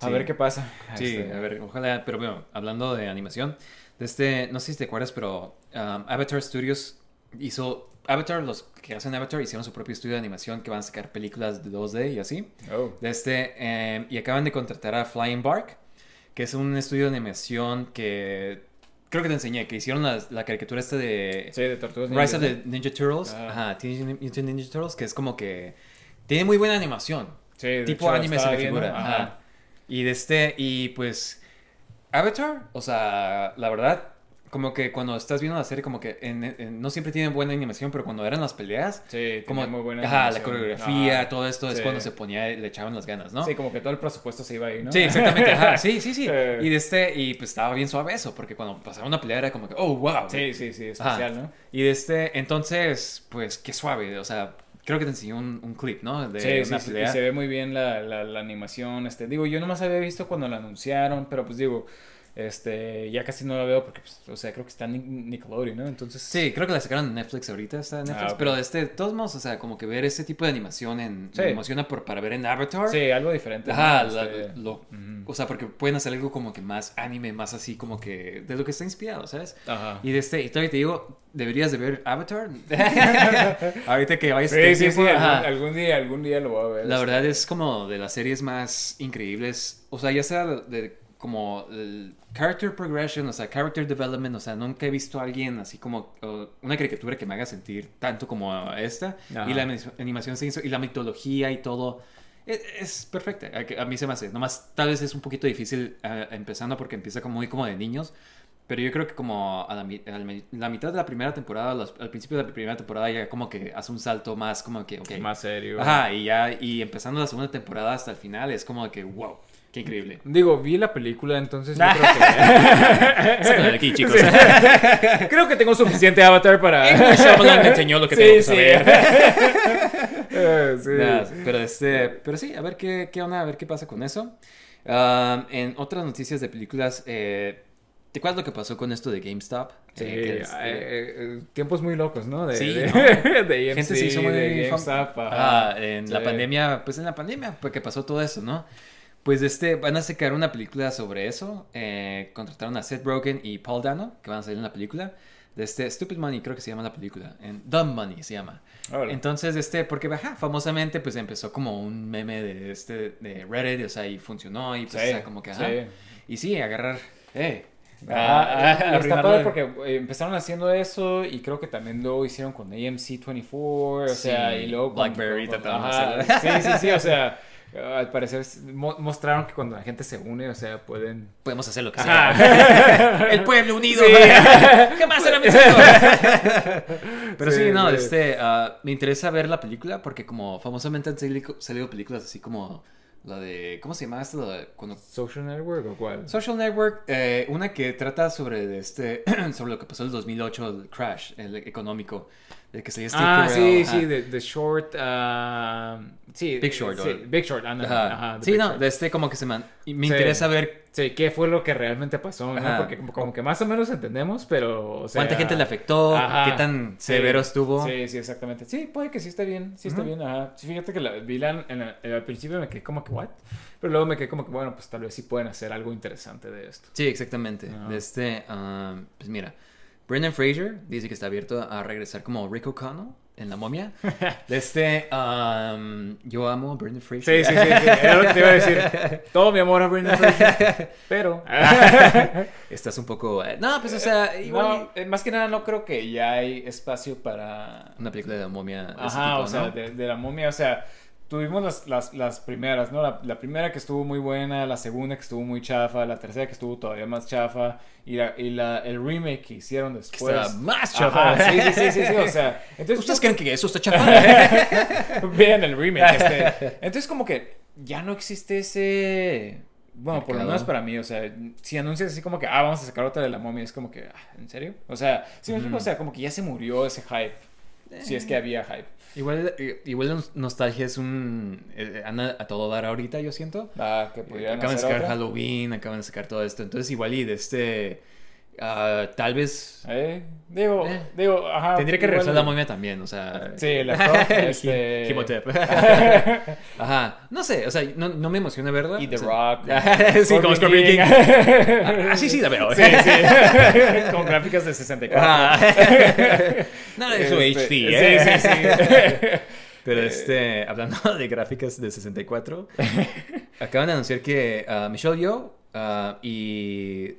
A ver qué pasa. Sí, Este, a ver, ojalá, pero bueno, hablando de animación, este, no sé si te acuerdas, pero um, Avatar Studios hizo, Avatar, los que hacen Avatar hicieron su propio estudio de animación que van a sacar películas de 2D y así. Oh. De este, eh, y acaban de contratar a Flying Bark, que es un estudio de animación que creo que te enseñé, que hicieron la, la caricatura esta de Sí, de Tortugas Rise of Ninja, the Ninja Turtles, Ah. ajá, Teenage Mutant Ninja Turtles, que es como que tiene muy buena animación Sí, de tipo hecho, anime se figura. ajá. Ajá. Y de este, y pues, Avatar, o sea, la verdad, como que cuando estás viendo la serie, como que en- en- no siempre tienen buena animación, pero cuando eran las peleas, Sí, como, muy buena ajá, la animación. coreografía, Ah, todo esto es sí. cuando se ponía, le echaban las ganas, ¿no? Sí, como que todo el presupuesto se iba ahí, ¿no? Sí, exactamente, ajá, sí, sí, sí. *laughs* Eh. Y de este, y pues estaba bien suave eso, porque cuando pasaba una pelea era como que, oh, wow. Sí, sí, sí, Ajá. especial, ¿no? Y de este, entonces, pues, qué suave, o sea, creo que te enseñó un, un clip, ¿no? De Sí, una sí, pelea. y se ve muy bien la, la, la animación, este, digo, yo nomás había visto cuando la anunciaron, pero pues digo, este, ya casi no la veo porque, pues, o sea, creo que está en Nickelodeon, ¿no? Entonces, Sí, creo que la sacaron en Netflix ahorita, está en Netflix. Ah. Pero de este, de todos modos, o sea, como que ver ese tipo de animación en, Sí. me emociona por, para ver en Avatar. sí, algo diferente. ¿no? Ajá, Este, lo- ujú. o sea, porque pueden hacer algo como que más anime, más así como que de lo que está inspirado, ¿sabes? Ajá. Y de este, y todavía te digo, deberías de ver Avatar. *laughs* Ahorita que vayas a Sí, tener sí, sí, tiempo, ajá. algún, algún día, algún día lo voy a ver. La verdad es como de las series más increíbles. O sea, ya sea de como el character progression, o sea, character development, o sea, nunca he visto a alguien así como uh, una caricatura que me haga sentir tanto como esta. Ajá. Y la anim- animación se hizo, y la mitología y todo. Es, es perfecta, a, a mí se me hace. Nomás tal vez es un poquito difícil ah, empezando porque empieza como muy como de niños. Pero yo creo que como a la, a la mi- la mitad de la primera temporada, los- al principio de la primera temporada ya como que hace un salto más como que, ok. Más serio. Ajá, y ya, y empezando la segunda temporada hasta el final es como que, wow, qué increíble. Digo, vi la película, entonces yo creo que... *laughs* De aquí, chicos. creo que tengo suficiente avatar para... Me enseñó lo que Sí, tengo que sí. saber. *laughs* Eh, sí. Nada, pero, este, pero sí, a ver qué, qué onda, a ver qué pasa con eso. Um, en otras noticias de películas, eh, ¿te acuerdas lo que pasó con esto de GameStop? Sí, Eh, es, eh, eh, eh, tiempos muy locos, ¿no? De, Sí, de, ¿no? *laughs* de gente se hizo muy de GameStop. ajá. Ah, en la Sí. pandemia, pues en la pandemia, pues que pasó todo eso, ¿no? Pues este, van a sacar una película sobre eso. Eh, contrataron a Seth Rogen y Paul Dano, que van a salir en la película. De este Stupid Money, creo que se llama la película. En Dumb Money se llama. Entonces, este, porque ajá, famosamente, pues empezó como un meme de este, de Reddit, o sea, y funcionó, y pues, Sí, o sea, como que, ajá. sí. Y sí, agarrar, eh. Ah, ah, está padre porque eh, empezaron haciendo eso y creo que también luego hicieron con AMC 24, o Sí, sea, y luego con- Blackberry con- ajá, hacerlo. Sí, sí, sí, o sea, *laughs* al parecer mo- mostraron que cuando la gente se une, o sea, pueden Podemos hacer lo que Ajá. sea. *laughs* El pueblo unido. Sí. Jamás será vencido. Pero sí, Sí, no, sí. este, ah, me interesa ver la película porque como famosamente han salido, salido películas así como la de, ¿cómo se llama esto? La de- cuando Social Network o cuál? Social Network, eh, una que trata sobre este, *clears throat* sobre lo que pasó en el 2008, el crash el económico, de que se Ah, sí, ajá. sí, de The Short, ah, sí, Big Short, sí, Big Short, ándale, Ajá. sí, no, Short. de este como que se me Sí. interesa ver Sí, qué fue lo que realmente pasó, ¿no? Porque como, como que más o menos entendemos, pero, o sea... cuánta gente le afectó, Ajá. qué tan Sí. severo estuvo. Sí, sí, exactamente. Sí, puede que sí esté bien, sí está bien, ajá. Sí, fíjate que la vi la- en la- al principio me quedé como que, ¿what? Pero luego me quedé como que, bueno, pues tal vez sí pueden hacer algo interesante de esto. Sí, exactamente. De este, ah, pues mira, Brendan Fraser dice que está abierto a regresar como Rick O'Connell en La Momia. *laughs* Este, um, yo amo a Brendan Fraser. Sí, sí, sí, sí, era lo que te iba a decir. *laughs* Todo mi amor a Brendan Fraser, pero... *laughs* Estás un poco... eh, no, pues o sea, igual... No, eh, más que nada no creo que ya hay espacio para... Una película de La Momia de Ajá, tipo, o sea, de, de la momia, o sea, tuvimos las, las, las primeras, ¿no? La, la primera que estuvo muy buena, la segunda que estuvo muy chafa, la tercera que estuvo todavía más chafa, y, la, y la, el remake que hicieron después. más Ajá, chafa. sí, sí, sí, sí, sí, o sea, *laughs* entonces... ¿Ustedes creen que eso está chafa? *laughs* Vean el remake, este. *laughs* Entonces como que ya no existe ese... Bueno, por lo menos para mí, o sea, si anuncias así como que, ah, vamos a sacar otra de la momia, es como que, ah, ¿en serio? O sea, sí, explico? o sea, como que ya se murió ese hype, si es que había hype. Igual, eh, igual nostalgia es un... eh, anda a todo dar ahorita, yo siento. Ah, que pudieran Acaban de sacar otra. Halloween, acaban de sacar todo esto. Entonces igual y de este... ah, tal vez... Eh, digo, Eh. digo, ajá. Tendría que regresar la momia también, o sea... Sí, el *laughs* actor, este... Himotep. *laughs* Ajá. No sé, o sea, no, no me emociona verla. Y The sea- Rock. *laughs* sí, como Scorpion King. Ah, sí, sí, la veo. Sí, sí. Con gráficas de 64. Ajá. Nada de eso Este, HD, sí, ¿eh? sí, sí. Pero este, hablando de gráficas de 64, acaban de anunciar que ah, Michelle Yeoh ah, y...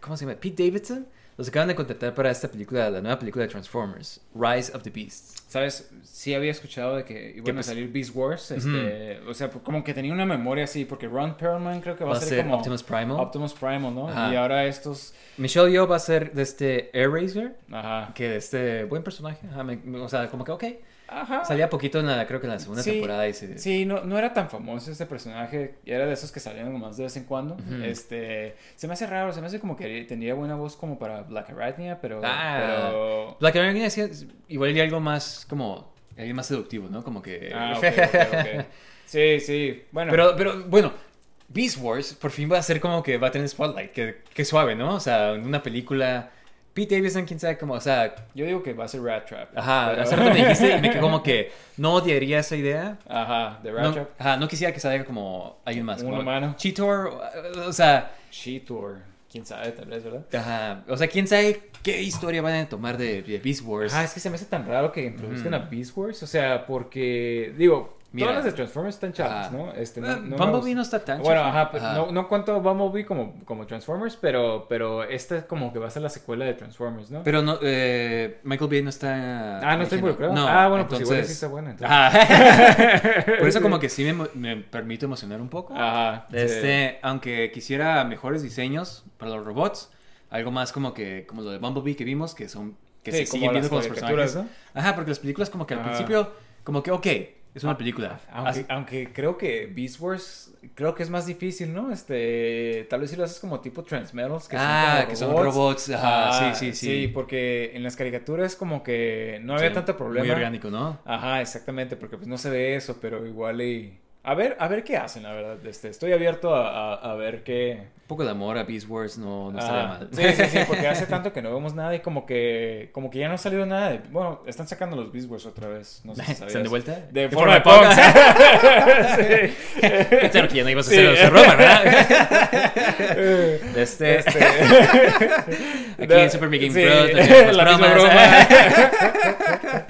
¿Cómo se llama? Pete Davidson los acaban de contratar para esta película, la nueva película de Transformers, Rise of the Beasts. ¿Sabes? Sí había escuchado de que iban a pues- salir Beast Wars. Este, O sea, como que tenía una memoria así, porque Ron Perlman creo que va, a ser, como Optimus Primal. Optimus Primal, ¿no? Ajá. Y ahora estos. Michelle Yeoh va a ser de este Air Racer, Ajá. que este buen personaje, ajá, me- o sea, como que ok. Ajá. Salía poquito en la, creo que en la segunda Sí, temporada y se... Sí, no, no era tan famoso este personaje. Era de esos que salían más de vez en cuando. Este. Se me hace raro, se me hace como que tendría buena voz como para Black Arachnia, pero. Ah. pero... Black hacía igual y algo más como alguien más seductivo, ¿no? Como que Ah, ok, *laughs* ok, ok. Sí, sí. Bueno. pero pero bueno, Beast Wars por fin va a ser como que va a tener spotlight, que, que suave, ¿no? O sea, en una película Pete Davidson, quién sabe cómo, o sea, Yo digo que va a ser Rat Trap. ajá, pero- hace rato me dijiste y me quedé como que *laughs* no odiaría esa idea. Ajá, de Rat No, Trap. ajá, no quisiera que salga como alguien más. Un como humano. Cheetor, o sea, Cheetor. quién sabe, tal vez, ¿verdad? Ajá. O sea, quién sabe qué historia van a tomar de, de Beast Wars. Ah, es que se me hace tan raro que introduzcan a Beast Wars. O sea, porque, digo, Mira. todas las de Transformers están chavas, Ah. ¿no? Este, Ah, no, no me Bumblebee no está tan Bueno, ajá, pues, Ajá. No, no cuento Bumblebee como, como Transformers, pero, pero esta como que va a ser la secuela de Transformers, ¿no? Pero no, eh, Michael Bay no está. ah, no está involucrado. No, ah, bueno, pues igual entonces- sí está buena. entonces. *laughs* Por eso como que sí me, me permito emocionar un poco. Ajá. sí. Este, aunque quisiera mejores diseños para los robots, algo más como que como lo de Bumblebee que vimos, que son que Sí, se como siguen viendo las con los personajes. Ajá, porque las películas como que al Ajá. principio como que ok, es una película. Aunque, aunque creo que Beast Wars creo que es más difícil, ¿no? Este, tal vez si lo haces como tipo Transmetals, que Ah, son que son robots, ajá, sí, sí, sí. Sí, porque en las caricaturas como que no había sí, tanto problema. Muy orgánico, ¿no? Ajá, exactamente, porque pues no se ve eso, pero igual y... A ver, a ver qué hacen, la verdad. Este, estoy abierto a, a- a ver qué... Un poco de amor a Beast Wars no, no Ah, estaría mal. Sí, sí, sí, porque hace *laughs* tanto que no vemos nada y como que como que ya no ha salido nada de... Bueno, están sacando los Beast Wars otra vez. No sé si *laughs* ¿Están de vuelta? De, De forma de forma Punk. de *laughs* sí. Claro que ya no ibas a Sí. hacer ese Roma, ¿verdad? Este, Este, aquí en Super Game sí, Bros. la misma bromas. broma.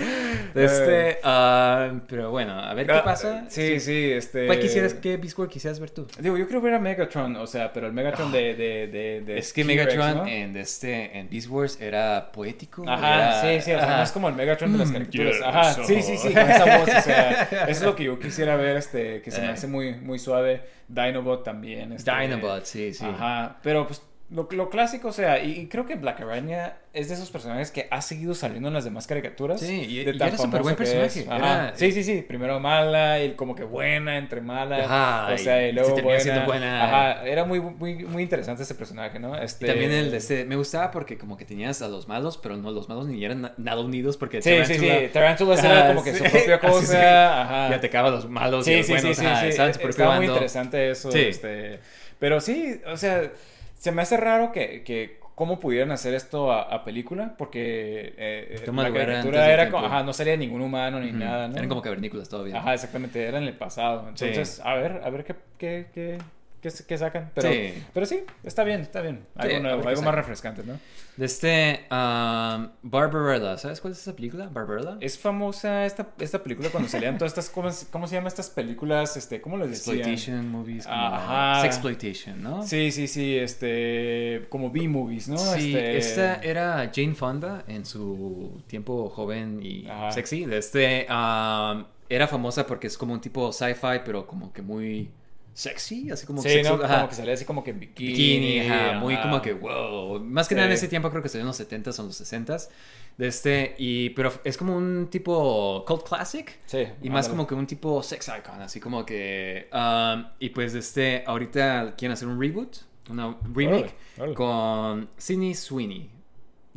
Este, ah, pero bueno, a ver qué Ah, pasa. Sí, sí, este... ¿Cuál quisieras, qué Beast Wars quisieras ver tú? Digo, yo quiero ver a Megatron, o sea, pero el Megatron de, de, de, de Ah. Es que Megatron ¿no? en, este, en Beast Wars era poético. Ajá, era- sí, sí, o sea, no es como el Megatron de las Mm, caricaturas. Ajá, sí, sí, sí, con esa voz, o sea, eso *laughs* es lo que yo quisiera ver, este, que se me Eh. hace muy, muy suave. Dinobot también. Este, Dinobot, sí, sí. Ajá, pero pues lo, lo clásico, o sea, y, y creo que Black Araña es de esos personajes que ha seguido saliendo en las demás caricaturas. Sí, y- de y tan era súper buen personaje, era- Sí, sí, sí, primero mala, y como que buena, entre mala. Ajá, o sea, y luego se termina buena. siendo buena. Ajá, era muy, muy, muy interesante ese personaje, ¿no? Y Este... también el de este, me gustaba porque como que tenías a los malos, pero no, los malos ni eran na- nada unidos porque Sí, sí, sí. Tarantula- era como que sí. su propia *laughs* cosa. Ajá. Y atacaba a los malos y los sí, buenos. sí, sí, ajá, sí. Estaba muy interesante eso. Sí. Este... Pero sí, o sea, se me hace raro que, que cómo pudieran hacer esto a, a película, porque eh, Toma la caricatura era como, ajá, no salía ningún humano ni nada, ¿no? Eran como cavernícolas todavía. Ajá, exactamente, era en el pasado. Entonces, Sí. a ver, a ver qué, qué, qué, qué, qué sacan. Pero Sí. pero sí, está bien, está bien. Algo, Sí, nuevo, algo más refrescante, ¿no? De este, um, Barbarella, ¿sabes cuál es esa película? Barbarella. Es famosa esta, esta película cuando salían todas estas, ¿cómo, ¿cómo se llaman estas películas? Este, ¿Cómo les decían? Exploitation movies. Como Ajá. Sexploitation, ¿no? Sí, sí, sí, este, como B-movies, ¿no? Sí, Este, esta era Jane Fonda en su tiempo joven y Ajá. sexy. De este, um, era famosa porque es como un tipo sci-fi, pero como que muy sexy, así como Sí, sexo- ¿no? ajá. Como que salía así como que en bikini. bikini, ajá, muy como que wow. Más que nada en ese tiempo creo que salió en los 70s o los 60s. De este, y, pero es como un tipo cult classic. Sí. Y más ándale. como que un tipo sex icon, así como que... um, y pues de este, ahorita quieren hacer un reboot, una remake, Órale, órale. con Sydney Sweeney.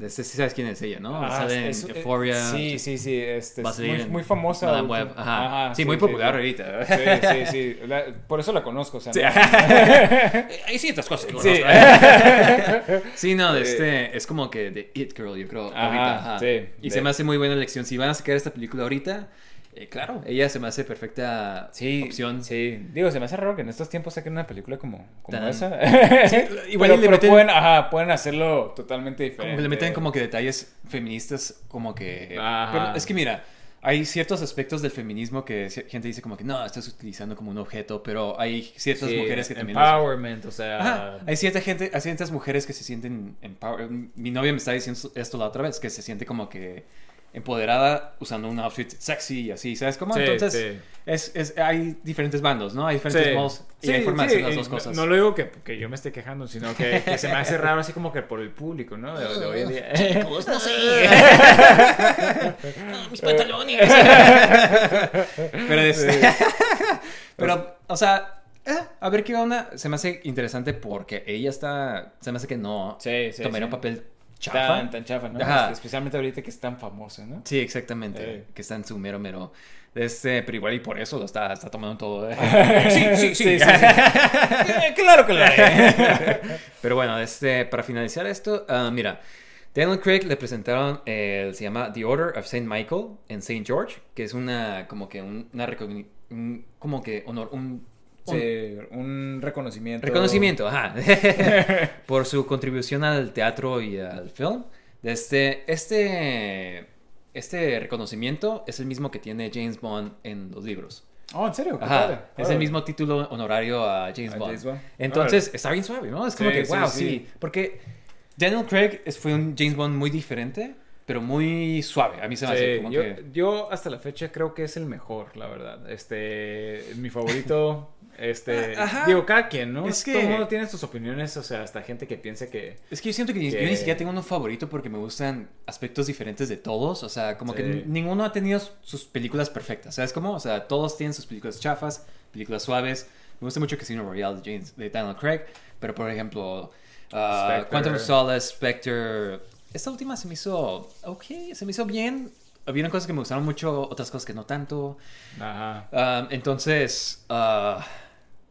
Sí sabes quién es ella, ¿no? Ah, Sale en es- es- Euphoria. Sí, sí, sí. Este, es muy, en muy famosa. Madame Web, ajá. sí, muy popular ahorita. Sí, sí, sí. La- por eso la conozco. O sea, Sí. no- *laughs* Hay ciertas cosas que conozco. *laughs* Sí, no, de este, es como que de It Girl, yo creo, Ajá, ahorita. ajá. sí, Y de- se me hace muy buena elección. Si van a sacar esta película ahorita, eh, claro, ella se me hace perfecta Sí, opción. Sí, digo, se me hace raro que en estos tiempos saquen una película como, como Tan- esa. *laughs* igual pero, y le pero meten- pueden, ajá, pueden hacerlo totalmente diferente. Como que le meten como que detalles feministas, como que... Ajá. Pero es que mira, hay ciertos aspectos del feminismo que gente dice como que no, estás utilizando como un objeto, pero hay ciertas Sí, mujeres que también... Empowerment, o sea. Ajá, Hay cierta gente, hay ciertas mujeres que se sienten empower- Mi novia me estaba diciendo esto la otra vez, que se siente como que empoderada usando un outfit sexy y así, ¿sabes cómo? Sí, Entonces, sí. Es, es- hay diferentes bandos, ¿no? Hay diferentes Sí. modos y Sí, hay formas de hacer las y dos cosas. No, lo digo que, que yo me esté quejando, sino que, que se me hace raro así como que por el público, ¿no? De, de hoy en día. Pues no sé. Mis pantalones. Pero es. Pero, o sea, eh, a ver qué onda. Se me hace interesante porque ella está. Se me hace que no Sí, sí, tomaría sí. un papel chafa. Tan, tan chafa, ¿no? Ajá. Especialmente ahorita que es tan famosa, ¿no? Sí, exactamente. Eh. Que está en su mero mero. Este, pero igual y por eso lo está, está tomando todo. ¿eh? *laughs* sí, sí, sí. *laughs* Eh, *laughs* claro que lo haré. Pero bueno, este, para finalizar esto, ah, mira, Daniel Craig le presentaron, el, se llama The Order of Saint Michael en Saint George, que es una, como que un- una un- como que honor, un Sí, un reconocimiento. Reconocimiento, ajá. *laughs* *laughs* por su contribución al teatro y al film. Este, este, este reconocimiento es el mismo que tiene James Bond en los libros. Oh, ¿en serio? Ajá, es el mismo título honorario a James A Bond. James Bond. Entonces, está bien suave, ¿no? Es como Sí, que, wow, sí. sí. Porque Daniel Craig fue un James Bond muy diferente, pero muy suave. A mí se me hace como yo, que... yo hasta la fecha creo que es el mejor, la verdad. Este, mi favorito, *laughs* este, Ajá. digo, cada quien, ¿no? Es Todo el que- mundo tiene sus opiniones, o sea, hasta gente que piensa que... Es que yo siento que, yo ni siquiera tengo uno favorito porque me gustan aspectos diferentes de todos. O sea, como que Sí. ninguno ha tenido sus películas perfectas. ¿Sabes cómo? O sea, todos tienen sus películas chafas, películas suaves. Me gusta mucho Casino Royale de, James, de Daniel Craig. Pero, por ejemplo, uh. Quantum of Solace, Spectre... Esta última se me hizo... Ok, se me hizo bien. Hubieron cosas que me gustaron mucho, otras cosas que no tanto. Ajá. Um, entonces... uh,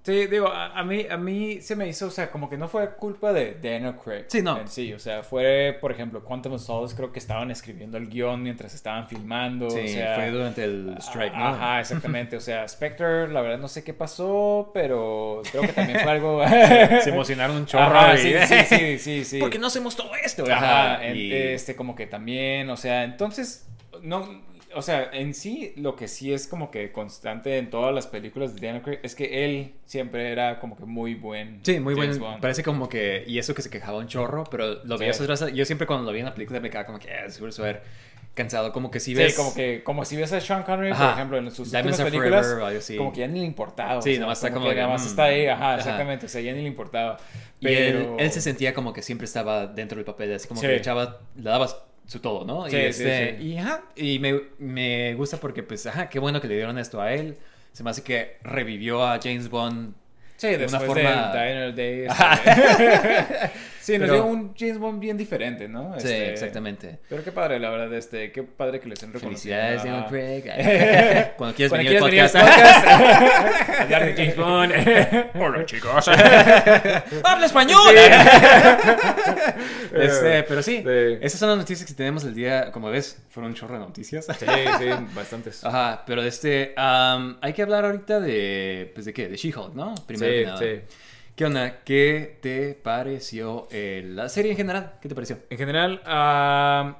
Sí, digo, a, a mí, a mí se me hizo, o sea, como que no fue culpa de Daniel Craig. Sí, no. En sí, o sea, fue, por ejemplo, Quantum of Solace creo que estaban escribiendo el guion mientras estaban filmando. sí, o sea, fue durante el strike, ¿no? Ajá, exactamente. O sea, Spectre, la verdad no sé qué pasó, pero creo que también fue algo. *laughs* Se emocionaron un chorro. Ajá, sí, *laughs* sí, sí, sí, sí. ¿Por qué no hacemos todo esto? Ajá, y- este, como que también, o sea, entonces, no, o sea, en sí, lo que sí es como que constante en todas las películas de Daniel Craig es que él siempre era como que muy buen. Sí, muy James. Bond. Parece como que. Y eso que se quejaba un chorro, pero lo Sí. veías otras. Yo siempre cuando lo vi en la película me quedaba como que. "Ah, seguro se va a ver cansado. Como que si Sí, ves. como que, como si ves a Sean Connery, por Ajá. ejemplo, en sus Diamonds últimas películas, Forever o así. como que ya ni le importaba. o Sí, sea, nomás está como que que, nada más mm, está ahí, ajá, ajá. exactamente, o sea, ya ni le importaba. Y Pero... él, él se sentía como que siempre estaba dentro del papel, así como Sí. que le echaba, le dabas su todo, ¿no? Sí, y sí, este, sí. y ajá, y me, me gusta porque, pues, ajá, qué bueno que le dieron esto a él. Se me hace que revivió a James Bond. Sí, de una forma- de Diner. *laughs* *laughs* Sí, nos Pero- dio un James Bond bien diferente, ¿no? Sí, Este, exactamente. Pero qué padre, la verdad, este, qué padre que les den Felicidades, Daniel. Craig. *laughs* Cuando quieres Cuando venir quieres al podcast. podcast, *laughs* hablar de James Bond. *laughs* Hola, chicos. ¡Habla español! Este, pero sí, Sí. esas son las noticias que tenemos el día. Como ves, fueron un chorro de noticias. Sí, sí, bastantes. Ajá, pero este. hay que hablar ahorita de. Pues de qué? De She-Hulk, ¿no? Primero Sí, que nada. sí. ¿Qué onda? ¿Qué te pareció eh, la serie en general? ¿Qué te pareció? En general,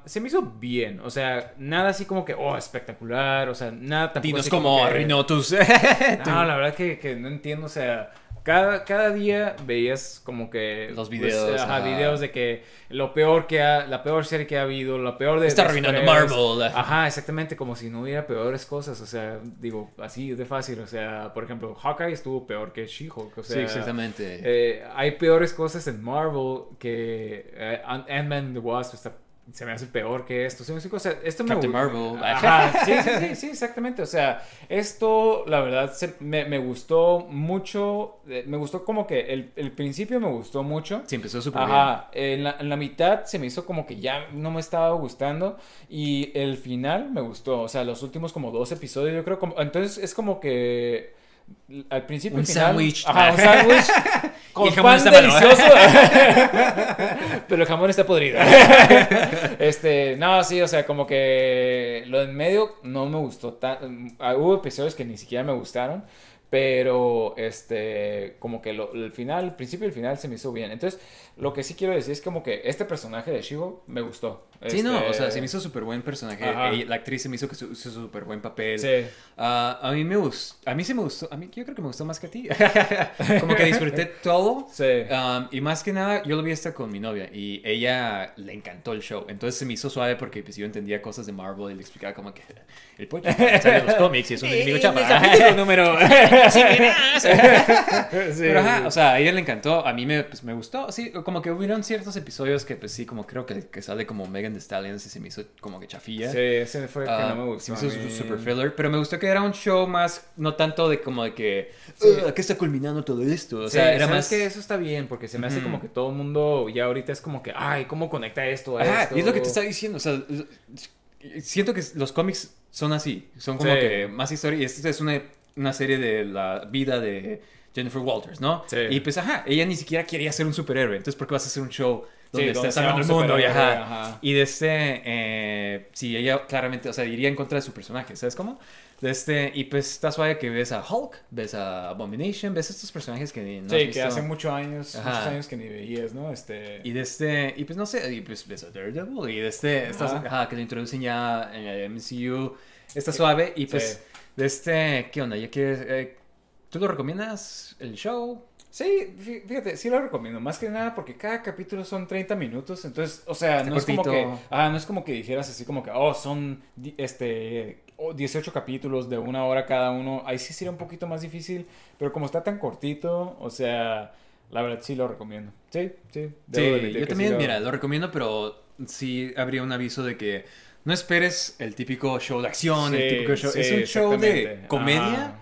se me hizo bien. O sea, nada así como que, oh, espectacular. O sea, nada tampoco Dinos así como que- arruinó tus. *laughs* No, la *laughs* verdad que, que no entiendo, o sea, cada, cada día veías como que... Los pues, videos, ajá, ajá. videos de que lo peor que ha, la peor serie que ha habido, la peor de... Está arruinando. Marvel. Ajá, exactamente, como si no hubiera peores cosas, o sea, digo, así de fácil, o sea, por ejemplo, Hawkeye estuvo peor que She-Hulk, o sea... sí, exactamente. eh, hay peores cosas en Marvel que eh, Ant- Ant-Man the Wasp está- se me hace peor que esto. Se me hace cosa- esto me Captain gu- Marvel. Ajá, sí, sí, sí, sí, exactamente. O sea, esto, la verdad, se- me, me gustó mucho. eh, Me gustó como que el, el principio me gustó mucho. Sí, empezó súper bien. Ajá, en la, en la mitad se me hizo como que ya no me estaba gustando y el final me gustó, o sea, los últimos como dos episodios yo creo como, entonces es como que al principio Un sándwich. ajá, un *laughs* sándwich con Y delicioso, *laughs* pero el jamón está podrido. *laughs* este, no, sí, o sea, como que lo en medio no me gustó tan, hubo episodios que ni siquiera me gustaron. Pero, este, como que lo- el final, el principio y el final se me hizo bien. Entonces, lo que sí quiero decir es como que este personaje de Shivo me gustó. Sí, no, Este, o sea, se me hizo súper buen personaje. Ajá. La actriz se me hizo que su- hizo súper buen papel. Sí. Ah, a mí me gustó, a mí sí me gustó, a mí yo creo que me gustó más que a ti. *laughs* Como que disfruté todo. Sí. Um, y más que nada, yo lo vi hasta con mi novia y ella le encantó el show. Entonces se me hizo suave porque pues, yo entendía cosas de Marvel y le explicaba como que el pollo sale de los cómics y es un enemigo chapa. *laughs* número. *laughs* Pero ajá, o sea, a ella le encantó, a mí me, pues, me gustó, sí, como que hubieron ciertos episodios que pues sí, como creo que, que sale como Megan Thee Stallions y se me hizo como que chafilla. Sí, ese fue el que Ah, no me gustó. se me hizo super filler, pero me gustó que era un show más, no tanto de como de que, "Ugh, ¿a qué está culminando todo esto? O Sí, sea, era ¿sabes más... que eso está bien porque se me hace como que todo el mundo ya ahorita es como que, ay, ¿cómo conecta esto a Ajá, esto? y es lo que te está diciendo, o sea, siento que los cómics son así, son como Sí. que más historia, y esta es una, una serie de la vida de Jennifer Walters, ¿no? Sí. Y pues, ajá, ella ni siquiera quería ser un superhéroe, entonces ¿por qué vas a hacer un show donde Sí, está salvando el un mundo y, ajá. ajá. y de este, eh, sí, ella claramente, o sea, iría en contra de su personaje, ¿sabes cómo? De este, y pues está suave que ves a Hulk, ves a Abomination, ves a estos personajes que no has sí, que hace muchos años, Ajá. muchos años que ni veías, ¿no? Este... Y de este, y pues no sé, y pues ves a Daredevil, y de este, Ajá. que lo introducen ya en el MCU, está suave, y pues, Sí. de este, ¿qué onda? ¿Ya quieres, eh, ¿Tú lo recomiendas, el show? Sí, fí- fíjate, sí lo recomiendo. Más que nada porque cada capítulo son 30 minutos. Entonces, o sea, no es como que. Ah, no es como que dijeras así como que, oh, son este. oh, 18 capítulos de una hora cada uno. Ahí sí sería un poquito más difícil. Pero como está tan cortito, o sea, la verdad sí lo recomiendo. Sí, sí. Sí, yo también, sí mira, lo recomiendo, pero sí habría un aviso de que no esperes el típico show de acción, el Sí, típico show. es un show de comedia.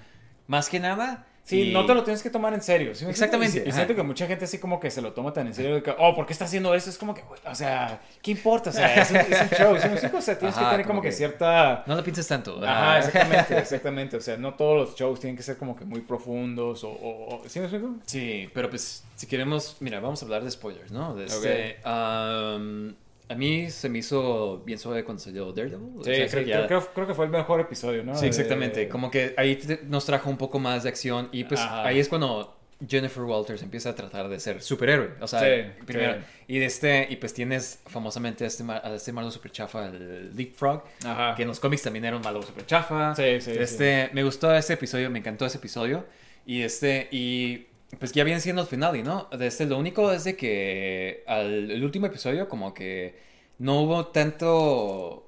Más que nada. Sí, y- no te lo tienes que tomar en serio. Exactamente, Y, siento que mucha gente así como que se lo toma tan en serio de que, oh, ¿por qué está haciendo eso? Es como que, o sea, ¿qué importa? O sea, es un, es un show. ¿sí me explico? O sea, tienes Ajá, que tener como como que que- cierta... No lo pienses tanto. Ajá, ajá. exactamente, *laughs* exactamente. O sea, no todos los shows tienen que ser como que muy profundos o... o- o- ¿Sí me explico? Sí, pero pues si queremos, mira, vamos a hablar de spoilers, ¿no? De este, um, a mí se me hizo bien suave cuando salió Daredevil. o Sí, sea, sí, creo que ya- creo- creo que fue el mejor episodio, ¿no? Sí, exactamente. De- Como que ahí te- nos trajo un poco más de acción y pues Ajá. ahí es cuando Jennifer Walters empieza a tratar de ser superhéroe. O sea, Sí, primero. sí. Y de este, y pues tienes famosamente a este, a este malo super chafa, el Leapfrog, Ajá. que en los cómics también era un malo super chafa. Sí, sí, Este, me gustó ese episodio, me encantó ese episodio. Y este, y pues ya viene siendo el final, ¿y no? De este, lo único es de que al el último episodio como que no hubo tanto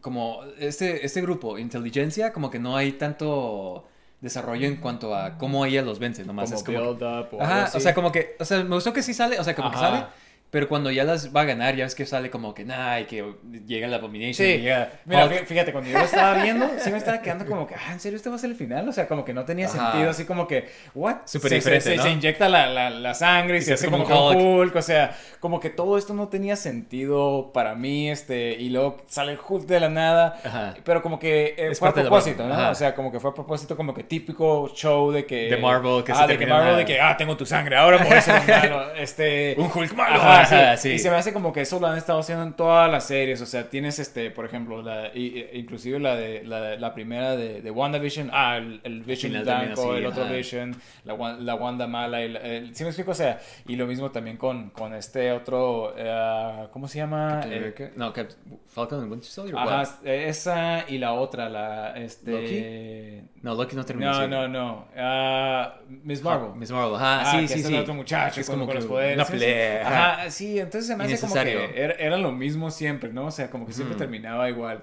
como este, este grupo, inteligencia, como que no hay tanto desarrollo en cuanto a cómo ella los vence, nomás Como es como... build up o Ajá, o sea, como que, o sea, me gustó que sí sale, o sea, como que sale, pero cuando ya las va a ganar, ya ves que sale como que, nah, y que llega la Abomination, Sí, llega mira, Hulk. fí- fíjate, cuando yo lo estaba viendo, sí me estaba quedando como que, ah, ¿en serio este va a ser el final? O sea, como que no tenía Ajá. sentido, así como que, ¿what? Súper Se- diferente, se, se- ¿no? se inyecta la, la, la sangre y, Y se se hace como, como Hulk. Hulk, o sea, como que todo esto no tenía sentido para mí, este, y luego sale el Hulk de la nada, Ajá. pero como que eh, fue a propósito, ¿no? ajá. O sea, como que fue a propósito, como que típico show de que... De Marvel, que se ah, de que Marvel, la- de que, ah, tengo tu sangre, ahora me voy a ser un malo, *laughs* este... Un Hulk malo. Ajá, sí. Y se me hace como que eso lo han estado haciendo en todas las series. O sea, tienes este, por ejemplo, la, inclusive la de la, la primera de, de WandaVision. Ah, el, el Vision también blanco, así, el otro ajá. Vision, la, la Wanda mala. Y la- el- ¿Sí me explico? O sea, y lo mismo también con, con este otro, eh, ¿cómo se llama? Eh. No, Cap- Falcon and Winter Soldier. ¿o Ajá, cuál? esa y la otra, la, este... No, Loki no terminó. No, no, no. Ah, Miss Marvel. Miss Marvel, ajá, Ah, sí, sí, es sí. el otro muchacho Es con, como con que los poderes. una pelea, ajá. Sí, entonces se me hace como que era, era lo mismo siempre, ¿no? O sea, como que siempre terminaba igual.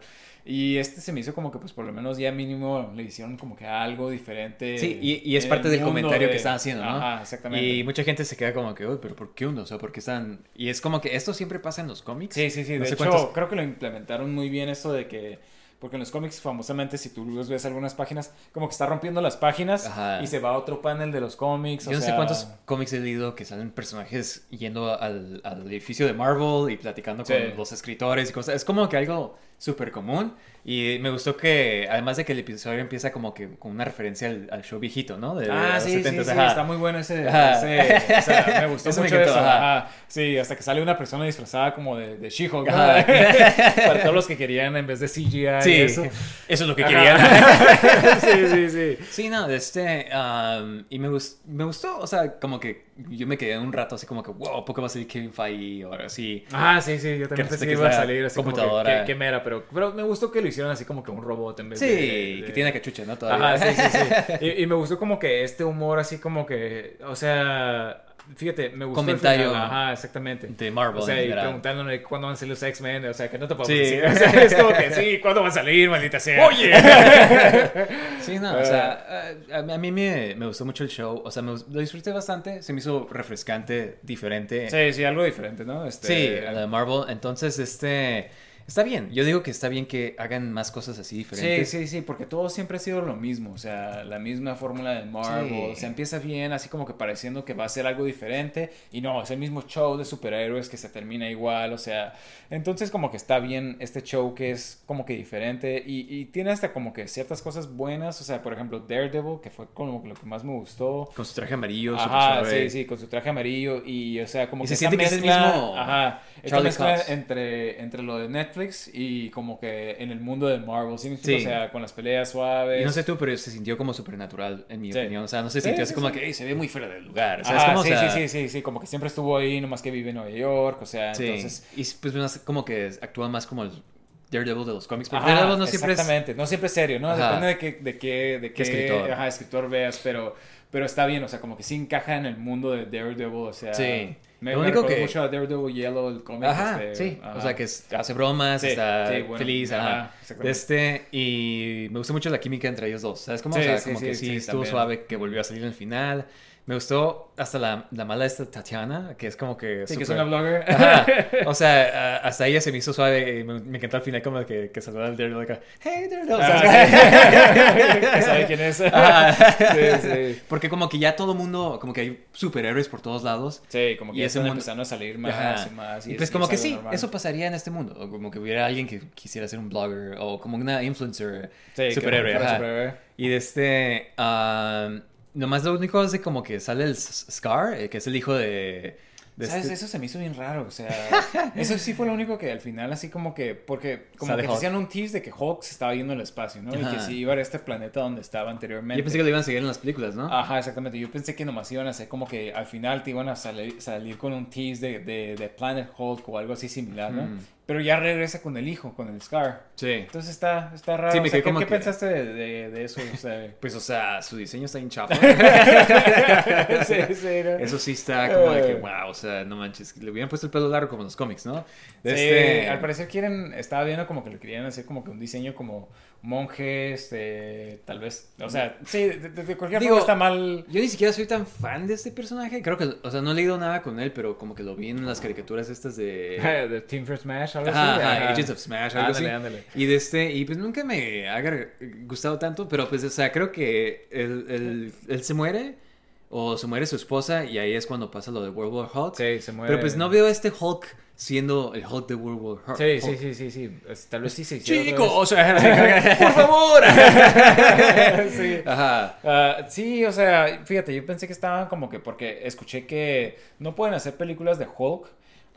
Y este se me hizo como que, pues, por lo menos ya mínimo le hicieron como que algo diferente. Sí, y, y es parte el del comentario de- que están haciendo, ¿no? Ajá, exactamente. Y mucha gente se queda como que, uy, pero ¿por qué uno? O sea, ¿por qué están...? Y es como que esto siempre pasa en los cómics. Sí, sí, sí. No de hecho, cuántos- creo que lo implementaron muy bien eso de que... Porque en los cómics, famosamente, si tú los ves algunas páginas, como que está rompiendo las páginas Ajá. y se va a otro panel de los cómics. Yo o no sé cuántos cómics he leído que salen personajes yendo al, al edificio de Marvel y platicando con Sí. los escritores y cosas. Es como que algo súper común. Y me gustó que, además de que el episodio empieza como que con una referencia al, al show viejito, ¿no? De, de Ah, los sí, 70s, sí, sí, está muy bueno ese, Ajá. ese- o sea, me *laughs* gustó Eso me mucho encantó, eso, ajá. ajá. Sí, hasta que sale una persona disfrazada como de, de She-Hulk. *laughs* Para todos los que querían en vez de CGI Sí, y eso. eso. es lo que Ajá. querían. *laughs* sí, sí, sí. Sí, no, de este. um, y me, gus- me gustó, o sea, como que yo me quedé un rato así como que, wow, ¿por qué va a salir Kevin Feige o algo así? Ah, sí, sí, yo también pensé que iba a salir así como que, computadora. que, que mera, pero, pero me gustó que lo hicieron así como que un robot en vez Sí, de... de- que tiene cachucha, ¿no? Todavía. Ajá, sí, sí, sí. *laughs* Y, y me gustó como que este humor así como que, o sea, fíjate, me gustó el Comentario final, Ajá, exactamente. de Marvel O sea, y preguntándole cuándo van a salir los X-Men, o sea, que no te puedo Sí. decir. O sea, es como que *laughs* sí, ¿cuándo van a salir, maldita sea? ¡Oye! *laughs* sí, no, o Eh. sea, a, a mí me, me gustó mucho el show, o sea, me, lo disfruté bastante, se me hizo refrescante, diferente. Sí, sí, algo diferente, ¿no? Este, Sí, la de Marvel. Entonces, este. Está bien, yo digo que está bien que hagan más cosas así Sí, diferentes. sí, sí, porque todo siempre ha sido lo mismo, o sea, la misma fórmula de Marvel, Sí. o sea, empieza bien, así como que pareciendo que va a ser algo diferente, y no, es el mismo show de superhéroes que se termina igual, o sea, entonces como que está bien este show que es como que diferente, y, y tiene hasta como que ciertas cosas buenas, o sea, por ejemplo, Daredevil, que fue como lo que más me gustó. Con su traje amarillo, Ajá, sí, sí, con su traje amarillo y, o sea, como Y que se siente que es el mezcla- mismo Ajá, esta mezcla entre, entre lo de Netflix y como que en el mundo de Marvel, ¿sí? O sea, con las peleas suaves. Y no sé tú, pero se sintió como supernatural, en mi Sí. opinión. O sea, no se sintió sí, así como que "Ey, se ve muy fuera del lugar. O sea, es Ajá, como, sí, o sea, sí, sí, sí, sí, como que siempre estuvo ahí, nomás que vive en Nueva York, o sea, sí. entonces... Y pues como que actúa más como el Daredevil de los cómics. Ajá, Daredevil no siempre es... exactamente, no siempre es serio, ¿no? Ajá. Depende de qué, de qué, de qué, escritor. Ajá, escritor veas, pero, pero está bien, o sea, como que sí encaja en el mundo de Daredevil, o sea... Sí. Me, Lo me único que- mucho a Daredevil Yellow, el cómic. Ajá, este, sí. ajá. O sea, que es- hace bromas, Sí, está sí, bueno, feliz. ajá, este, y me gustó mucho la química entre ellos dos. ¿Sabes cómo? Sí, o sea, como que sí, sí, estuvo también. suave que volvió a salir en el final. Me gustó hasta la, la mala esta Tatiana, que es como que... Sí, que es una blogger. Ajá. *laughs* O sea, a- hasta ella se me hizo suave y me, me encantó al final como que, que saludaba al Daredevil acá. Hey, Daredevil. O sea, Ah, *laughs* *laughs* sabe quién es. Ajá. Sí, sí. Porque como que ya todo mundo, como que hay superhéroes por todos lados. Sí, como que Y ya están mundo- empezando a salir más Ajá. y más. Y es- pues como que sí, normal. eso pasaría en este mundo. Como que hubiera alguien que quisiera ser un blogger o como una influencer Sí, superhéroe. superhéroe. Y de este... ah, nomás lo único es de como que sale el Scar, eh, que es el hijo de... de ¿Sabes? este- Eso se me hizo bien raro, o sea, *laughs* eso sí fue lo único que al final así como que, porque como Sale que te Hulk. hacían un tease de que Hulk se estaba yendo al espacio, ¿no? Y que sí iba a este planeta donde estaba anteriormente. Yo pensé que lo iban a seguir en las películas, ¿no? Ajá, exactamente. Yo pensé que nomás iban a hacer como que al final te iban a salir, salir con un tease de, de, de Planet Hulk o algo así similar, ¿no? Mm. Pero ya regresa con el hijo, con el Scar. Sí. Entonces está, está raro. Sí, o me sea, quedé ¿qué, como qué que- pensaste de, de, de eso? O sea, *laughs* Pues, o sea, su diseño está hinchado. *laughs* sí, sí, ¿no? Eso sí está como de que, Eh. wow, o sea, no manches. Le hubieran puesto el pelo largo como en los cómics, ¿no? De Sí, este- al parecer quieren, estaba viendo como que le querían hacer como que un diseño como monje, este, tal vez, o sea, sí, de, cualquier Digo, forma está mal. Yo ni siquiera soy tan fan de este personaje. Creo que, o sea, no he leído nada con él, pero como que lo vi en las caricaturas estas de... *laughs* De Team for Smash, algo Ajá, así. ajá. Agents of Smash, algo Ándale, así. ándale. Y de este, y pues nunca me ha gustado tanto, pero pues, o sea, creo que él, él- él se muere, o se muere su esposa, y ahí es cuando pasa lo de World War Hulk. Sí, se muere. Pero pues no veo a este Hulk siendo el Hulk de World War Hulk. Sí, sí, sí, sí, sí. Tal vez sí se hicieron Chicos, vez. *laughs* por favor. *laughs* Sí. Ajá. Ah, sí, o sea, fíjate, yo pensé que estaban como que porque escuché que no pueden hacer películas de Hulk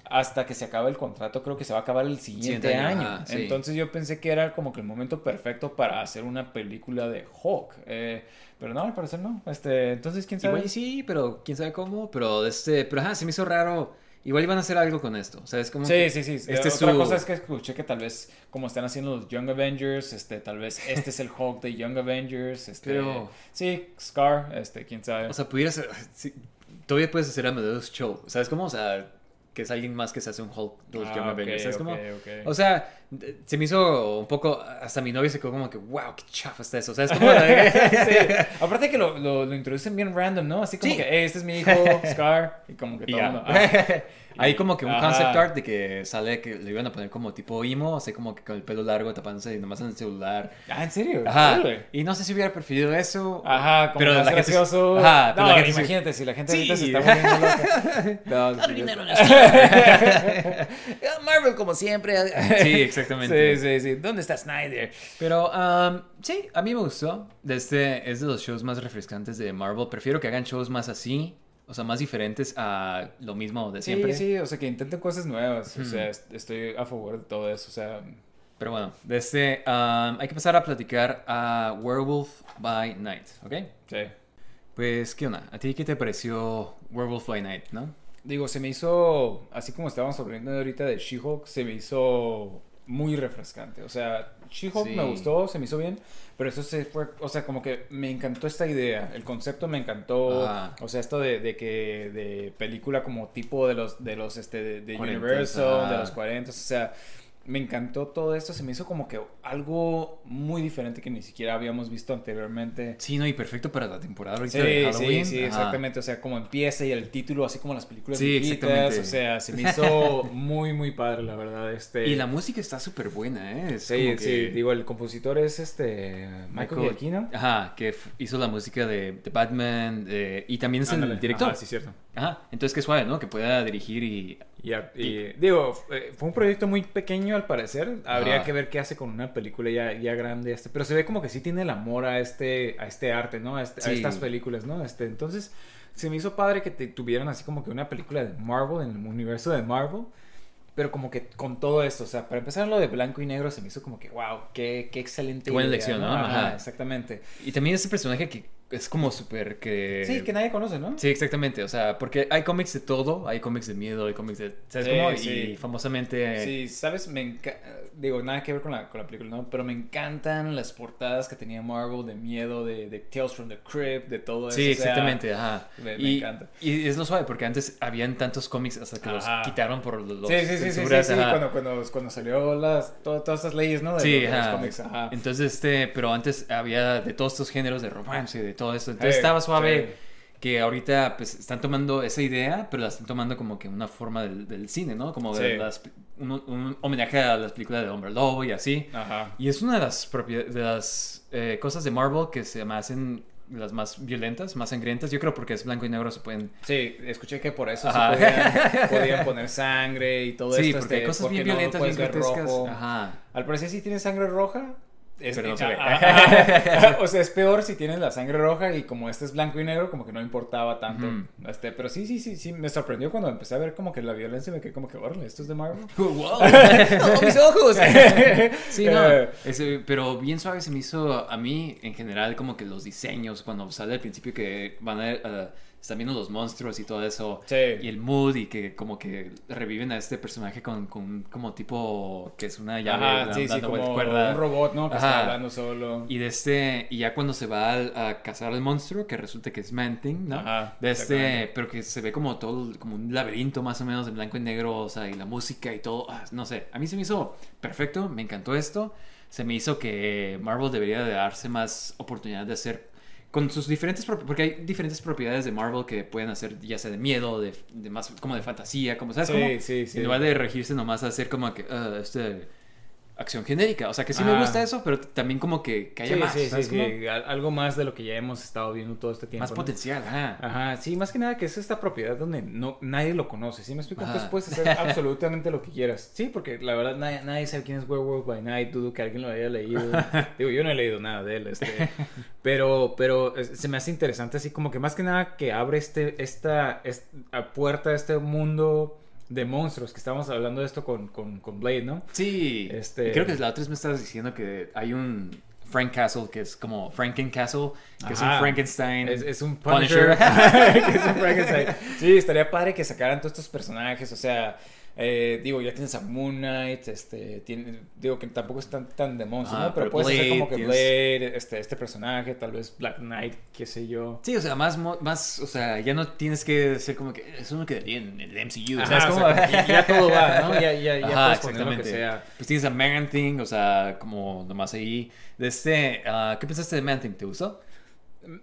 hasta que se acabe el contrato, creo que se va a acabar el siguiente Siguiente año, año. ajá, sí. Entonces yo pensé que era como que el momento perfecto para hacer una película de Hulk. Eh, pero no, al parecer no. Este, entonces, ¿quién sabe? Igual sí, pero quién sabe cómo. Pero este, pero ajá, se me hizo raro. Igual iban a hacer algo con esto. O sea, es como. Sí, que sí, sí. Este Otra es su- cosa es que escuché que tal vez, como están haciendo los Young Avengers, este, tal vez este es el Hulk de Young Avengers. Este, Pero- Sí, Scar, este, quién sabe. O sea, pudiera ser. sí, todavía puedes hacer Amadeus Show. ¿Sabes cómo? O sea, que es alguien más que se hace un Hulk de los Ah, Young Avengers. ¿Sabes cómo? O sea, se me hizo un poco. Hasta mi novia se quedó como que, wow, qué chafa está eso. ¿Sabes cómo? *laughs* *laughs* Sí. Aparte que lo, lo, lo introducen bien random, ¿no? Así como Sí. que, "Hey, este es mi hijo, *laughs* Scar, y como que todo mundo, ah. Hay como que un Ajá. concept art de que sale que le iban a poner como tipo emo, así como que con el pelo largo tapándose y nomás en el celular. Ah, ¿en serio? Ajá. Órale. Y no sé si hubiera preferido eso. Ajá, como Pero más la gente- gracioso. Ajá, pero no, la gente imagínate, si la gente Sí. ahorita se está volviendo loca. No, Arruinaron Marvel como siempre. Sí, exactamente. Sí, sí, sí. ¿Dónde está Snyder? Pero um, sí, a mí me gustó. De este, es de los shows más refrescantes de Marvel. Prefiero que hagan shows más así, o sea, más diferentes a lo mismo de siempre. Sí, sí, o sea, que intenten cosas nuevas. O sea, est- estoy a favor de todo eso. O sea, Pero bueno, de este, um, hay que pasar a platicar a Werewolf by Night, ¿ok? sí. Pues, ¿qué onda? ¿A ti qué te pareció Werewolf by Night, no? Digo, se me hizo, así como estábamos hablando ahorita de She-Hulk, se me hizo muy refrescante. O sea, She-Hulk Sí. me gustó, se me hizo bien, pero eso se fue, o sea, como que me encantó esta idea, el concepto me encantó, Ajá. o sea, esto de, de que, de película como tipo de los, de los, este, de, de 40s, Universal, de los 40, o sea, me encantó todo esto. Se me hizo como que algo muy diferente que ni siquiera habíamos visto anteriormente. Sí, no, y perfecto para la temporada ahorita Sí, de Halloween. sí, sí, Ajá. exactamente. O sea, como empieza y el título, así como las películas Sí, viejitas. exactamente. O sea, se me hizo *laughs* muy, muy padre, la verdad. Este... Y la música está súper buena, ¿eh? Es Sí, como sí, que- digo, el compositor es este Michael Giacchino. Ajá, que hizo la música de, de Batman y también es Ándale, el director. ajá, sí, cierto. Ajá, entonces qué suave, ¿no? Que pueda dirigir y... Y, a- y- digo, fue fue un proyecto muy pequeño al parecer. Habría que ver qué hace con una película ya, ya grande. Este, pero se ve como que sí tiene el amor a este, a este arte, ¿no? A, este- a estas películas, ¿no? Este, entonces, se me hizo padre que te, tuvieran así como que una película de Marvel, en el universo de Marvel. Pero como que con todo esto, o sea, para empezar lo de blanco y negro se me hizo como que, wow, qué, qué excelente. Qué buena idea, elección, ¿no? Ajá, Ajá. exactamente. Y también ese personaje que es como súper que... Sí, que nadie conoce, ¿no? Sí, exactamente, o sea, porque hay cómics de todo, hay cómics de miedo, hay cómics de... ¿Sabes Sí, cómo? sí. Y famosamente... Sí, sabes, me enca- digo, nada que ver con la, con la película, ¿no? Pero me encantan las portadas que tenía Marvel de miedo, de, de Tales from the Crypt, de todo eso. Sí, o sea, exactamente, ajá. me- me y, encanta. Y es lo suave, porque antes habían tantos cómics hasta que Ajá. los quitaron por los Sí, sí, sí, sí, sí, sí, cuando, cuando, cuando salió las, to- todas estas leyes, ¿no? De, Sí, los ajá. cómics, ajá. Entonces, este, pero antes había de todos estos géneros de romance, de todo esto. Entonces Eh, estaba suave sí. que ahorita pues están tomando esa idea, pero la están tomando como que una forma del, del cine, ¿no? Como de Sí. las, un, un homenaje a las películas de Hombre Lobo y así. Ajá. Y es una de las, de las eh, cosas de Marvel que se me hacen las más violentas, más sangrientas. Yo creo porque es blanco y negro se pueden... Sí, escuché que por eso sí podían, *laughs* podían poner sangre y todo sí, esto. porque hay este, cosas bien no lo violentas, bien puedes ver grotescas. Ajá. Al parecer si tienes sangre roja. Es, Pero no se ve. Ah, *laughs* o sea, es peor si tienes la sangre roja y como este es blanco y negro, como que no importaba tanto. Este, pero sí, sí, sí, sí, me sorprendió cuando empecé a ver como que la violencia me quedé como que, órale, esto es de Marvel. *laughs* ¡Wow! *laughs* ¡Oh, mis ojos! Sí, no. Eh, ese- pero bien suave se me hizo a mí, en general, como que los diseños, cuando sale al principio que van a... están viendo los monstruos y todo eso. Sí. Y el mood y que como que reviven a este personaje con, con como tipo que es una llave Ajá, sí, sí, como cuerda. un robot, ¿no? Que Ajá. está hablando solo. Y de este, y ya cuando se va a, cazar al monstruo, que resulta que es Manting, ¿no? Ajá, de este, pero que se ve como todo, como un laberinto más o menos de blanco y negro, o sea, y la música y todo, ah, no sé, a mí se me hizo perfecto, me encantó esto, se me hizo que Marvel debería de darse más oportunidad de hacer con sus diferentes, porque hay diferentes propiedades de Marvel que pueden hacer ya sea de miedo, de, de más, como de fantasía, como, ¿sabes Sí, cómo? sí, sí. En lugar de regirse nomás a hacer como que, ah, este acción genérica. O sea, que sí Ah. me gusta eso, pero también como que, que haya Sí, más. sí, sí, ¿sabes sí, algo más de lo que ya hemos estado viendo todo este tiempo. Más ¿no? potencial, ajá. Ajá, sí, más que nada que es esta propiedad donde no, nadie lo conoce, ¿sí me explico? Entonces puedes hacer *laughs* absolutamente lo que quieras. Sí, porque la verdad nadie, nadie sabe quién es Werewolf by Night, dudo que alguien lo haya leído. *laughs* Digo, yo no he leído nada de él, este, pero, pero se me hace interesante así como que más que nada que abre este, esta, esta puerta a este mundo de monstruos, que estábamos hablando de esto con, con, con Blade, ¿no? Sí. Este- creo que la otra vez me estabas diciendo que hay un Frank Castle que es como Franken Castle, que es un. Frankenstein. Es, es un Punisher. Punisher. *laughs* que es un *laughs* Frankenstein. Sí, estaría padre que sacaran todos estos personajes. O sea, eh, digo, ya tienes a Moon Knight. Este, tiene, digo que tampoco es tan, tan de monstruo, Ajá, ¿no? Pero, pero puedes hacer Blade, como que tienes- Blade, este, este personaje, tal vez Black Knight, qué sé yo. Sí, o sea, más, más, o sea, ya no tienes que ser como que eso no quedaría en el MCU. Ajá, ¿sabes o sea, como que ya todo va, ¿no? Ya, ya, ya Ajá, puedes poner lo que exactamente. sea. Pues tienes a Man Thing, o sea, como nomás ahí. De este, ah, ¿qué pensaste de Man Thing? ¿Te gustó?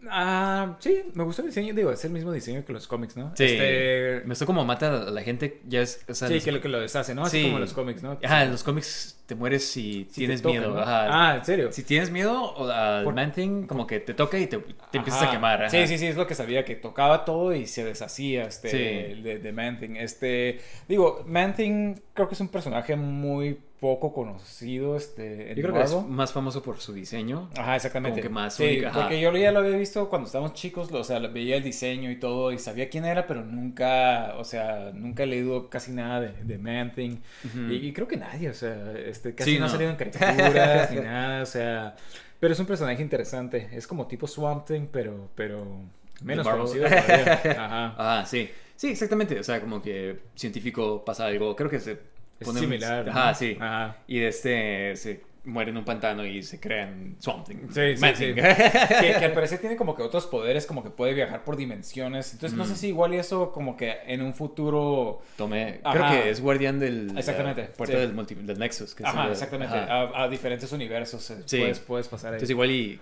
Ah, sí, me gustó el diseño. Digo, es el mismo diseño que los cómics, ¿no? Sí. Este, Me gustó como mata a la gente, ya es, o sea, sí, los- que lo que lo deshace, ¿no? Así Sí. como los cómics, ¿no? Ajá, en los cómics te mueres si tienes toca, miedo. ¿no? Ajá. Ah, ¿en serio? Si tienes miedo al Por- Man Thing, como que te toca y te, te empiezas a quemar. ajá. Sí, sí, sí, es lo que sabía, que tocaba todo y se deshacía este, Sí. de, de Man-Thing. Este, digo, Man-Thing creo que es un personaje muy poco conocido este, Yo creo que es Marvel. más famoso por su diseño. Ajá, exactamente. como que más sí, única, porque yo ya lo había visto cuando estábamos chicos, o sea, veía el diseño y todo y sabía quién era, pero nunca, o sea, nunca he leído casi nada de, de Man-Thing. Ujú. y, y creo que nadie, o sea, este, casi Sí, no, ha no. salido en caricaturas *laughs* ni nada, o sea, pero es un personaje interesante. Es como tipo Swamp Thing, pero, pero menos conocido. *laughs* Ajá. Ah, sí. Sí, exactamente. O sea, como que científico pasa algo. Creo que se Es similar. ¿no? Ajá, sí. Ajá. Y de este, se- muere en un pantano y se crean Swamp Thing. Sí, sí, *laughs* que, que al *laughs* parecer tiene como que otros poderes, como que puede viajar por dimensiones. Entonces, no sé si igual y eso como que en un futuro... Tomé, Ajá. creo que es guardián del Exactamente, la puerta sí. del, multi- del Nexus. que Ajá, exactamente. a diferentes universos eh, Sí. puedes, puedes pasar ahí. Entonces igual y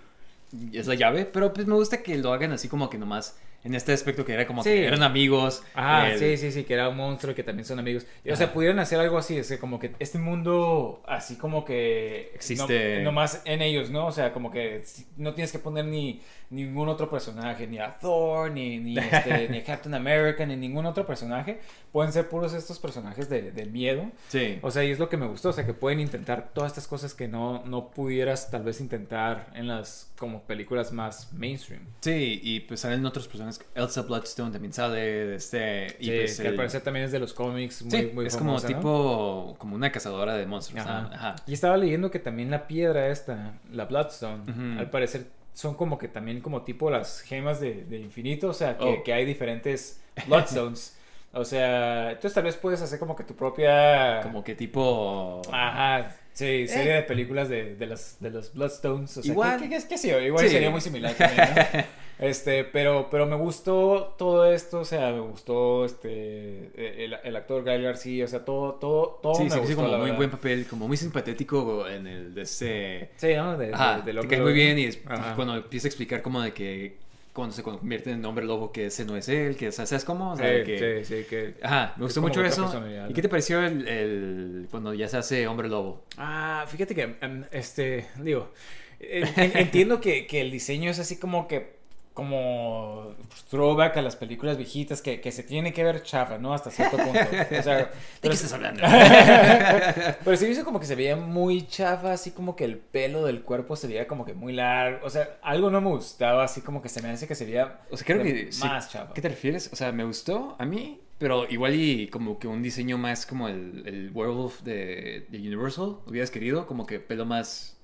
es la llave, pero pues me gusta que lo hagan así como que nomás en este aspecto que era como Sí. que eran amigos. Ah, el- sí, sí, sí, que era un monstruo y que también son amigos. O sea, Ajá. pudieran hacer algo así, es que como que este mundo así como que Existe- no, nomás en ellos, ¿no? O sea, como que no tienes que poner ni ningún otro personaje, ni a Thor, ni, ni, este, *laughs* ni a Captain America, ni ningún otro personaje. Pueden ser puros estos personajes de, de miedo. Sí. O sea, y es lo que me gustó, o sea, que pueden intentar todas estas cosas que no, no pudieras tal vez intentar en las como películas más mainstream. Sí, y pues salen otros personajes. Elsa Bloodstone también sale de este. Y Sí, pues que al parecer también es de los cómics muy, Sí, muy es famosa, como ¿no? tipo. Como una cazadora de monstruos. Ajá. ah, Ajá. Y estaba leyendo que también la piedra esta, la Bloodstone, al parecer son como que también como tipo las gemas de, de infinito, o sea, que, Oh. que hay diferentes *laughs* Bloodstones. o sea, entonces tal vez puedes hacer como que tu propia... Como que tipo. Ajá, sí, serie de películas de, de, las, de los Bloodstones. O sea, Igual. que, que, que- sí, igual Sí. sería muy similar también, ¿no? *laughs* Este, pero, pero me gustó todo esto, o sea, me gustó este el, el actor Gael García, o sea, todo, todo, todo Sí, me sí, gustó, sí, como muy verdad. buen papel, como muy simpatético en el de ese. Sí, ¿no? De, Ajá, de- del te cae muy bien y es- cuando empieza a explicar como de que cuando se convierte en hombre lobo que ese no es él, que o sea, ¿sabes cómo? O sea, Sí, que... sí, sí, que... Ajá, me gustó mucho eso. ¿Y qué te pareció el, el- cuando ya se hace hombre lobo? Ah, fíjate que, em, este, digo, en- en- entiendo que, que el diseño es así como que, como throwback a las películas viejitas, que, que se tiene que ver chafa, ¿no? Hasta cierto punto. O sea, *laughs* ¿De qué estás hablando? *laughs* Pero sí hizo como que se veía muy chafa, así como que el pelo del cuerpo se veía como que muy largo. O sea, algo no me gustaba, así como que se me hace que se veía O sea, creo que... sí. más chafa. ¿Qué te refieres? O sea, me gustó a mí, pero igual y como que un diseño más como el, el werewolf de, de Universal, hubieras querido, como que pelo más...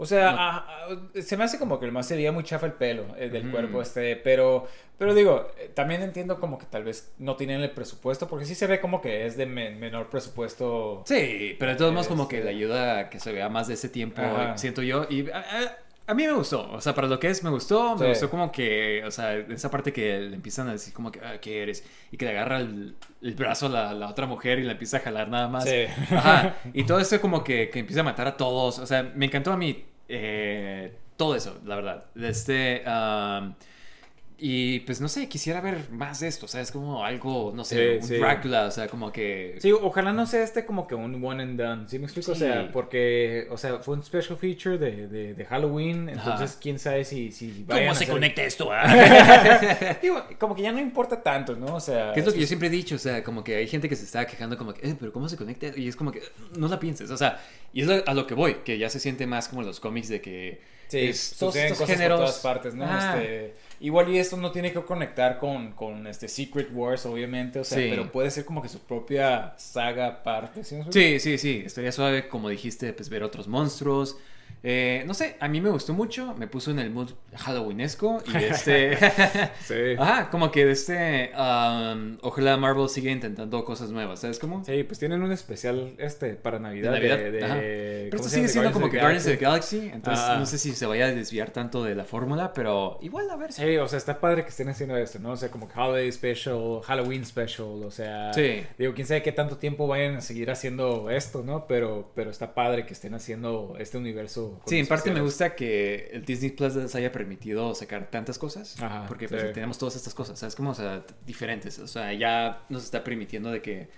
O sea, No. ah, ah, se me hace como que más se veía muy chafa el pelo eh, del cuerpo, este, pero, pero digo, eh, también entiendo como que tal vez no tienen el presupuesto, porque sí se ve como que es de men- menor presupuesto. Sí, pero de todos modos como que Este- le ayuda a que se vea más de ese tiempo, Ajá. siento yo. Y a, a- a mí me gustó, o sea, para lo que es me gustó, me gustó como que, o sea, esa parte que le empiezan a decir como que, ah, ¿qué eres? Y que le agarra el, el brazo a la, la otra mujer y la empieza a jalar nada más. Sí. Ajá. *laughs* Y todo eso como que, que empieza a matar a todos, o sea, me encantó a mí eh, todo eso, la verdad. Este... am, y pues no sé, quisiera ver más de esto, o sea, es como algo, no sé, Sí, un sí. Drácula, o sea, como que... Sí, ojalá no sea este como que un one and done, ¿sí me explico? O sea, porque, o sea, fue un special feature de, de, de Halloween, entonces Ajá. quién sabe si... si vayan ¿Cómo se hacer- conecta esto? ah? *laughs* Digo, como que ya no importa tanto, ¿no? O sea... Que es lo que yo siempre he dicho, o sea, como que hay gente que se está quejando como que, eh, pero ¿cómo se conecta? Y es como que, no la pienses, o sea, y es a lo que voy, que ya se siente más como los cómics de que Sí, es- todos suceden estos cosas géneros por todas partes, ¿no? Ah. Este, igual y esto no tiene que conectar con, con este Secret Wars, obviamente, o sea, Sí. pero puede ser como que su propia saga aparte, ¿sí? Sí, sí, sí, estaría suave, como dijiste, pues ver otros monstruos. Eh, no sé, a mí me gustó mucho, me puso en el mood halloweenesco y *laughs* este... *laughs* Sí. Ajá, como que este... um, ojalá Marvel siga intentando cosas nuevas, ¿sabes cómo? Sí, pues tienen un especial este para Navidad. De Navidad, de- de- ajá. ¿cómo Pero esto sigue siendo como que Guardians of the Galaxy. Entonces Ah. no sé si se vaya a desviar tanto de la fórmula, pero igual a ver si... Sí, o sea, está padre que estén haciendo esto, ¿no? O sea, como que Holiday Special, Halloween Special, o sea... Sí. Digo, quién sabe qué tanto tiempo vayan a seguir haciendo esto, ¿no? Pero, pero está padre que estén haciendo este universo. Sí, en parte me gusta que el Disney Plus les haya permitido sacar tantas cosas. Ajá, porque sí. pues, tenemos todas estas cosas, ¿sabes? Como, o sea, diferentes. O sea, ya nos está permitiendo de que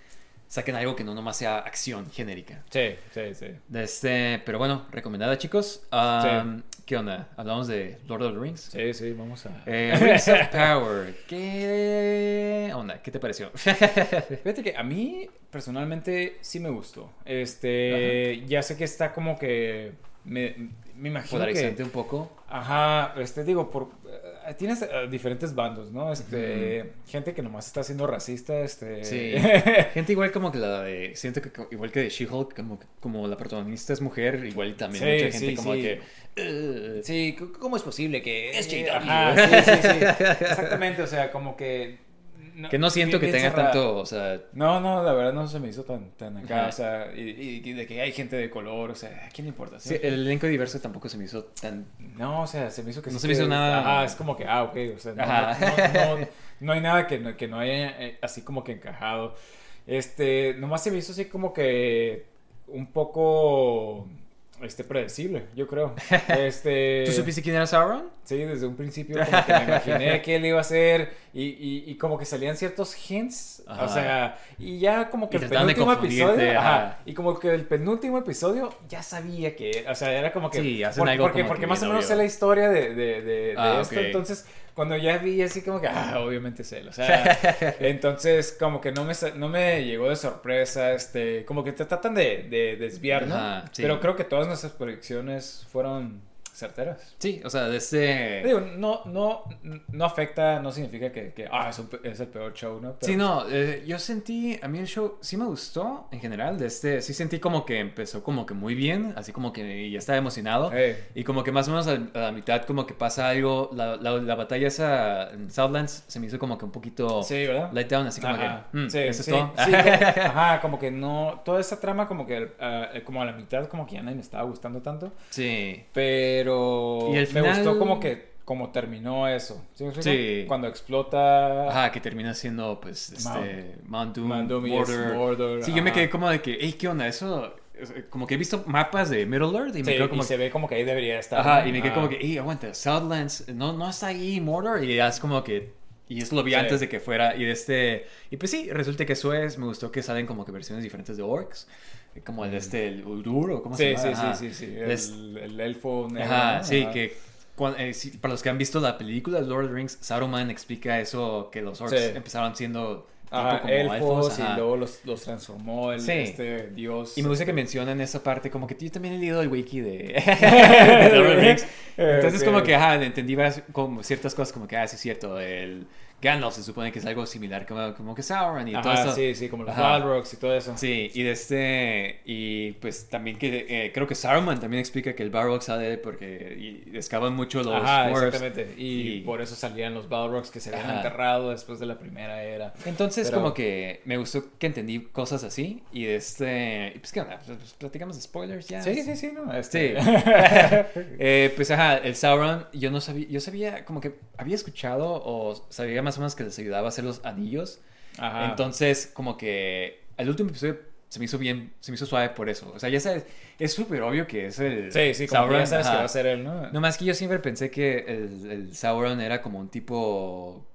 saquen algo que no nomás sea acción genérica. Sí, sí, sí. De Este, pero bueno, recomendada, chicos. Um, ¿Qué onda? ¿Hablamos de Lord of the Rings? Sí, sí, vamos a... Eh, Rings of Power. ¿Qué onda? ¿Qué te pareció? *laughs* Fíjate que a mí personalmente sí me gustó. Este, ya sé que está como que me, me imagino Polarizante que un poco. ajá, este digo por eh, tienes eh, diferentes bandos, ¿no? Este, gente que nomás está siendo racista, este Sí. *laughs* Gente igual como que la de. Siento que igual que de She-Hulk, como, como la protagonista es mujer, igual también Sí, mucha gente sí, como sí. que. Sí, ¿cómo es posible que Es JW. Ajá, sí, sí, sí. *laughs* Exactamente, o sea, como que que no siento que tenga cerrada. tanto, o sea, No, no, la verdad no se me hizo tan, tan acá, Ajá. o sea, y, y de que hay gente de color, o sea, ¿a quién le importa? sí, el elenco diverso tampoco se me hizo tan... No, o sea, se me hizo que No se me hizo que- nada- Ajá, es como que, ah, ok, o sea, no, no, no- no hay nada que no, que no haya eh, así como que encajado. Este, nomás se me hizo así como que un poco, este, predecible, yo creo. *laughs* Este... ¿Tú supiste quién era Sauron? Sí, desde un principio como que me imaginé *laughs* que él iba a ser y, y, y como que salían ciertos hints, Ajá. o sea, y ya como que Y el penúltimo episodio, ajá. y como que el penúltimo episodio ya sabía que, o sea, era como que, Sí, hacen porque, algo porque, como porque que más o menos sé la historia de, de, de, de Ah, esto, entonces cuando ya vi así como que, ah, obviamente es él, o sea, *laughs* entonces como que no me, no me llegó de sorpresa, este, como que te tratan de, de desviar, ¿no? Ajá, sí. Pero creo que todas nuestras predicciones fueron certeras. Sí, o sea, de este... Digo, no, no, no afecta, no significa que, que, ah, es, un es el peor show, ¿no? Pero- Sí, no, eh, yo sentí, a mí el show sí me gustó en general, de este, sí sentí como que empezó como que muy bien, así como que ya estaba emocionado, Eh. y como que más o menos a, a la mitad como que pasa algo, la, la, la batalla esa en Southlands se me hizo como que un poquito Sí, ¿verdad? let down, así como Ajá. que, mm, sí, eso sí, es todo. sí, *laughs* como- ajá, como que no, toda esa trama como que, eh, como a la mitad como que ya no me estaba gustando tanto, sí, pero Y al me final- gustó como que, como terminó eso, ¿sí me? Sí. Cuando explota... ajá, que termina siendo pues este, Mount- Mount Doom, Mount Doom y es Mordor. Mordor, Sí, yo me ajá. quedé como de que, hey, ¿qué onda? Eso, es- como que he visto mapas de Middle Earth y me Sí, quedo y como se ve como que ahí debería estar. Ajá, ¿no? y me quedé Ajá. como que, hey, aguanta, Southlands, no, no está ahí Mordor, y ya es como que, y eso lo vi Sí. antes de que fuera, y de este, y pues sí, resulta que eso es, me gustó que salen como que versiones diferentes de orcs, como el de este, el Udur, o cómo se. Sí, llama, sí, Ajá. sí, sí, sí, Es- el, el elfo negro. Ajá, ¿no? sí, Ajá. que eh, sí, para los que han visto la película de Lord of the Rings, Saruman explica eso, que los orcs Sí. empezaron siendo Ajá, como elfos, elfos, y luego los, los transformó el Sí. este dios. Y me gusta que mencionan esa parte, como que yo también he leído el wiki de, *laughs* de *laughs* Rings. Entonces, como que, ajá, entendí varias- como ciertas cosas, como que, ah, sí es cierto, el Gandalf se supone que es algo similar como, como que Sauron y todo Ajá, esto. sí, sí, como los. Balrogs y todo eso. Sí, y de este, y pues también que, eh, creo que Saruman también explica que el Balrog sale porque y excavan mucho los Ajá, dwarves. exactamente. Y, y- por eso salían los Balrogs que se habían Ajá. enterrado después de la primera era. Entonces, Pero- como que me gustó que entendí cosas así, y de este, pues, ¿qué onda? Pues, pues, platicamos de spoilers ya. Sí, sí, sí, no, Sí. este... *laughs* Eh, pues ajá, el Sauron, yo no sabía, yo sabía como que había escuchado o sabía más o menos que les ayudaba a hacer los anillos. Ajá. Entonces, como que el último episodio se me hizo bien, se me hizo suave por eso. O sea, ya sabes, es súper obvio que es el Sí, sí, como ya sabes que va a ser él, ¿no? No más que yo siempre pensé que el, el Sauron era como un tipo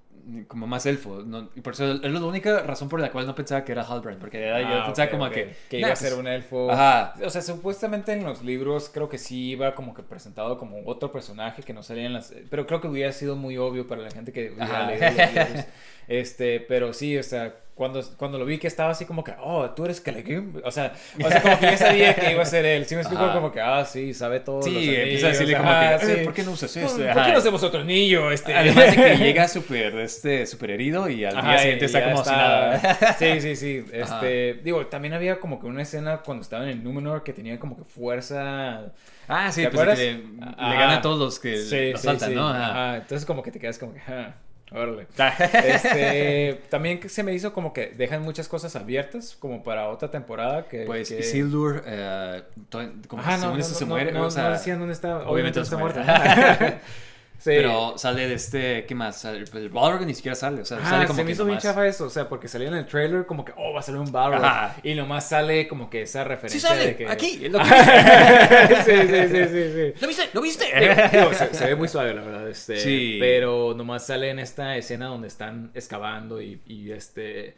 como más elfo, ¿no? y por eso es la única razón por la cual no pensaba que era Halbrand, porque era- yo Ah, pensaba ok, como que Que nah, iba a ser un elfo. Ajá. O sea, supuestamente en los libros creo que sí iba como que presentado como otro personaje que no salía en las... Pero creo que hubiera sido muy obvio para la gente que hubiera leído los libros. *laughs* Este, pero sí, o sea, cuando, cuando lo vi que estaba así como que, oh, tú eres Calegrim. O sea, o sea, como que ya sabía que iba a ser él. Sí me explico Ajá. como que, ah, sí, sabe todo. Sí, empieza a decirle como ajá, que, "Eh, sí. ¿por qué no usas ¿Por- esto? ¿Por Ajá. qué no hacemos otro anillo? Este? Además de que *laughs* llega súper este, súper herido y al Ajá, día siguiente está como si está- nada. Sí, sí, sí. Ajá. Este, digo, también había como que una escena cuando estaba en el Númenor que tenía como que fuerza. Ah, sí, ¿Te pues que le, gana a todos los que Sí, saltan, sí. ¿no? Entonces como que te quedas como que, ah, órale. *laughs* Este, *laughs* también que se me hizo como que dejan muchas cosas abiertas como para otra temporada que Pues que... Isildur, eh, to- como que Ajá, no, según no, no, se muere. No, o sea, decían dónde está. obviamente Obviamente no está muerta. *laughs* sí. Pero sale de este, ¿qué más? Pues, El Balrog ni siquiera sale, o sea, sale como se me que hizo bien chafa eso, o sea, porque salía en el trailer como que, oh, va a salir un Balrog. Ajá. Y nomás sale como que esa Sí referencia sale, de que... aquí, *laughs* lo viste, sí, sí, sí, sí, sí. lo viste, lo viste. Digo, se, se ve muy suave, la verdad. Este, Sí. Pero nomás sale en esta escena donde están excavando y, y este.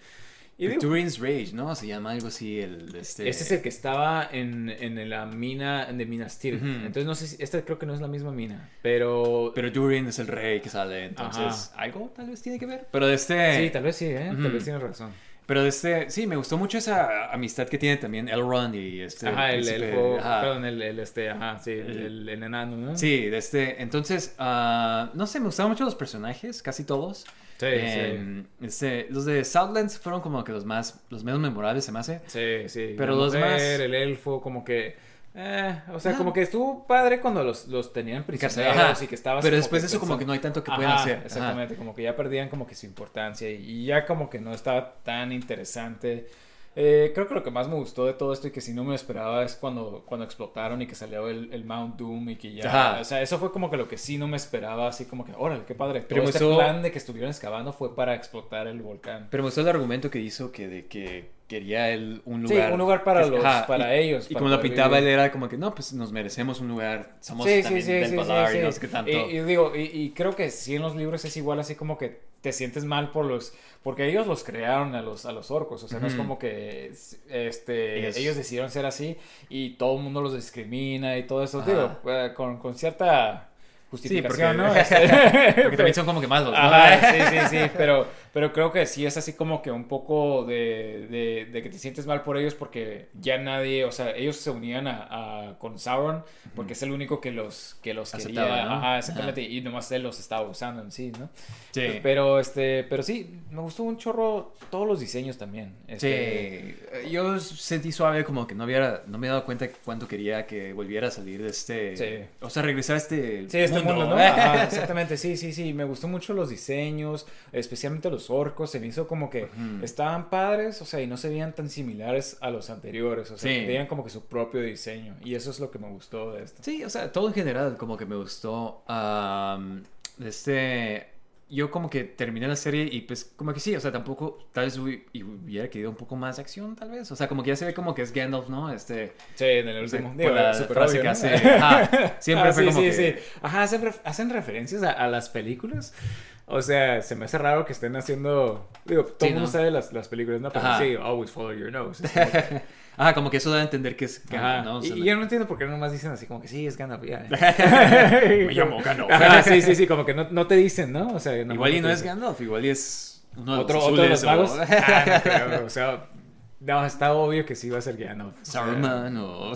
Y The digo, Turin's Rage, ¿no? Se llama algo así, el, este... este es el que estaba en, en la mina de Minas Tirith. Entonces no sé si. Esta creo que no es la misma mina. Pero. Pero Durin es el rey que sale, entonces Ajá. algo tal vez tiene que ver. Pero de este... sí, tal vez sí, ¿eh? Tal vez tienes razón. Pero de este, sí, me gustó mucho esa amistad que tiene también Elrond y este. Ajá, el príncipe, elfo. ajá. Perdón, el, el este. Ajá, sí, el, El- el- el enano, ¿no? Sí, de este. Entonces, ah, no sé, me gustaron mucho los personajes, casi todos. Sí, Em, este, los de Southlands fueron como que los más, los menos memorables se me hace. Sí, sí. Pero la los mujer, demás- El elfo, como que. Eh, o sea, No. como que estuvo padre cuando los, los tenían prisioneros Ajá. y que estabas Pero después de eso como que no hay tanto que pueden Ajá, hacer. Ajá. Exactamente, como que ya perdían como que su importancia y, ya como que no estaba tan interesante. Eh, creo que lo que más me gustó de todo esto y que si no me esperaba es cuando, cuando explotaron y que salió el, el Mount Doom y que ya... Ajá. O sea, eso fue como que lo que sí no me esperaba, así como que, órale, qué padre. Pero Todo este plan de que estuvieron excavando fue para explotar el volcán. Pero me gustó el argumento que hizo que de que quería él un Sí, lugar. un lugar para que- los- para ellos, Y para como lo pintaba él era como que no, pues nos merecemos un lugar. Somos Sí, sí, también sí, del sí, Valar sí, y sí. no sé qué tanto. Y, y digo, y, y creo que sí en los libros es igual así como que te sientes mal por los... Porque ellos los crearon a los, a los orcos, o sea, no es como que este, Ellos- ellos... decidieron ser así y todo el mundo los discrimina y todo eso. Ajá. Digo, eh, con, con cierta Sí, porque, justificación, ¿no? *laughs* Este, porque también son como que malos. ¿no? Ajá, sí, *laughs* sí, sí, pero, pero creo que sí es así como que un poco de, de, de que te sientes mal por ellos porque ya nadie, o sea, ellos se unían a, a- con Sauron porque es el único que los, que los Aceptaba, quería, ¿no? ajá, exactamente, y nomás él los estaba usando en sí, ¿no? Sí. Pero, este, pero sí, me gustó un chorro todos los diseños también. Este, Sí, yo sentí suave como que no hubiera, no me he dado cuenta cuánto quería que volviera a salir de este, Sí. o sea, regresar a este, Sí, este mundo, ¿no? Ajá, exactamente, sí, sí, sí. Me gustó mucho los diseños, especialmente los orcos. Se me hizo como que estaban padres, o sea, y no se veían tan similares a los anteriores. O sea, Sí. tenían como que su propio diseño. Y eso es lo que me gustó de esto. Sí, o sea, todo en general como que me gustó. am, este, yo como que terminé la serie y pues como que sí, o sea, tampoco, tal vez hubiera querido un poco más de acción, tal vez. O sea, como que ya se ve como que es Gandalf, ¿no? Este, Sí, en el último. Digo, la frase obvio, que ¿no? hace. ajá, *laughs* siempre Ah, fue sí, como sí, que... sí. Ajá, hacen, ref- hacen referencias a, a las películas. O sea, se me hace raro que estén haciendo... Digo, todo Sí, el mundo ¿no? sabe las, las películas, ¿no? Pero Ajá. sí, always follow your nose. *laughs* Que- Ajá, como que eso da a entender que es Ajá. Gandalf, ¿no? O y, sea, y yo no entiendo por qué nomás dicen así como que sí, es Gandalf. ya. *laughs* Me llamo Gandalf. Ajá, sí, sí, sí, como que no, no te dicen, ¿no? O sea, Igual y no es. Gandalf, igual y es uno de ¿Otro, los otro de los magos. o *laughs* Ah, no creo, *laughs* o sea, no, está obvio que sí va a ser Gandalf. O sea, Saruman o...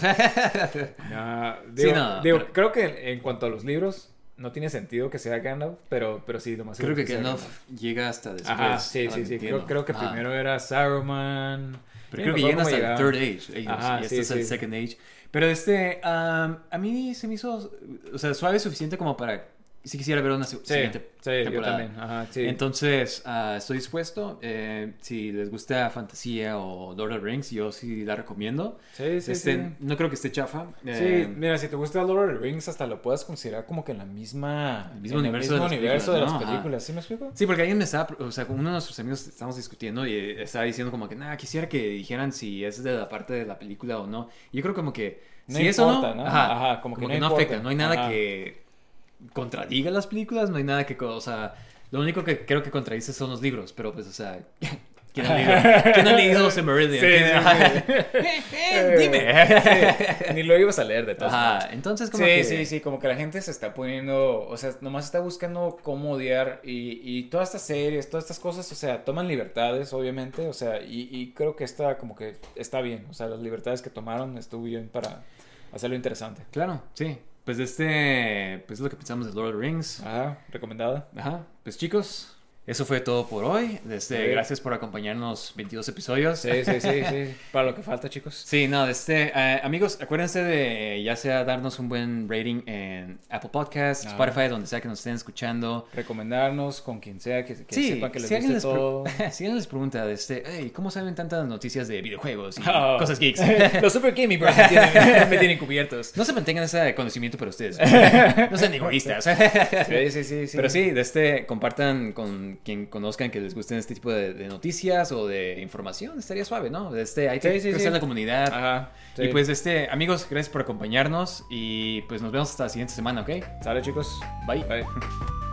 no, digo, no, digo, pero- creo que en cuanto a los libros, no tiene sentido que sea Gandalf, pero, pero sí, lo más Creo que Gandalf llega hasta después. Ajá, sí, sí, que sí. Creo, creo que Ajá. primero era Saruman. Pero Yo creo que llegan hasta el. Third Age. Ellos, Ajá, y este sí, es el sí. Second Age. Pero este, am, a mí se me hizo, o sea, suave suficiente como para, si quisiera ver una si- Sí, siguiente sí, yo también. Ajá, sí. Entonces, ah, estoy dispuesto. eh, si les gusta fantasía o Lord of the Rings, yo sí la recomiendo. sí, sí, Este, sí. No creo que esté chafa. Sí, eh, mira, si te gusta Lord of the Rings, hasta lo puedes considerar como que en la misma... El mismo en universo de las universo de las películas, ¿no? Ajá. películas. ¿Sí me explico? Sí, porque alguien me estaba, o sea, con uno de nuestros amigos estábamos discutiendo y estaba diciendo como que, nada, quisiera que dijeran si es de la parte de la película o no. Y yo creo como que, No si eso no, ¿no? Ajá, Ajá, como como, que que, no no afecta, no hay nada Ajá. que contradiga las películas, no hay nada que, o sea, lo único que creo que contradice son los libros, pero pues, o sea, *laughs* ¿quién ha leído, ¿quién ha leído Silmarillion? Sí, ¿Quién- sí. *laughs* Eh, Dime. Sí, Ni lo ibas a leer de todas Ajá, maneras. entonces como Sí, que... sí, sí, como que la gente se está poniendo, o sea, nomás está buscando cómo odiar y, y todas estas series, todas estas cosas, o sea, toman libertades, obviamente, o sea, y, y creo que está como que está bien, o sea, las libertades que tomaron estuvo bien para hacerlo interesante. Claro, sí. Pues este, pues es lo que pensamos de Lord of the Rings. Ajá, recomendada. Ajá, pues chicos, eso fue todo por hoy. Este, Sí. Gracias por acompañarnos 22 episodios. Sí, sí, sí, sí, *laughs* para lo que falta, chicos. Sí, no, este, eh, amigos, acuérdense de ya sea darnos un buen rating en Apple Podcasts, Ah. Spotify, donde sea que nos estén escuchando. Recomendarnos con quien sea que, que sí, sepan que les si, guste les todo. *laughs* si alguien les pregunta, de este, hey, ¿cómo saben tantas noticias de videojuegos y *laughs* Oh. cosas geeks? Los Super Gaming Bros me tienen, me tienen cubiertos. no se mantengan ese conocimiento para ustedes. No sean egoístas. Sí, sí, sí, sí. Pero sí, de este, compartan con quien conozcan que les gusten este tipo de, de noticias o de información, estaría suave, ¿no? De este, hay que Sí, sí, crecer sí. la comunidad. Ajá. Y pues, este, amigos, gracias por acompañarnos y pues nos vemos hasta la siguiente semana, ¿ok? Sale, chicos. Bye. Bye. *laughs*